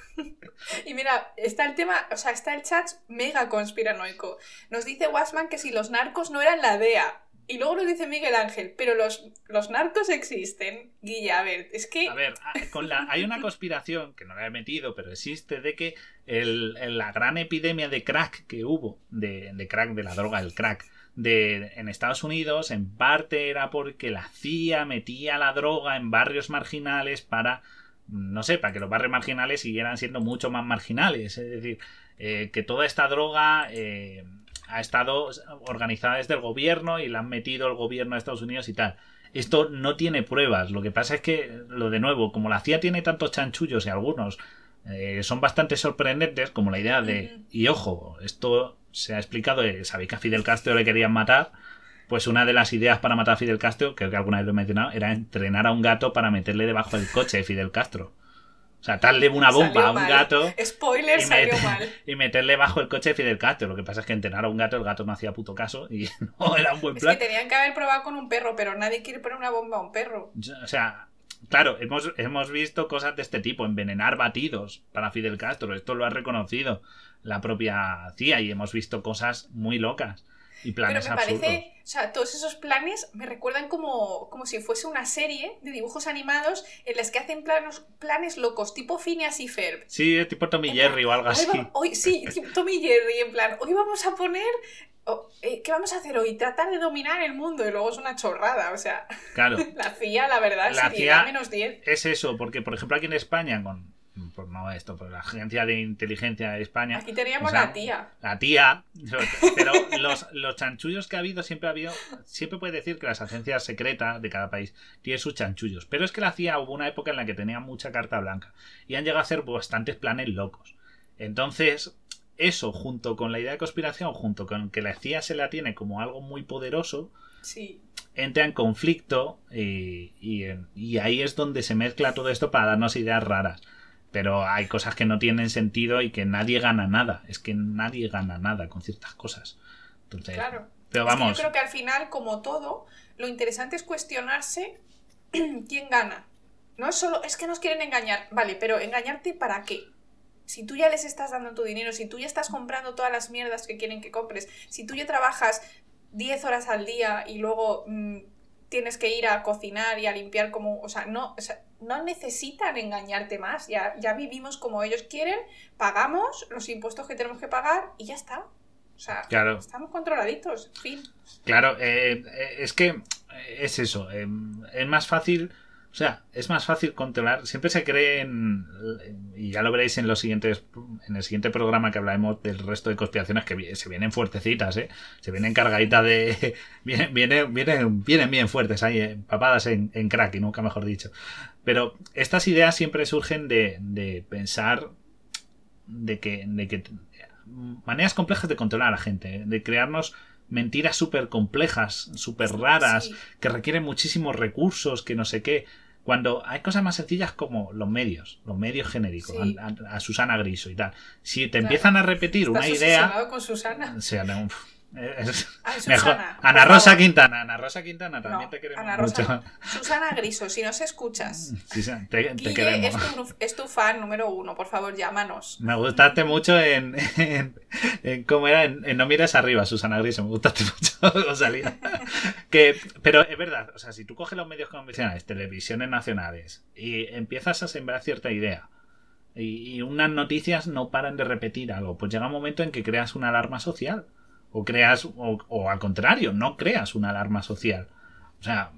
Y mira, está el tema, o sea, está el chat mega conspiranoico. Nos dice Wasman que si los narcos no eran la DEA. Y luego nos dice Miguel Ángel, pero los, los narcos existen. Guilla, a ver, es que. A ver, ah, con la, hay una conspiración que no la he metido, pero existe, de que el, la gran epidemia de crack que hubo, de, de crack, de la droga, el crack, de, en Estados Unidos, en parte era porque la CIA metía la droga en barrios marginales para. No sé, para que los barrios marginales siguieran siendo mucho más marginales. Es decir, eh, que toda esta droga. Eh, ha estado organizada desde el gobierno y la han metido el gobierno de Estados Unidos y tal. Esto no tiene pruebas. Lo que pasa es que, lo de nuevo, como la CIA tiene tantos chanchullos y algunos eh, son bastante sorprendentes, como la idea de. Y ojo, esto se ha explicado. Eh, sabéis que a Fidel Castro le querían matar. Pues una de las ideas para matar a Fidel Castro, creo que alguna vez lo he mencionado, era entrenar a un gato para meterle debajo del coche de Fidel Castro. O sea, darle una bomba a un gato. Spoiler, y salió mal. (laughs) Y meterle bajo el coche de Fidel Castro. Lo que pasa es que entrenar a un gato, el gato no hacía puto caso y (laughs) no era un buen plan. Es que tenían que haber probado con un perro, pero nadie quiere poner una bomba a un perro. O sea, claro, hemos, hemos visto cosas de este tipo, envenenar batidos para Fidel Castro. Esto lo ha reconocido la propia CIA y hemos visto cosas muy locas. Y planes Pero me parece, o sea, todos esos planes me recuerdan como, como si fuese una serie de dibujos animados en las que hacen planos, planes locos, tipo Phineas y Ferb. Sí, tipo Tommy Jerry o algo así. Hoy, sí, Tommy Jerry, en plan, hoy vamos a poner eh, ¿Qué vamos a hacer hoy? Tratar de dominar el mundo y luego es una chorrada, o sea. Claro. (laughs) La CIA, la verdad, la CIA menos 10. Es eso, porque por ejemplo aquí en España, con, pues no esto, pero la Agencia de Inteligencia de España. Aquí teníamos la tía. La tía, pero los, los, chanchullos que ha habido siempre ha habido, siempre puede decir que las agencias secretas de cada país tienen sus chanchullos, pero es que la CIA hubo una época en la que tenía mucha carta blanca y han llegado a hacer bastantes planes locos. Entonces, eso junto con la idea de conspiración, junto con que la CIA se la tiene como algo muy poderoso, sí. entra en conflicto y, y ahí es donde se mezcla todo esto para darnos ideas raras pero hay cosas que no tienen sentido y que nadie gana nada. Es que nadie gana nada con ciertas cosas. Entonces, claro. Pero vamos. yo creo que al final, como todo, lo interesante es cuestionarse (clears throat) quién gana. No es solo, es que nos quieren engañar. Vale, pero ¿engañarte para qué? Si tú ya les estás dando tu dinero, si tú ya estás comprando todas las mierdas que quieren que compres, si tú ya trabajas 10 horas al día y luego mm, tienes que ir a cocinar y a limpiar como, o sea, no, o sea, no necesitan engañarte más, ya, ya vivimos como ellos quieren, pagamos los impuestos que tenemos que pagar y ya está. O sea, estamos controladitos, fin. Claro, eh, eh, es que es eso, eh, es más fácil o sea, es más fácil controlar. Siempre se creen, y ya lo veréis en los siguientes, en el siguiente programa que hablaremos del resto de conspiraciones que se vienen fuertecitas, ¿eh? Se vienen cargaditas de, (laughs) vienen, vienen, vienen, bien fuertes ahí, empapadas en, en crack, y nunca mejor dicho. Pero estas ideas siempre surgen de, de pensar de que, de que maneras complejas de controlar a la gente, de crearnos mentiras súper complejas, súper raras, que requieren muchísimos recursos, que no sé qué Cuando hay cosas más sencillas como los medios, los medios genéricos, Sí. a, a Susana Griso y tal. Si te Claro. empiezan a repetir Estás una idea, con Susana. o sea, no, es- (laughs) Ay, mejor. Susana, por Ana Rosa. Quintana, Ana Rosa Quintana, también No, te queremos Ana Rosa mucho. Susana Griso, si nos escuchas. (laughs) Sí, te, te queremos. es tu, es tu fan número uno, por favor, llámanos. Me gustaste mucho en, (laughs) en, en- ¿cómo era? En, en No mires arriba, Susana Griso. Me gustaste mucho, Rosalía. Que, pero es verdad, o sea, si tú coges los medios convencionales, televisiones nacionales, y empiezas a sembrar cierta idea, y unas noticias no paran de repetir algo, pues llega un momento en que creas una alarma social. O creas, o, o al contrario, no creas una alarma social. O sea,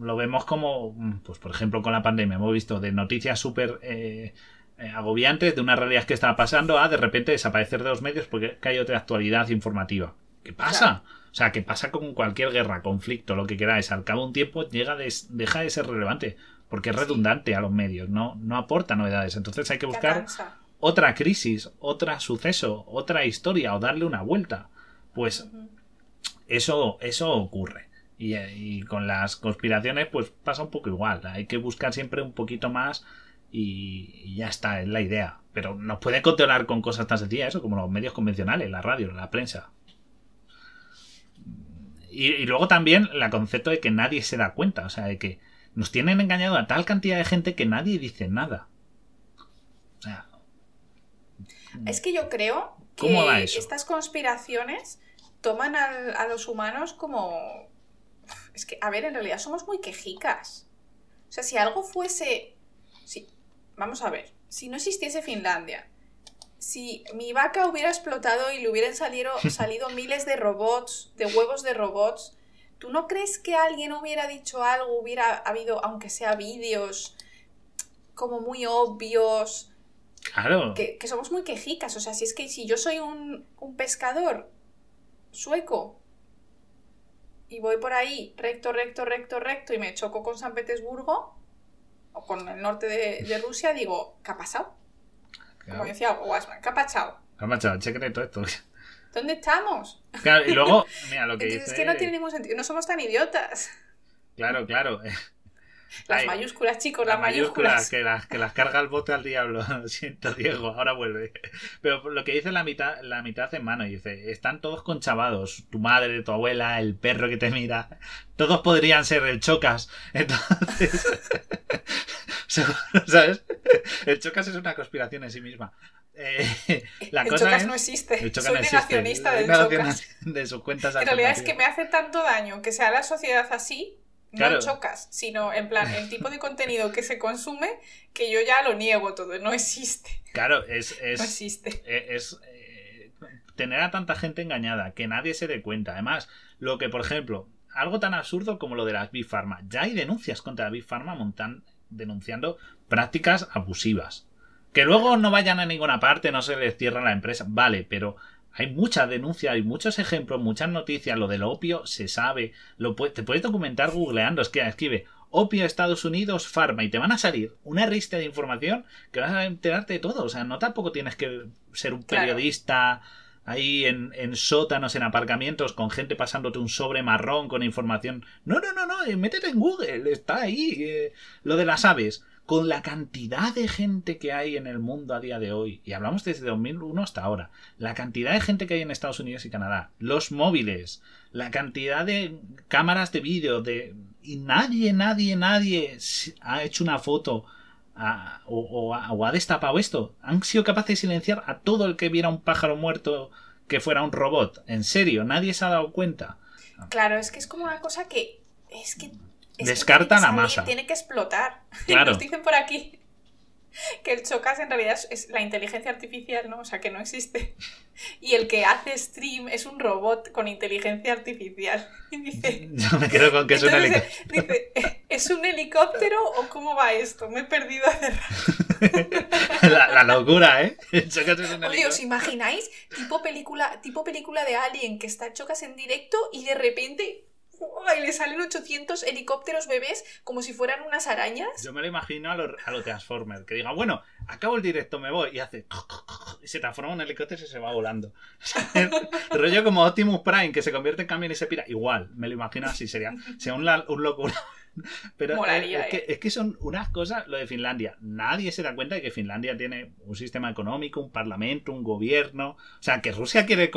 lo vemos como, pues por ejemplo, con la pandemia, hemos visto de noticias súper eh, eh, agobiantes de una realidad que estaba pasando a de repente desaparecer de los medios porque hay otra actualidad informativa. ¿Qué pasa? O sea, ¿qué pasa con cualquier guerra, conflicto, lo que queráis? Al cabo de un tiempo llega de- deja de ser relevante porque es redundante a los medios, no, no aporta novedades. Entonces hay que buscar otra crisis, otro suceso, otra historia o darle una vuelta. Pues eso, eso ocurre. Y, y con las conspiraciones, pues pasa un poco igual. Hay que buscar siempre un poquito más y, y ya está, es la idea. Pero nos pueden controlar con cosas tan sencillas, eso, como los medios convencionales, la radio, la prensa. Y, y luego también el concepto de que nadie se da cuenta, o sea, de que nos tienen engañado a tal cantidad de gente que nadie dice nada. O sea, Es que yo creo ¿Cómo va eso? estas conspiraciones toman al- a los humanos como... Es que, a ver, en realidad somos muy quejicas. O sea, si algo fuese... Si... Vamos a ver, si no existiese Finlandia, si mi vaca hubiera explotado y le hubieran salido, (laughs) salido miles de robots, de huevos de robots, ¿tú no crees que alguien hubiera dicho algo, hubiera habido, aunque sea vídeos, como muy obvios? Claro. que, que somos muy quejicas. O sea, si es que si yo soy un, un pescador sueco y voy por ahí recto, recto, recto, recto y me choco con San Petersburgo o con el norte de, de Rusia, digo, ¿qué ha pasado? Como decía Wasman, ¿qué ha pasado? Ha machado, secreto esto. ¿Dónde estamos? Claro, y luego, mira lo que Entonces, dice. es que no tiene ningún sentido. No somos tan idiotas. Claro, claro. Las Ay, mayúsculas, chicos, Las las mayúsculas. que las, que las carga el bote al diablo. (laughs) Lo siento, Diego, ahora vuelve. Pero lo que dice la mitad, la mitad en mano, dice, están todos conchavados. Tu madre, tu abuela, el perro que te mira. Todos podrían ser el chocas. (laughs) Entonces. (laughs) ¿Sabes? El chocas es una conspiración en sí misma. Eh, la el cosa Chocas es- no existe. el Chocas Soy no existe. negacionista del Negación Chocas. De sus cuentas En realidad es que me hace tanto daño que sea la sociedad así, no chocas, sino en plan el tipo de contenido que se consume que yo ya lo niego todo, no existe, Claro, es, (laughs) es, no existe. eh, es eh, tener a tanta gente engañada que nadie se dé cuenta. Además, lo que, por ejemplo, algo tan absurdo como lo de las Big Pharma. Ya hay denuncias contra la Big Pharma montan, denunciando prácticas abusivas. Que luego no vayan a ninguna parte, no se les cierra la empresa. Vale, pero hay muchas denuncias, hay muchos ejemplos, muchas noticias. Lo del opio se sabe. Lo pu- te puedes documentar googleando. Es que escribe opio Estados Unidos Pharma y te van a salir una lista de información que vas a enterarte de todo. O sea, no tampoco tienes que ser un Claro. periodista ahí en, en sótanos, en aparcamientos, con gente pasándote un sobre marrón con información. No, no, no, no, eh, métete en Google, está ahí. eh, lo de las aves. Con la cantidad de gente que hay en el mundo a día de hoy, y hablamos desde 2001 hasta ahora, la cantidad de gente que hay en Estados Unidos y Canadá, los móviles, la cantidad de cámaras de vídeo, de... y nadie, nadie, nadie ha hecho una foto o, o ha destapado esto. Han sido capaces de silenciar a todo el que viera un pájaro muerto que fuera un robot. En serio, nadie se ha dado cuenta. Claro, es que es como una cosa que es que es Descartan que a masa. Tiene que explotar. (laughs) Claro. Nos dicen por aquí que el chocas en realidad es, la inteligencia artificial, ¿no? O sea, que no existe. Y el que hace stream es un robot con inteligencia artificial. (laughs) Y dice, (laughs) Yo me quedo con que es un helicóptero. dice, ¿es un helicóptero o cómo va esto? Me he perdido hace rato. la, la locura, ¿eh? El Chocas es un Oye, ¿os imagináis? Tipo película, tipo película de Alien que está chocas en directo y de repente y le salen 800 helicópteros bebés como si fueran unas arañas. Yo me lo imagino a los a lo Transformers, que diga, bueno, acabo el directo, me voy, y hace... Y se transforma en un helicóptero y se va volando. (laughs) Rollo como Optimus Prime, que se convierte en camión y se pira. Igual, me lo imagino así, sería, sería un, un locura. (laughs) Pero eh, Molaría, es, que, eh. es que son unas cosas, lo de Finlandia. Nadie se da cuenta de que Finlandia tiene un sistema económico, un parlamento, un gobierno. O sea, que Rusia quiere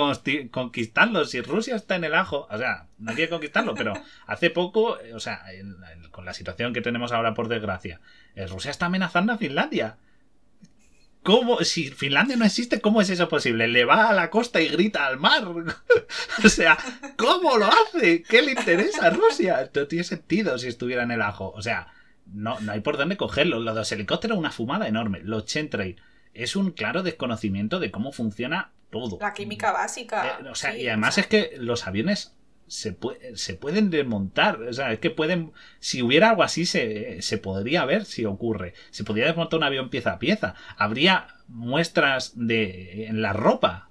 conquistarlo. Si Rusia está en el ajo, o sea, no quiere conquistarlo, pero (laughs) hace poco, eh, o sea, en- en- con la situación que tenemos ahora, por desgracia, Rusia está amenazando a Finlandia. ¿Cómo? Si Finlandia no existe, ¿cómo es eso posible? Le va a la costa y grita al mar. (laughs) o sea, ¿cómo lo hace? ¿Qué le interesa a Rusia? No tiene sentido si estuviera en el ajo. O sea, no, no hay por dónde cogerlo. Lo de los helicópteros, una fumada enorme. Los chemtrails es un claro desconocimiento de cómo funciona todo. La química básica. Eh, o sea, sí, y además o sea, es que los aviones se, se pueden desmontar. O sea, es que pueden. Si hubiera algo así, se, se podría ver si ocurre. Se podría desmontar un avión pieza a pieza. Habría muestras de en la ropa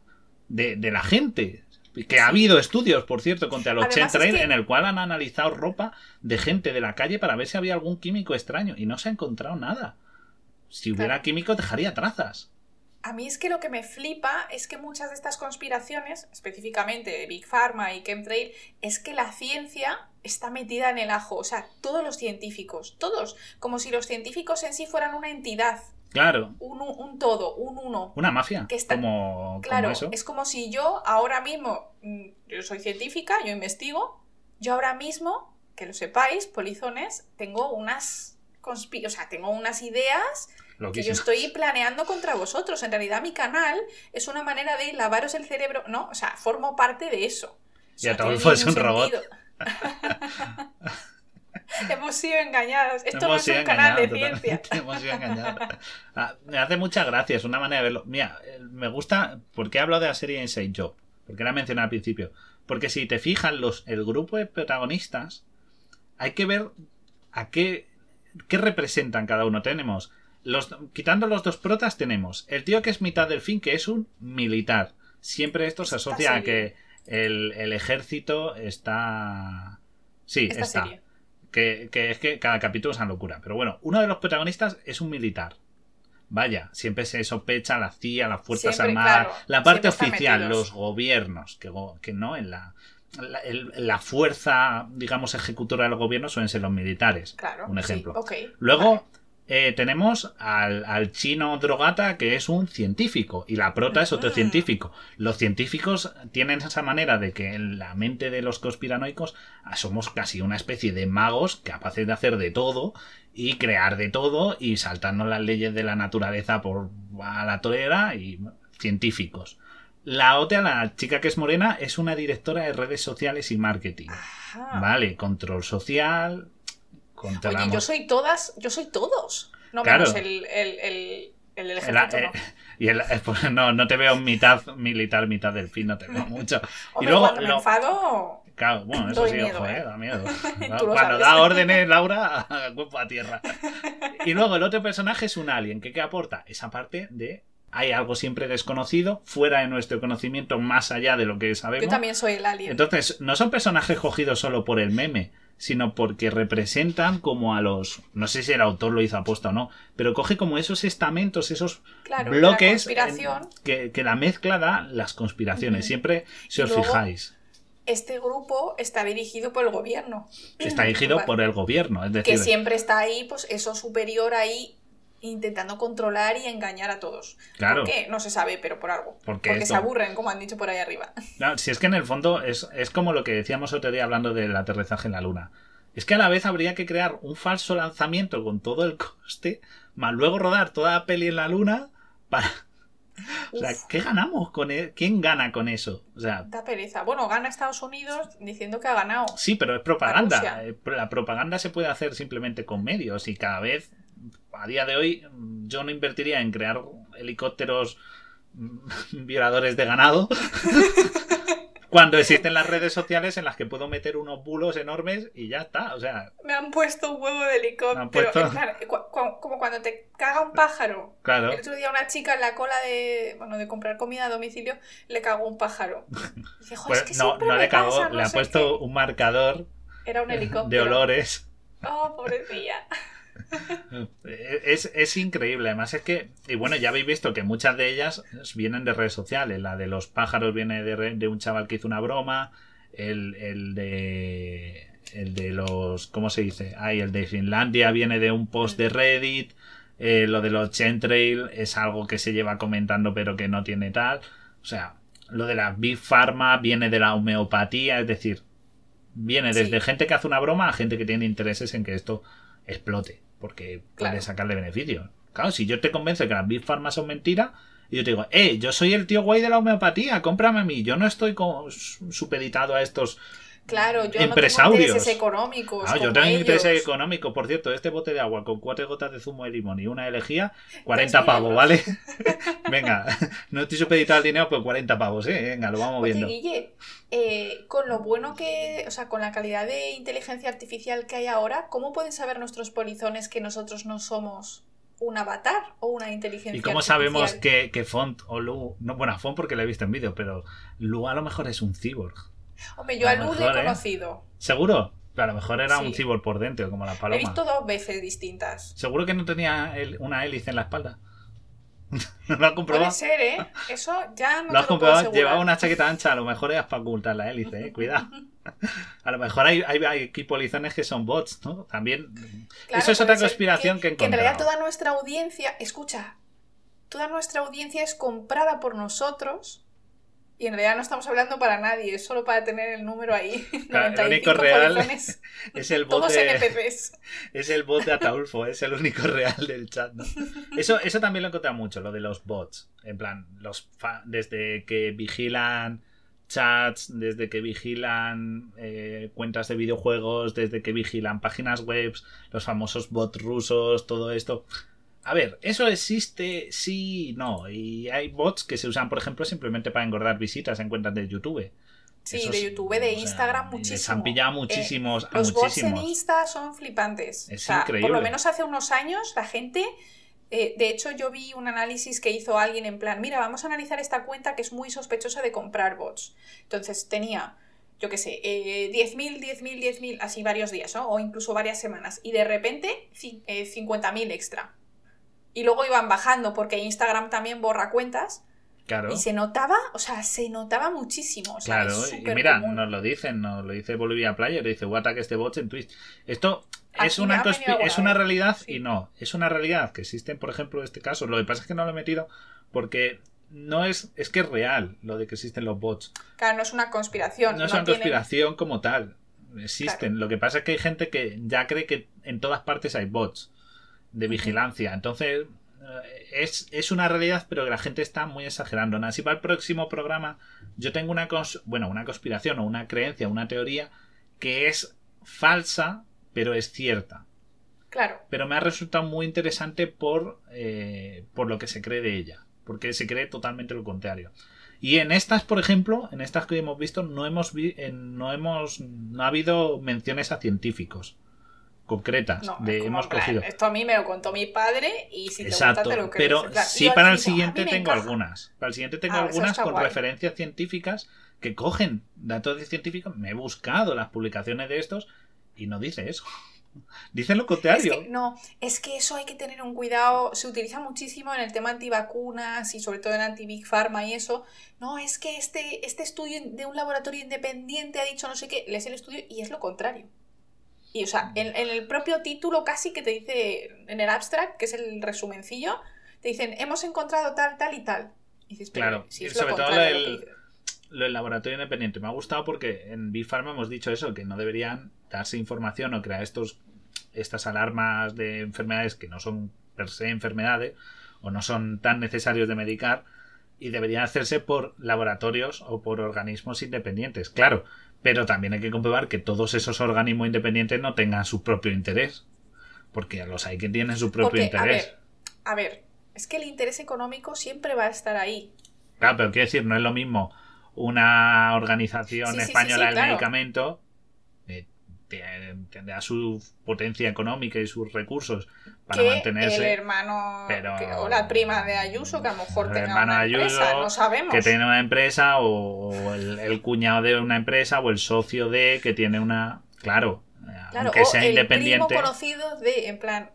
de, de la gente. Que ha habido estudios, por cierto, contra los Además, es que- en el cual han analizado ropa de gente de la calle para ver si había algún químico extraño y no se ha encontrado nada. Si hubiera Claro. químicos dejaría trazas. A mí es que lo que me flipa es que muchas de estas conspiraciones, específicamente de Big Pharma y Chemtrail, es que la ciencia está metida en el ajo. O sea, todos los científicos, todos, como si los científicos en sí fueran una entidad, Claro, un, un todo, un uno. una mafia. Que está- como, Claro, como eso. es como si yo ahora mismo, mm, yo soy científica, yo investigo, yo ahora mismo, que lo sepáis, polizones, tengo unas conspi- o sea, tengo unas ideas yo estoy planeando contra vosotros. En realidad mi canal es una manera de lavaros el cerebro, ¿no? O sea, formo parte de eso. O sea, Y no tiene es un robot. (laughs) Hemos sido engañados. Esto no Hemos es sido un canal de ciencia. (laughs) Hemos sido engañados. Ah, me hace mucha gracia, es una manera de verlo. Mira, eh, me gusta, porque he hablado de la serie Inside Job, porque la mencioné al principio. Porque si te fijas, los, el grupo de protagonistas, hay que ver a qué, qué representan cada uno. Tenemos, los, quitando los dos protas, tenemos el tío que es mitad del fin, que es un militar. Siempre esto se asocia a que el, el ejército está... Sí, Esta está. serie. Que, que es que cada capítulo es una locura. Pero bueno, uno de los protagonistas es un militar. Vaya, siempre se sospecha la CIA, las Fuerzas Siempre, Armadas, claro, la parte oficial, metidos. los gobiernos, que, que no, en la, la, el- la fuerza, digamos, ejecutora del gobierno suelen ser los militares. Claro. Un sí, ejemplo. Luego vale. Eh, tenemos al, al chino drogata que es un científico y la prota es otro Ujú. científico. Los científicos tienen esa manera de que en la mente de los conspiranoicos ah, somos casi una especie de magos capaces de hacer de todo y crear de todo y saltarnos las leyes de la naturaleza por a la torera y científicos. La otra, la chica que es morena, es una directora de redes sociales y marketing. Ajá. Vale, control social, Oye, yo soy todas, yo soy todos. No Claro. menos el, el, el, el del ejército, eh, no. y el- eh, pues no, no te veo mitad militar, mitad delfín, no te veo mucho. y luego, cuando me lo- enfado, claro, bueno, eso sí, miedo, ojo, ¿eh? eh, da miedo. (laughs) Cuando da órdenes, Laura, (laughs) cuerpo a tierra. Y luego el otro personaje es un alien, que ¿qué aporta? Esa parte de hay algo siempre desconocido, fuera de nuestro conocimiento, más allá de lo que sabemos. yo también soy el alien. Entonces, no son personajes cogidos solo por el meme, sino porque representan como a los. No sé si el autor lo hizo aposta o no, pero coge como esos estamentos, esos claro, bloques la conspiración, en- que, que la mezcla da las conspiraciones. Siempre, si Y os luego- fijáis, este grupo está dirigido por el gobierno. está dirigido Vale. por el gobierno. Es decir, Que siempre está ahí, pues eso superior ahí, intentando controlar y engañar a todos. Claro. ¿Por qué? No se sabe, pero por algo. Porque Porque esto- se aburren, como han dicho por ahí arriba. (laughs) Claro, si es que en el fondo es, es como lo que decíamos otro día hablando del aterrizaje en la Luna. Es que a la vez habría que crear un falso lanzamiento con todo el (laughs) coste, más luego rodar toda la peli en la Luna para... (laughs) O sea. ¿qué ganamos con e- ¿Quién gana con eso? O sea, Da pereza. Bueno, gana Estados Unidos diciendo que ha ganado. sí, pero es propaganda. Eh, La propaganda se puede hacer simplemente con medios y cada vez, a día de hoy, yo no invertiría en crear helicópteros mm, (laughs) violadores de ganado. (laughs) Cuando existen las redes sociales en las que puedo meter unos bulos enormes y ya está. O sea, Me han puesto un huevo de helicóptero. Puesto- plan, como cuando te caga un pájaro. claro. El otro día una chica en la cola de, bueno, de comprar comida a domicilio le cagó un pájaro. (laughs) Dice, "Jo, Pues es que no, no le cagó, no le ha puesto un marcador qué". Era un helicóptero. de olores. Oh, pobrecilla. (laughs) Es, es increíble, además es que, y bueno, ya habéis visto que muchas de ellas vienen de redes sociales. La de los pájaros viene de, un chaval que hizo una broma, el, el de el de los, ¿cómo se dice? Ay, el de Finlandia viene de un post de Reddit. eh, lo de los Chentrail es algo que se lleva comentando pero que no tiene tal. O sea, lo de la Big Pharma viene de la homeopatía, es decir, viene Sí. desde gente que hace una broma a gente que tiene intereses en que esto explote, porque Claro. puede sacarle beneficio. Claro, si yo te convenzo de que las Big Pharma son mentiras, y yo te digo, eh, yo soy el tío guay de la homeopatía, cómprame a mí, yo no estoy supeditado a estos Claro, yo Empresarios. no tengo intereses económicos. Ah, yo tengo ellos. económico. Por cierto, este bote de agua con cuatro gotas de zumo de limón y una elegía, 40 (laughs) Tres pavos. ¿vale? (laughs) Venga, (laughs) no estoy supeditado al dinero, pero 40 pavos, ¿eh? Venga, lo vamos Oye, viendo. Guille, eh, con lo bueno que, o sea, con la calidad de inteligencia artificial que hay ahora, ¿cómo pueden saber nuestros polizones que nosotros no somos un avatar o una inteligencia ¿Y cómo artificial? sabemos que, que Font o Lu... No, bueno, Font porque la he visto en vídeo, pero Lu a lo mejor es un cyborg. Hombre, yo a Luz he ¿eh? conocido. ¿Seguro? Pero a lo mejor era un Sí. cyborg por dentro, como la He paloma. visto dos veces distintas. ¿Seguro que no tenía una hélice en la espalda? (laughs) ¿No lo has comprobado? Puede ser, ¿eh? Eso ya no lo has te lo puedo comprobado, llevaba una chaqueta ancha, a lo mejor era para ocultar la hélice, eh, cuidado. (laughs) A lo mejor hay, hay, hay polizones que son bots, ¿no? También. Claro, Eso es otra conspiración que he que en realidad toda nuestra audiencia, escucha, toda nuestra audiencia es comprada por nosotros y en realidad no estamos hablando para nadie, es solo para tener el número ahí. Claro, (laughs) el 95 único real polizones, (laughs) Es el bot todos de, NPCs. (laughs) es el bot de Ataulfo, es el único real del chat, ¿no? Eso, eso también lo he encontrado mucho, lo de los bots. En plan, los desde que vigilan chats, desde que vigilan eh, cuentas de videojuegos, desde que vigilan páginas web, los famosos bots rusos, todo esto. A ver, eso existe, sí, no. Y hay bots que se usan, por ejemplo, simplemente para engordar visitas en cuentas de YouTube. Sí, Esos, de YouTube, de o sea, Instagram, Les muchísimo. han pillado Eh, muchísimos, a Los bots en. Insta son flipantes. Es O sea, increíble. Por lo menos hace unos años la gente. eh, de hecho, yo vi un análisis que hizo alguien en plan: mira, vamos a analizar esta cuenta que es muy sospechosa de comprar bots. Entonces tenía, yo qué sé, eh, 10.000, 10.000, 10.000, así varios días, ¿no? O incluso varias semanas. Y de repente, ci- eh, 50.000 extra. Y luego iban bajando porque Instagram también borra cuentas. Claro. Y se notaba, o sea, se notaba muchísimo. O sea, Claro, es y mira, común. nos lo dicen, nos lo dice Bolivia Player, dice ataque este bot en Twitch. Esto es una, es una realidad sí. y no. Es una realidad que existen, por ejemplo, en este caso. Lo que pasa es que no lo he metido porque no es, es que es real lo de que existen los bots. Claro, no es una conspiración. No es no una tienen- conspiración como tal. Existen. Claro. Lo que pasa es que hay gente que ya cree que en todas partes hay bots de vigilancia. Entonces, eh, es, es una realidad, pero que la gente está muy exagerando. Así para el próximo programa, yo tengo una, cons- bueno, una conspiración o una creencia, una teoría que es falsa, pero es cierta. Claro. Pero me ha resultado muy interesante por, eh, por lo que se cree de ella. Porque se cree totalmente lo contrario. Y en estas, por ejemplo, en estas que hemos visto, no hemos vi- en- no hemos no ha habido menciones a científicos concretas. No, de hemos plan, cogido. Esto a mí me lo contó mi padre y si te gusta Exacto, te lo crees. pero plan, sí para el digo, "A mí siguiente tengo encaja". algunas. Para el siguiente tengo Ah, algunas con guay. referencias científicas que cogen datos de científicos. Me he buscado las publicaciones de estos y no dice eso. (laughs) Dice lo Es contrario. que, no, es que eso hay que tener un cuidado. Se utiliza muchísimo en el tema antivacunas y sobre todo en anti-big pharma y eso. No, es que este, este estudio de un laboratorio independiente ha dicho no sé qué. Lees el estudio y es lo contrario. Y o sea, en, en el propio título casi que te dice, en el abstract, que es el resumencillo, te dicen, hemos encontrado tal, tal y tal. Y dices, Claro, si y es lo sobre todo lo de lo lo del laboratorio independiente. Me ha gustado porque en Big Pharma hemos dicho eso, que no deberían darse información o crear estos, estas alarmas de enfermedades que no son per se enfermedades o no son tan necesarios de medicar y deberían hacerse por laboratorios o por organismos independientes, claro. Pero también hay que comprobar que todos esos organismos independientes no tengan su propio interés. Porque los hay que tienen su propio Porque, a interés. ver, a ver, es que el interés económico siempre va a estar ahí. Claro, pero quiero decir, no es lo mismo una organización Sí, sí, sí, española sí, del claro. medicamento tendrá su potencia económica y sus recursos para que mantenerse. el hermano pero- que- o la prima de Ayuso, que a lo mejor tenga una Ayuso, empresa, no sabemos. que tiene una empresa o, el, el cuñado de una empresa o el socio de que tiene una claro, Claro, aunque o sea el independiente primo conocido de, en plan,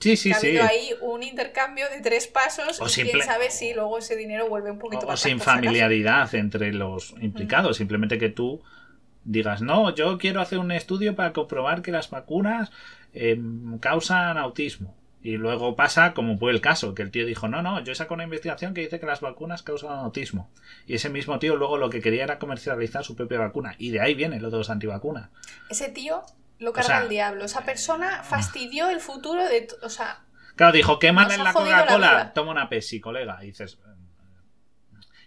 sí sí ha sí habido ahí un intercambio de tres pasos O y simple- quién sabe si luego ese dinero vuelve un poquito o, para o sin familiaridad entre los implicados simplemente que tú digas, no, yo quiero hacer un estudio para comprobar que las vacunas em, causan autismo. Y luego pasa como fue el caso, que el tío dijo, no, no, yo saco una investigación que dice que las vacunas causan autismo. Y ese mismo tío luego lo que quería era comercializar su propia vacuna. Y de ahí viene lo de los antivacunas. Ese tío lo carga el diablo. Esa persona fastidió el futuro de... O sea... Claro, dijo, ¿qué en la Coca-Cola? Toma una Pepsi, colega. Y dices,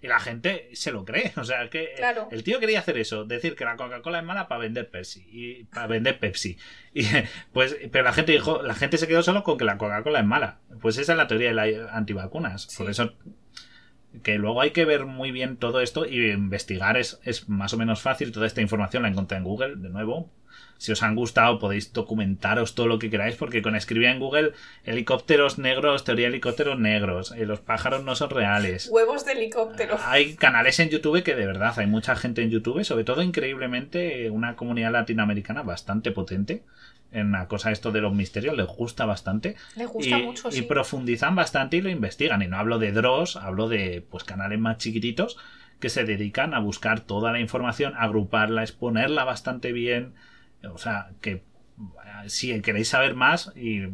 y la gente se lo cree. (laughs) O sea, que el tío quería hacer eso, decir que la Coca-Cola es mala para vender Pepsi. Y para vender Pepsi. (laughs) Y, pues, pero la gente dijo, la gente se quedó solo con que la Coca-Cola es mala. Pues esa es la teoría de las antivacunas. Por eso que luego hay que ver muy bien todo esto y investigar es, es más o menos fácil. Toda esta información la encontré en Google, de nuevo, si os han gustado podéis documentaros todo lo que queráis porque con escribir en Google helicópteros negros, teoría de helicópteros negros, eh, los pájaros no son reales. Huevos de helicóptero. Hay canales en YouTube que de verdad hay mucha gente en YouTube, sobre todo increíblemente una comunidad latinoamericana bastante potente en la cosa esto de los misterios, les gusta bastante. Les gusta mucho, Y profundizan bastante y lo investigan. Y no hablo de Dross, hablo de pues canales más chiquititos que se dedican a buscar toda la información, agruparla, exponerla bastante bien, o sea, que si queréis saber más, y,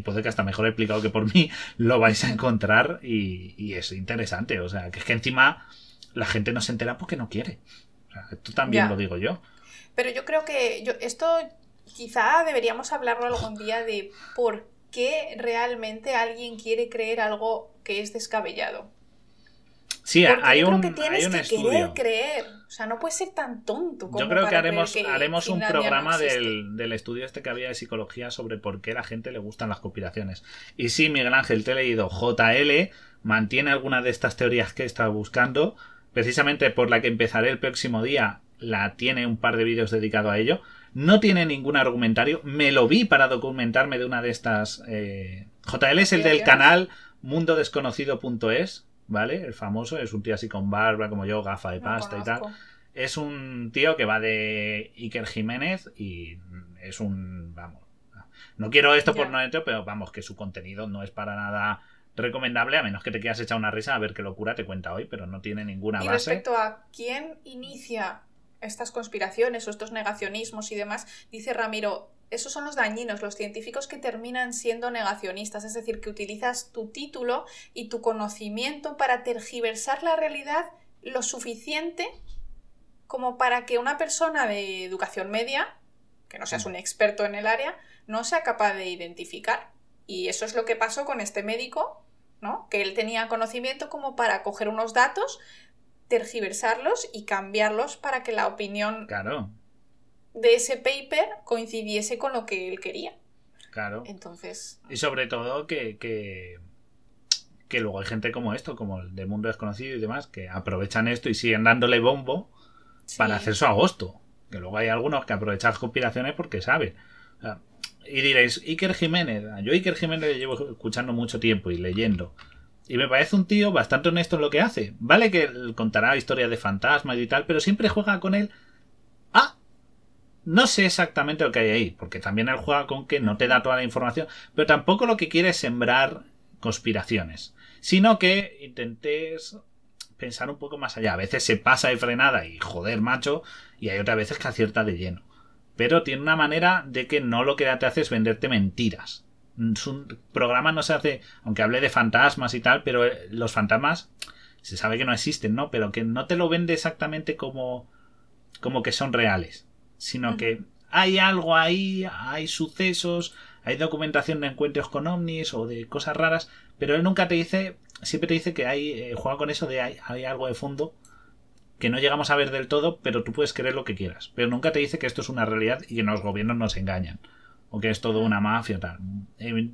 puede que hasta mejor explicado que por mí, (laughs) lo vais a encontrar y, es interesante. O sea, que es que encima la gente no se entera porque no quiere. O sea, esto también lo digo yo. Pero yo creo que yo, esto quizá deberíamos hablarlo algún día de por qué realmente alguien quiere creer algo que es descabellado. Sí, hay un, que hay un que estudio. creer. O sea, no puedes ser tan tonto como Yo creo que haremos, haremos un programa del, del, estudio este que había de psicología sobre por qué a la gente le gustan las conspiraciones. Y sí, Miguel Ángel, te he leído. JL mantiene alguna de estas teorías que he estado buscando. Precisamente por la que empezaré el próximo día, la tiene un par de vídeos dedicados a ello. No tiene ningún argumentario. Me lo vi para documentarme de una de estas. Eh... JL es el del canal mundodesconocido.es ¿vale? El famoso es un tío así con barba, como yo, gafa de pasta y tal. Es un tío que va de Iker Jiménez y es un. Vamos. No quiero esto por no entro, pero vamos, que su contenido no es para nada recomendable, a menos que te quieras echar una risa a ver qué locura te cuenta hoy, pero no tiene ninguna base. Y respecto a quién inicia estas conspiraciones o estos negacionismos y demás, dice Ramiro, esos son los dañinos, los científicos que terminan siendo negacionistas, es decir, que utilizas tu título y tu conocimiento para tergiversar la realidad lo suficiente como para que una persona de educación media, que no seas un experto en el área, no sea capaz de identificar. Y eso es lo que pasó con este médico, ¿no? Que él tenía conocimiento como para coger unos datos, tergiversarlos y cambiarlos para que la opinión claro de ese paper coincidiese con lo que él quería. Claro. Entonces. Y sobre todo que, que, que luego hay gente como esto, como el de Mundo Desconocido y demás, que aprovechan esto y siguen dándole bombo para hacer su agosto. Que luego hay algunos que aprovechan las conspiraciones porque saben. y diréis, Iker Jiménez. Yo Iker Jiménez le llevo escuchando mucho tiempo y leyendo. Y me parece un tío bastante honesto en lo que hace. Vale que contará historias de fantasmas y tal, pero siempre juega con él. No sé exactamente lo que hay ahí, porque también él juega con que no te da toda la información, pero tampoco lo que quiere es sembrar conspiraciones, sino que intentes pensar un poco más allá. A veces se pasa de frenada y joder, macho, y hay otras veces que acierta de lleno. Pero tiene una manera de que no lo que te hace es venderte mentiras. Su programa no se hace, aunque hable de fantasmas y tal, pero los fantasmas se sabe que no existen, ¿no? Pero que no te lo vende exactamente como, como que son reales sino que hay algo ahí, hay sucesos, hay documentación de encuentros con ovnis o de cosas raras, pero él nunca te dice, siempre te dice que hay, eh, juega con eso de hay, hay, algo de fondo que no llegamos a ver del todo, pero tú puedes creer lo que quieras, pero nunca te dice que esto es una realidad y que los gobiernos nos engañan o que es todo una mafia tal. Eh,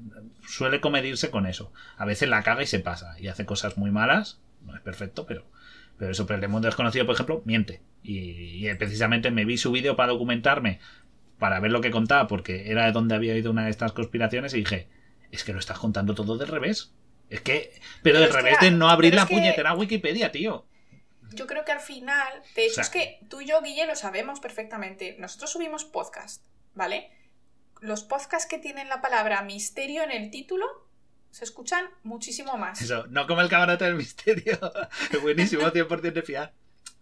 suele comedirse con eso. A veces la caga y se pasa y hace cosas muy malas, no es perfecto, pero pero eso, pero el mundo desconocido, por ejemplo, miente. Y, precisamente me vi su vídeo para documentarme, para ver lo que contaba, porque era de donde había ido una de estas conspiraciones, y dije, es que lo estás contando todo del revés. Es que, pero, del revés de no abrir la puñetera Wikipedia, tío. Yo creo que al final, de hecho, es que tú y yo, Guille, lo sabemos perfectamente. Nosotros subimos podcast, ¿vale? Los podcasts que tienen la palabra misterio en el título se escuchan muchísimo más. Eso, no como el camarote del misterio. (laughs) Buenísimo, 100% de fiar.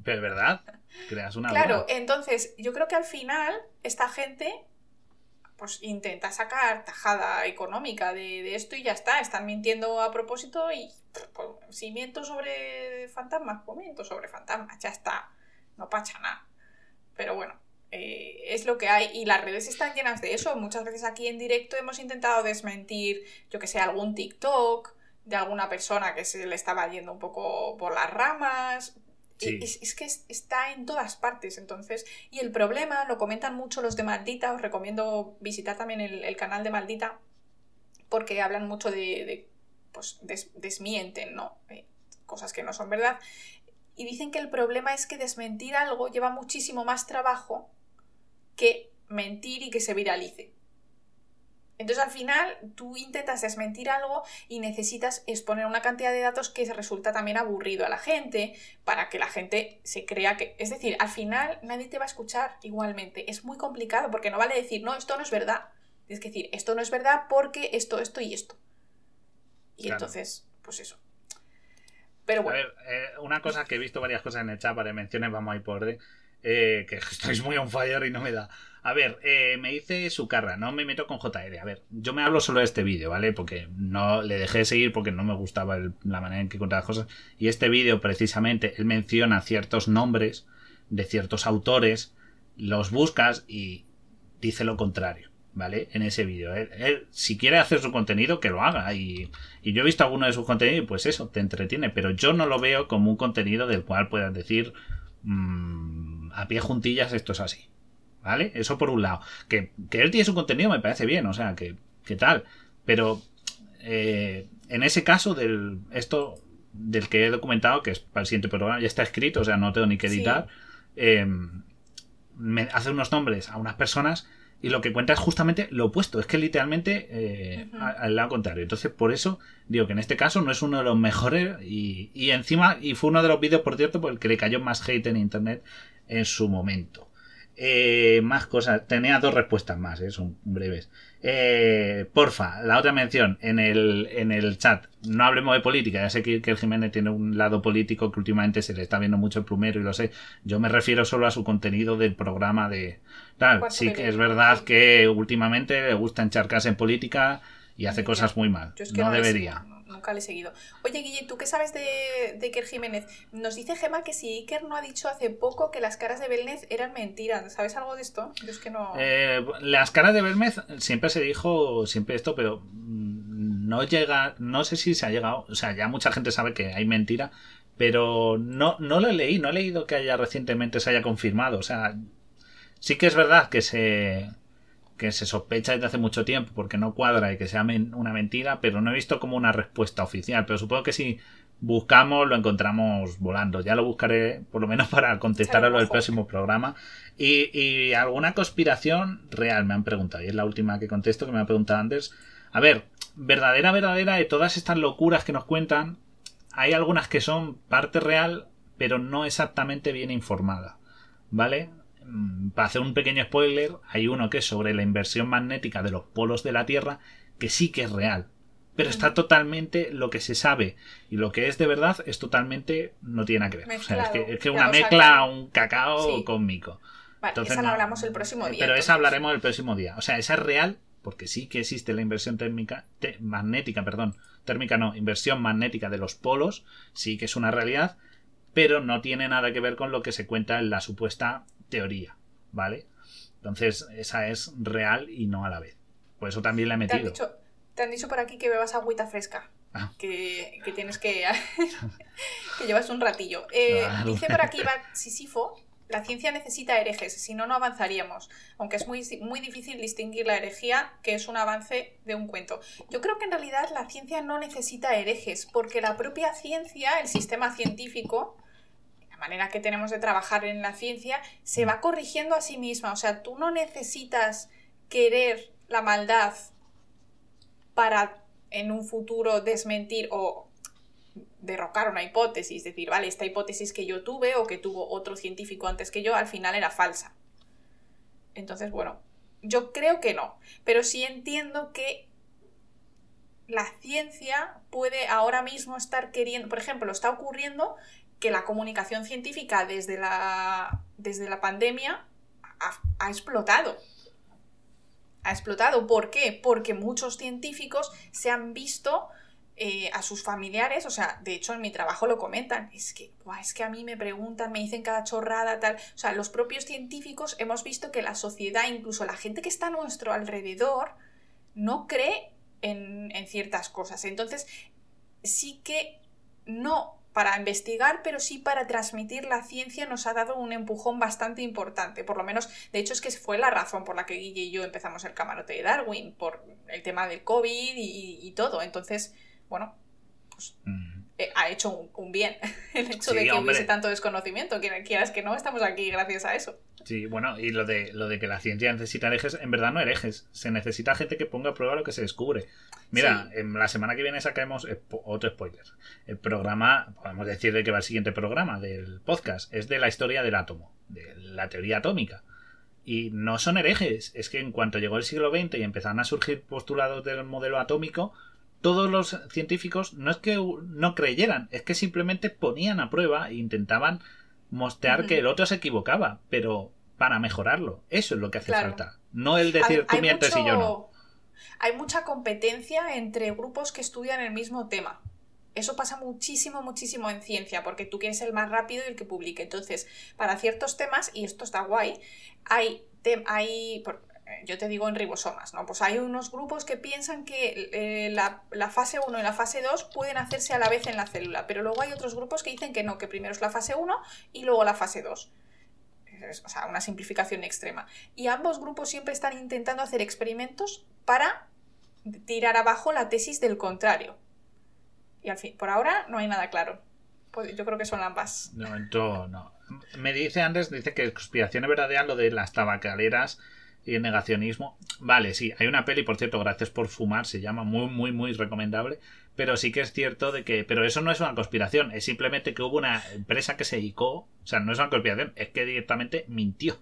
Pero es verdad, creas una Claro, duda. entonces yo creo que al final esta gente pues intenta sacar tajada económica de, de esto y ya está. Están mintiendo a propósito y pues, si miento sobre fantasmas, pues miento sobre fantasmas, ya está. No pacha nada. Pero bueno, eh, es lo que hay y las redes están llenas de eso. Muchas veces aquí en directo hemos intentado desmentir, yo que sé, algún TikTok de alguna persona que se le estaba yendo un poco por las ramas. Sí. Es, es que es- está en todas partes, entonces. Y el problema, lo comentan mucho los de Maldita, os recomiendo visitar también el, el canal de Maldita, porque hablan mucho de. de, pues des- desmienten, ¿no? Eh, cosas que no son verdad. Y dicen que el problema es que desmentir algo lleva muchísimo más trabajo que mentir y que se viralice. Entonces al final tú intentas desmentir algo y necesitas exponer una cantidad de datos que resulta también aburrido a la gente para que la gente se crea que... Es decir, al final nadie te va a escuchar igualmente. Es muy complicado porque no vale decir, no, esto no es verdad. Es decir, esto no es verdad porque esto, esto y esto. Y Claro. entonces, pues eso. Pero A bueno. ver, eh, una cosa que he visto varias cosas en el chat para menciones, vamos a ir por orden. Eh, que (laughs) estáis muy on fire y no me da. A ver, eh, me dice Sucarra, no me meto con JR. A ver, yo me hablo solo de este vídeo, ¿vale? Porque no le dejé de seguir porque no me gustaba la manera en que contaba cosas. Y este vídeo, precisamente, él menciona ciertos nombres de ciertos autores, los buscas y dice lo contrario. ¿Vale? En ese vídeo. Él, si quiere hacer su contenido, que lo haga. Y, y yo he visto alguno de sus contenidos y pues eso, te entretiene. Pero yo no lo veo como un contenido del cual puedas decir mm, a pie juntillas esto es así. ¿Vale? Eso por un lado. Que, que él tiene su contenido me parece bien, o sea, que, que tal. Pero eh, en ese caso del esto del que he documentado, que es para el siguiente programa, ya está escrito, o sea, no tengo ni que Sí. editar. eh, me hace unos nombres a unas personas y lo que cuenta es justamente lo opuesto, es que literalmente eh, al lado contrario. Entonces, por eso digo que en este caso no es uno de los mejores y, y encima, y fue uno de los vídeos, por cierto, por el que le cayó más hate en internet en su momento. Eh, más cosas, tenía dos respuestas más, eh, son breves. Eh, porfa, la otra mención en el, en el chat, no hablemos de política, ya sé que, que el Jiménez tiene un lado político que últimamente se le está viendo mucho el plumero y lo sé, yo me refiero solo a su contenido del programa de... Tal, Cuarto sí que es verdad que últimamente le gusta encharcarse en política y hace cosas muy mal, no, debería. Nunca le he seguido. Oye, Guille, ¿tú qué sabes de, de Iker Jiménez? Nos dice Gema que si Iker no ha dicho hace poco que las caras de Belnez eran mentiras. ¿Sabes algo de esto? Yo es que no. Eh, las caras de Belmez siempre se dijo siempre esto, pero mm, no llega, no sé si se ha llegado, o sea, ya mucha gente sabe que hay mentira, pero no, no lo leí, no he leído que haya recientemente se haya confirmado, o sea, sí que es verdad que se que se sospecha desde hace mucho tiempo porque no cuadra y que sea men- una mentira, pero no he visto como una respuesta oficial, pero supongo que si buscamos lo encontramos volando, ya lo buscaré por lo menos (laughs) para contestar a lo del ojo. próximo programa y, y alguna conspiración real me han preguntado. Y es la última que contesto que me ha preguntado Anders. A ver, verdadera, verdadera de todas estas locuras que nos cuentan, hay algunas que son parte real, pero no exactamente bien informada. ¿Vale? Mm, Para hacer un pequeño spoiler, hay uno que es sobre la inversión magnética de los polos de la Tierra, que sí que es real. Pero está totalmente lo que se sabe y lo que es de verdad es totalmente no tiene nada que ver. O sea, es que, es que una que- un cacao Sí. cósmico. vale, Entonces, esa la hablamos el próximo día. Pero entonces. esa hablaremos el próximo día. O sea, esa es real porque sí que existe la inversión térmica, te- magnética, perdón, térmica no, inversión magnética de los polos, sí que es una realidad, pero no tiene nada que ver con lo que se cuenta en la supuesta teoría, ¿vale? Entonces, esa es real y no a la vez. Por eso también la he Te han, metido. dicho, te han dicho por aquí que bebas agüita fresca. Ah. Que, que tienes que. (laughs) que llevas un ratillo. Eh, Claro. Dice por aquí (laughs) Sisifo. La ciencia necesita herejes, si no, no avanzaríamos. Aunque es muy, muy difícil distinguir la herejía, que es un avance de un cuento. Yo creo que en realidad la ciencia no necesita herejes, porque la propia ciencia, el sistema científico, manera que tenemos de trabajar en la ciencia, se va corrigiendo a sí misma. O sea, tú no necesitas querer la maldad para en un futuro desmentir o derrocar una hipótesis, decir, vale, esta hipótesis que yo tuve o que tuvo otro científico antes que yo, al final era falsa. Entonces, bueno, yo creo que no, pero sí entiendo que la ciencia puede ahora mismo estar queriendo, por ejemplo, está ocurriendo que la comunicación científica desde la, desde la pandemia ha, explotado. Ha explotado. ¿Por qué? Porque muchos científicos se han visto eh, a sus familiares, o sea, de hecho en mi trabajo lo comentan, es que, es que a mí me preguntan, me dicen cada chorrada, tal, o sea, los propios científicos hemos visto que la sociedad, incluso la gente que está a nuestro alrededor, no cree en, en ciertas cosas. Entonces, sí que no para investigar, pero sí para transmitir la ciencia nos ha dado un empujón bastante importante. Por lo menos, de hecho, es que fue la razón por la que Guille y yo empezamos el camarote de Darwin, por el tema del COVID y, y todo. Entonces, bueno, pues eh, ha hecho un, bien (laughs) el hecho de que hubiese tanto desconocimiento. Quieras que no, estamos aquí gracias a eso. Sí, bueno, y lo de, lo de que la ciencia necesita herejes, en verdad no herejes. Se necesita gente que ponga a prueba lo que se descubre. Mira, en la semana que viene sacaremos otro spoiler. El programa, podemos decir de que va el siguiente programa del podcast, es de la historia del átomo, de la teoría atómica. Y no son herejes, es que en cuanto llegó el siglo XX y empezaron a surgir postulados del modelo atómico, todos los científicos no es que no creyeran, es que simplemente ponían a prueba e intentaban mostrar que el otro se equivocaba, pero para mejorarlo. Eso es lo que hace falta. No el decir tú mientes y yo no. Hay mucha competencia entre grupos que estudian el mismo tema. Eso pasa muchísimo, muchísimo en ciencia, porque tú quieres el más rápido y el que publique. Entonces, para ciertos temas, y esto está guay, hay, hay yo te digo en ribosomas, ¿no? Pues hay unos grupos que piensan que eh, la, fase 1 y la fase 2 pueden hacerse a la vez en la célula, pero luego hay otros grupos que dicen que no, que primero es la fase 1 y luego la fase 2. o sea, una simplificación extrema. Y ambos grupos siempre están intentando hacer experimentos para tirar abajo la tesis del contrario. Y al fin, por ahora no hay nada claro. Pues yo creo que son ambas. No, no. Me dice Andrés, dice que conspiración es verdadera lo de las tabacaleras y el negacionismo. Vale, sí, hay una peli, por cierto, gracias por fumar, se llama muy, muy, muy recomendable. Pero sí que es cierto de que. Pero eso no es una conspiración, es simplemente que hubo una empresa que se dedicó. O sea, no es una conspiración, es que directamente mintió.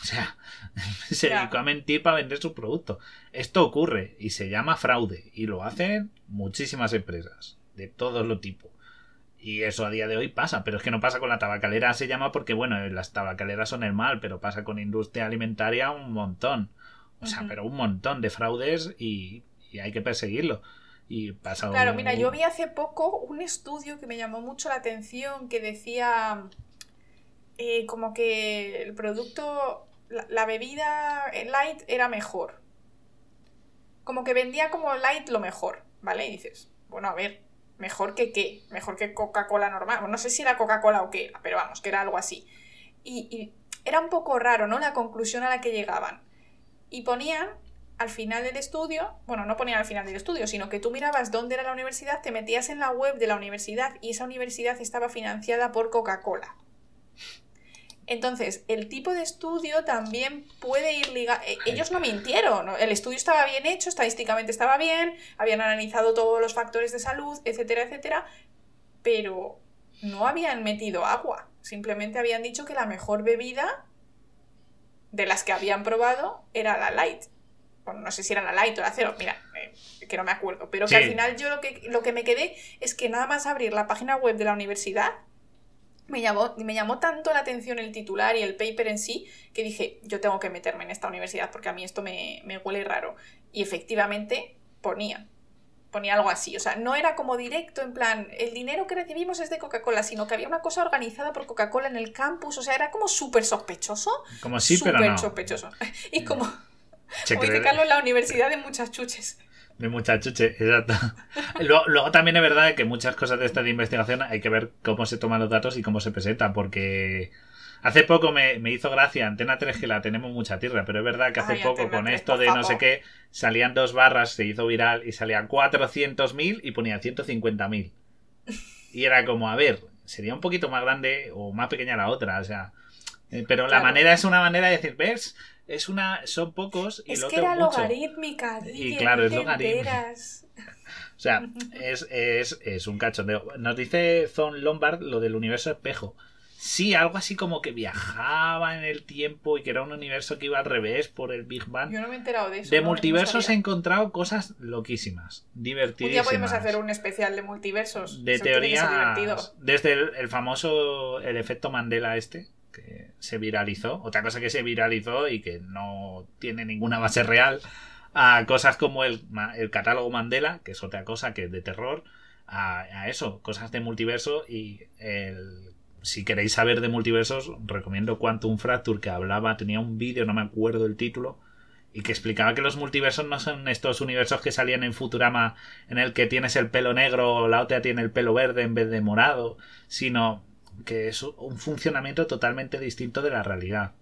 O sea, (laughs) se dedicó a mentir para vender su producto. Esto ocurre y se llama fraude. Y lo hacen muchísimas empresas, de todos los tipos. Y eso a día de hoy pasa, pero es que no pasa con la tabacalera, se llama porque, bueno, las tabacaleras son el mal, pero pasa con industria alimentaria un montón. O sea, pero un montón de fraudes y, hay que perseguirlo. Y pasa Claro, mira, yo vi hace poco un estudio que me llamó mucho la atención que decía eh, como que el producto, la, la bebida light era mejor. Como que vendía como light lo mejor, ¿vale? Y dices, bueno, a ver, ¿Mejor que qué? Mejor que Coca-Cola normal. no sé si era Coca-Cola o qué pero vamos, que era algo así. Y, era un poco raro, ¿no? La conclusión a la que llegaban. Y ponían al final del estudio, bueno, no ponían al final del estudio, sino que tú mirabas dónde era la universidad, te metías en la web de la universidad y esa universidad estaba financiada por Coca-Cola. Entonces, el tipo de estudio también puede ir ligado. Eh, ellos no mintieron, el estudio estaba bien hecho, estadísticamente estaba bien, habían analizado todos los factores de salud, etcétera, etcétera, pero no habían metido agua. Simplemente habían dicho que la mejor bebida de las que habían probado era la light. Bueno, no sé si era la light o la cero, mira, eh, que no me acuerdo. Pero que al final yo lo que, lo que me quedé es que nada más abrir la página web de la universidad me llamó, me llamó tanto la atención el titular y el paper en sí que dije, yo tengo que meterme en esta universidad porque a mí esto me, huele raro. Y efectivamente ponía, ponía algo así. O sea, no era como directo, en plan, el dinero que recibimos es de Coca-Cola, sino que había una cosa organizada por Coca-Cola en el campus. O sea, era como súper sospechoso. Como sí, pero no. sospechoso. (laughs) Y como, como dice Carlos, la universidad de muchas chuches. De muchachuche, exacto. (laughs) luego, también es verdad que muchas cosas de esta de investigación hay que ver cómo se toman los datos y cómo se presentan, porque hace poco me, hizo gracia Antena 3 que la tenemos mucha tierra, pero es verdad que hace poco con esto de no sé qué salían dos barras, se hizo viral y salían 400.000 y ponía 150.000. Y era como, a ver, sería un poquito más grande o más pequeña la otra, o sea, eh, pero la manera es una manera de decir, ¿ves? Es una son pocos y es que era logarítmica y claro es logarítmica (laughs) o sea es, es, es, un cachondeo nos dice Zon Lombard lo del universo espejo Sí, algo así como que viajaba en el tiempo y que era un universo que iba al revés por el Big Bang. Yo no me he enterado de eso. De no- no multiversos he encontrado cosas loquísimas, Un divertidísimas. día podemos hacer un especial de multiversos. de divertido. desde el, el famoso el efecto Mandela este se viralizó otra cosa que se viralizó y que no tiene ninguna base real a cosas como el, el catálogo Mandela que es otra cosa que es de terror a, a eso cosas de multiverso y el si queréis saber de multiversos recomiendo Quantum Fracture que hablaba tenía un vídeo no me acuerdo el título y que explicaba que los multiversos no son estos universos que salían en Futurama en el que tienes el pelo negro o la otra tiene el pelo verde en vez de morado, sino que es un funcionamiento totalmente distinto de la realidad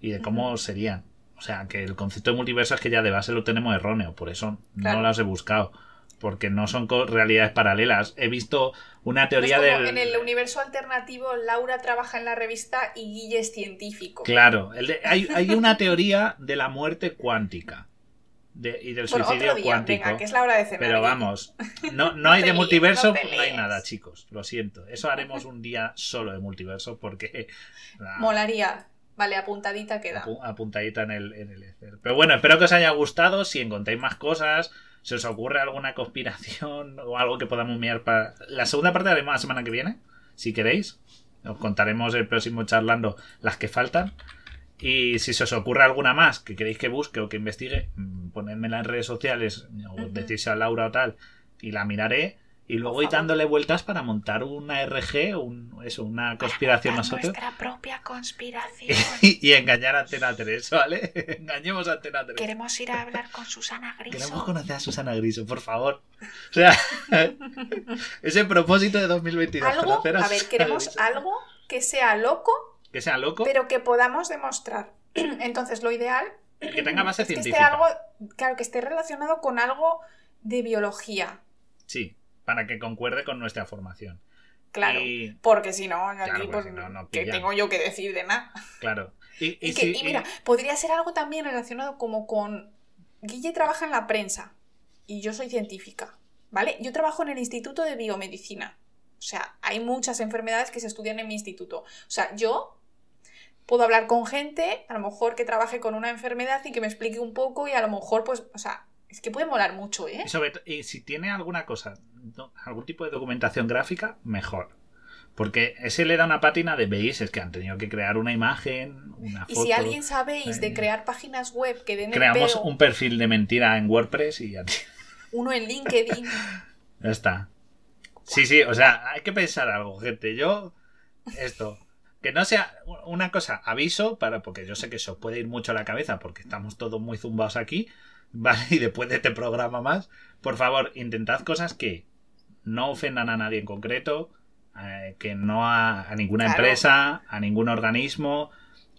y de cómo serían. O sea, que el concepto de multiverso es que ya de base lo tenemos erróneo, por eso Claro. no los he buscado. Porque no son realidades paralelas. He visto una teoría como del. en el universo alternativo, Laura trabaja en la revista y Guille es científico. Claro, el de- hay, hay una teoría de la muerte cuántica de- y del Bueno, suicidio día, cuántico. venga, que es la hora de cenar. Pero vamos, no, (laughs) no No hay de líes, multiverso, no hay nada, chicos. Lo siento. Eso haremos un día solo de multiverso porque (laughs) la- Molaría. Vale, apuntadita queda. apu- apuntadita en el, en el. Pero bueno, espero que os haya gustado. Si encontráis más cosas, si os ocurre alguna conspiración (laughs) o algo que podamos mirar para. La segunda parte haremos la semana que viene, si queréis. Os contaremos el próximo charlando las que faltan. Y si se os ocurre alguna más que queréis que busque o que investigue, mm, ponedmela en redes sociales o Ujú. decís a Laura o tal y la miraré. Y luego ir dándole vueltas para montar una RG, un, eso, una conspiración nosotros. Nuestra propia conspiración. (laughs) y, y engañar a Antena 3, ¿vale? (laughs) Engañemos a Antena 3. Queremos ir a hablar con Susana (laughs) Griso. Queremos conocer a Susana Griso, por favor. O sea, ese propósito de 2022. Algo, a ver, queremos algo que sea loco, Que sea loco, pero que podamos demostrar. (clears throat) Entonces, lo ideal que tenga base es que esté científica. algo, claro, que esté relacionado con algo de biología. Sí, para que concuerde con nuestra formación. Claro. Y, Porque si no, aquí, Claro, pues, pues, no, no ¿qué tengo yo que decir de nada? claro. Y, (laughs) y Y, que- sí, y y- mira, podría ser algo también relacionado como con... Guille trabaja en la prensa y yo soy científica, ¿vale? Yo trabajo en el Instituto de Biomedicina. O sea, hay muchas enfermedades que se estudian en mi instituto. O sea, yo puedo hablar con gente, a lo mejor que trabaje con una enfermedad y que me explique un poco y a lo mejor, pues, o sea, es que puede molar mucho, ¿eh? y sobre y si tiene alguna cosa, no- algún tipo de documentación gráfica, mejor. Porque ese le da una pátina de veis, es que han tenido que crear una imagen, una Y foto. si alguien sabéis de eh, crear páginas web que den el Creamos pego, un perfil de mentira en WordPress y ya, (laughs) uno en LinkedIn, ya está. Sí, sí, o sea, hay que pensar algo, gente. Yo, esto, que no sea una cosa, aviso, para porque yo sé que eso puede ir mucho a la cabeza, porque estamos todos muy zumbados aquí, (laughs) ¿vale? Y después de este programa más, por favor, intentad cosas que no ofendan a nadie en concreto, eh, que no a, a ninguna Claro. empresa, a ningún organismo.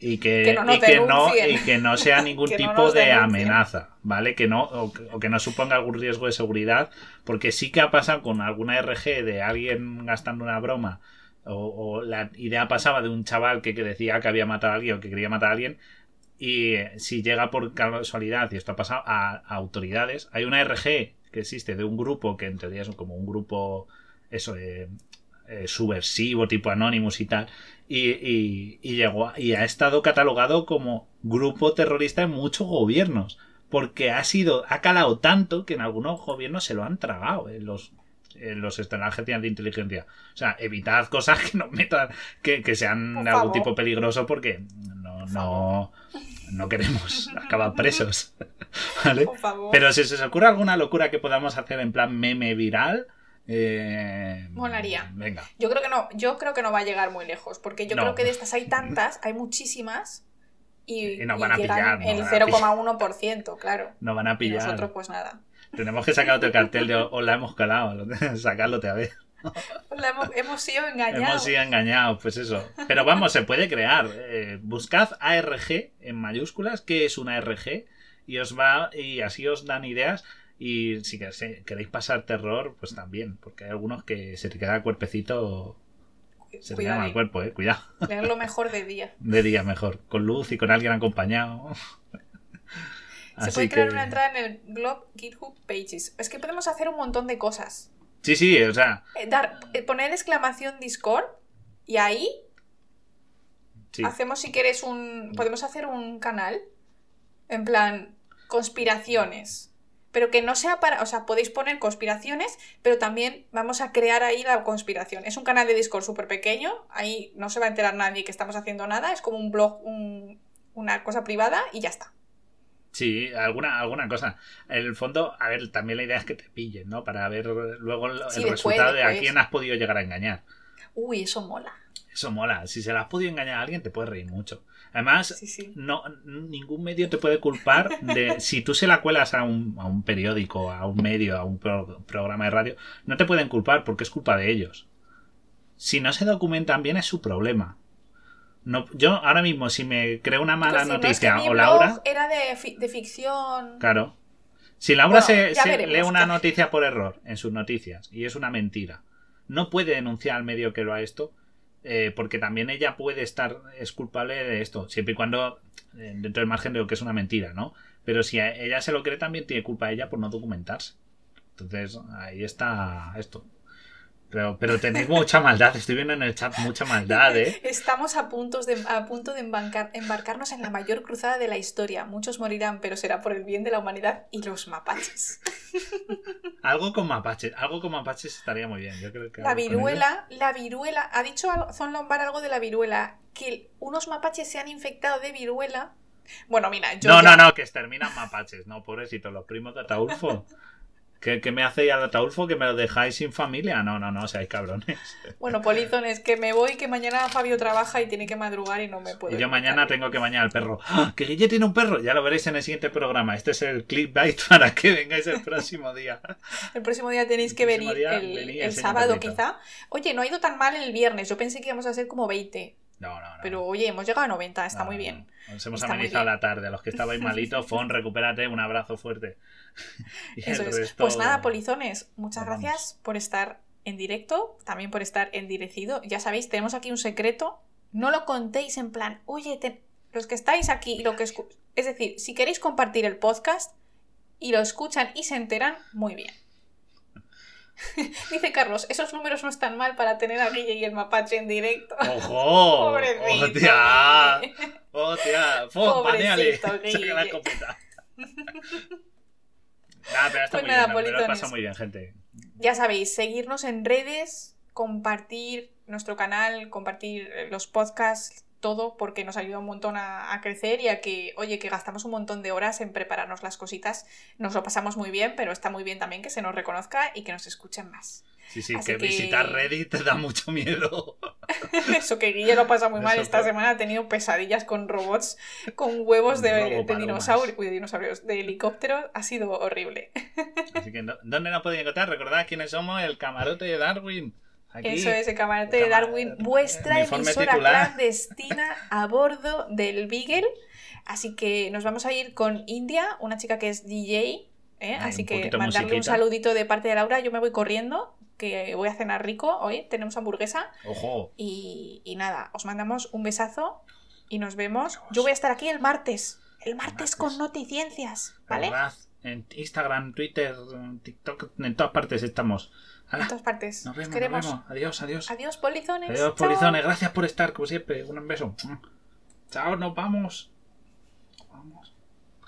Y que, Que no y que no, y que no sea (laughs) ningún no tipo de amenaza, ¿vale? Que no, o, o que no suponga algún riesgo de seguridad, porque sí que ha pasado con alguna RG de alguien gastando una broma, o, la idea pasaba de un chaval que, que decía que había matado a alguien o que quería matar a alguien, y eh, si llega por casualidad, y esto ha pasado a, autoridades, hay una RG que existe de un grupo que en teoría es como un grupo, eso, eh, eh, subversivo, tipo Anonymous y tal, y, y, llegó y ha estado catalogado como grupo terrorista en muchos gobiernos porque ha sido ha calado tanto que en algunos gobiernos se lo han tragado en los los en las agencias de inteligencia o sea evitad cosas (laughs) que nos metan que, que sean Por de algún favor. tipo peligroso porque no no no queremos (laughs) acabar presos (laughs) ¿vale? por favor. pero si se os ocurre alguna locura que podamos hacer en plan meme viral eh, Molaría. venga Yo creo que no, yo creo que no va a llegar muy lejos, porque yo No. creo que de estas hay tantas, hay muchísimas y, Y nos y van a llegan pillar, nos el van a pillar. 0,1%, claro. no van a Y pillar nosotros pues nada. Tenemos que sacar otro cartel de o la hemos calado, (laughs) sacarlo otra vez. Pues la hemos, hemos sido engañados. Hemos sido engañados, pues eso. Pero vamos, se puede crear. Eh, buscad ARG en mayúsculas, que es una ARG, y os va, y así os dan ideas. Y si que- si queréis pasar terror, pues también, porque hay algunos que se te queda el cuerpecito, se te queda mal cuerpo, eh, cuidado. leerlo mejor de día. De día mejor, con luz y con alguien acompañado. Se puede crear que- una entrada en el blog GitHub Pages. Es que podemos hacer un montón de cosas. Sí, sí, o sea, Eh, dar, eh, poner exclamación Discord y ahí Sí. hacemos si quieres un. Podemos hacer un canal. En plan, conspiraciones. Pero que no sea para. O sea, podéis poner conspiraciones, pero también vamos a crear ahí la conspiración. Es un canal de Discord súper pequeño. Ahí no se va a enterar nadie que estamos haciendo nada. Es como un blog, un- una cosa privada y ya está. Sí, alguna, alguna cosa. En el fondo, a ver, también la idea es que te pillen, ¿no? Para ver luego el, Sí, el después, resultado de a quién has podido llegar a engañar. Uy, eso mola. Eso mola. Si se la has podido engañar a alguien, te puedes reír mucho. Además, Sí, sí. no, ningún medio te puede culpar de (laughs) si tú se la cuelas a un, a un periódico, a un medio, a un pro- programa de radio, no te pueden culpar porque es culpa de ellos. Si no se documentan bien es su problema. No, yo ahora mismo si me creo una mala Pues si no, es noticia que o Laura, Era de, fi- de ficción. claro. Si Laura Bueno, se, ya se veremos, lee una ya. (laughs) noticia por error en sus noticias y es una mentira, no puede denunciar al medio que lo ha esto eh, porque también ella puede estar es culpable de esto siempre y cuando eh, dentro del margen de lo que es una mentira no pero si ella se lo cree también tiene culpa ella por no documentarse entonces ahí está esto pero, pero tenéis mucha maldad estoy viendo en el chat mucha maldad eh (laughs) Estamos a, puntos de, a punto de embarcar- embarcarnos en la mayor cruzada de la historia. Muchos morirán, pero será por el bien de la humanidad y los mapaches. (laughs) algo con mapaches algo con mapaches estaría muy bien yo creo que La viruela, la viruela. Ha dicho Zon Lombard algo de la viruela. Que unos mapaches se han infectado de viruela. Bueno, mira, yo. no, ya- no, no, que exterminan mapaches. No, pobrecito, los primos de Ataulfo. (laughs) ¿Qué, qué me hacéis al Ataulfo que me lo dejáis sin familia? No, no, no, seáis cabrones. Bueno, polizones, que me voy, que mañana Fabio trabaja y tiene que madrugar y no me puedo. Y yo mañana tengo que bañar al perro. ¡Ah! ¡Que Guille tiene un perro! Ya lo veréis en el siguiente programa. Este es el clickbait (laughs) para que vengáis el próximo día. El próximo día tenéis que venir el, el sábado, quizá. Oye, no ha ido tan mal el viernes. Yo pensé que íbamos a ser como 20. No, no, no. Pero oye, hemos llegado a 90, está No, muy bien. no. Nos hemos Está amenizado la tarde. A los que estabais (laughs) malitos, Fon, recupérate, un abrazo fuerte. (laughs) Y Eso el es. resto- Pues nada, polizones, muchas vamos. gracias por estar en directo, también por estar en direcido. Ya sabéis, tenemos aquí un secreto. No lo contéis en plan, oye, te- los que estáis aquí y lo que escu- Es decir, si queréis compartir el podcast y lo escuchan y se enteran, muy bien. (laughs) Dice Carlos, esos números no están mal para tener a Guille y el mapache en directo. ¡Ojo! Pobrecito. ¡Hostia! Guille. ¡Hostia! Pobrecito, (laughs) Saca la Guille. escopeta. (laughs) Nada, pero está Pues muy nada, bien. Politones. pasado muy bien, gente. Ya sabéis, seguirnos en redes, compartir nuestro canal, compartir eh, los podcasts, todo, porque nos ayuda un montón a, a crecer y a que, oye, que gastamos un montón de horas en prepararnos las cositas. Nos lo pasamos muy bien, pero está muy bien también que se nos reconozca y que nos escuchen más. Sí, sí, que, que- visitar Reddit te da mucho miedo. (laughs) Eso que Guille lo pasa muy mal. Eso Esta por- semana ha tenido pesadillas con robots, con huevos de, de dinosaurios, uy, de dinosaurios, de helicópteros. Ha sido horrible. Así que, ¿dó- ¿dónde nos podéis encontrar? Recordad quiénes somos, el camarote de Darwin. Aquí. Eso es el camarote de Darwin, vuestra emisora titular. clandestina a bordo del Beagle. Así que nos vamos a ir con India, una chica que es DJ. ¿eh? Ay, Así que mandarle un saludito de parte de Laura. Yo me voy corriendo, que voy a cenar rico hoy. Tenemos hamburguesa. Ojo. Y, y nada, os mandamos un besazo y nos vemos. Yo voy a estar aquí el martes. El martes martes. con noticiencias, ¿vale? En Instagram, Twitter, TikTok, en todas partes estamos. En todas partes. nos Os vemos, queremos. vemos. Adiós, adiós. Adiós, polizones. Adiós, Chao. polizones. Gracias por estar, como siempre. Un beso. Chao, nos vamos.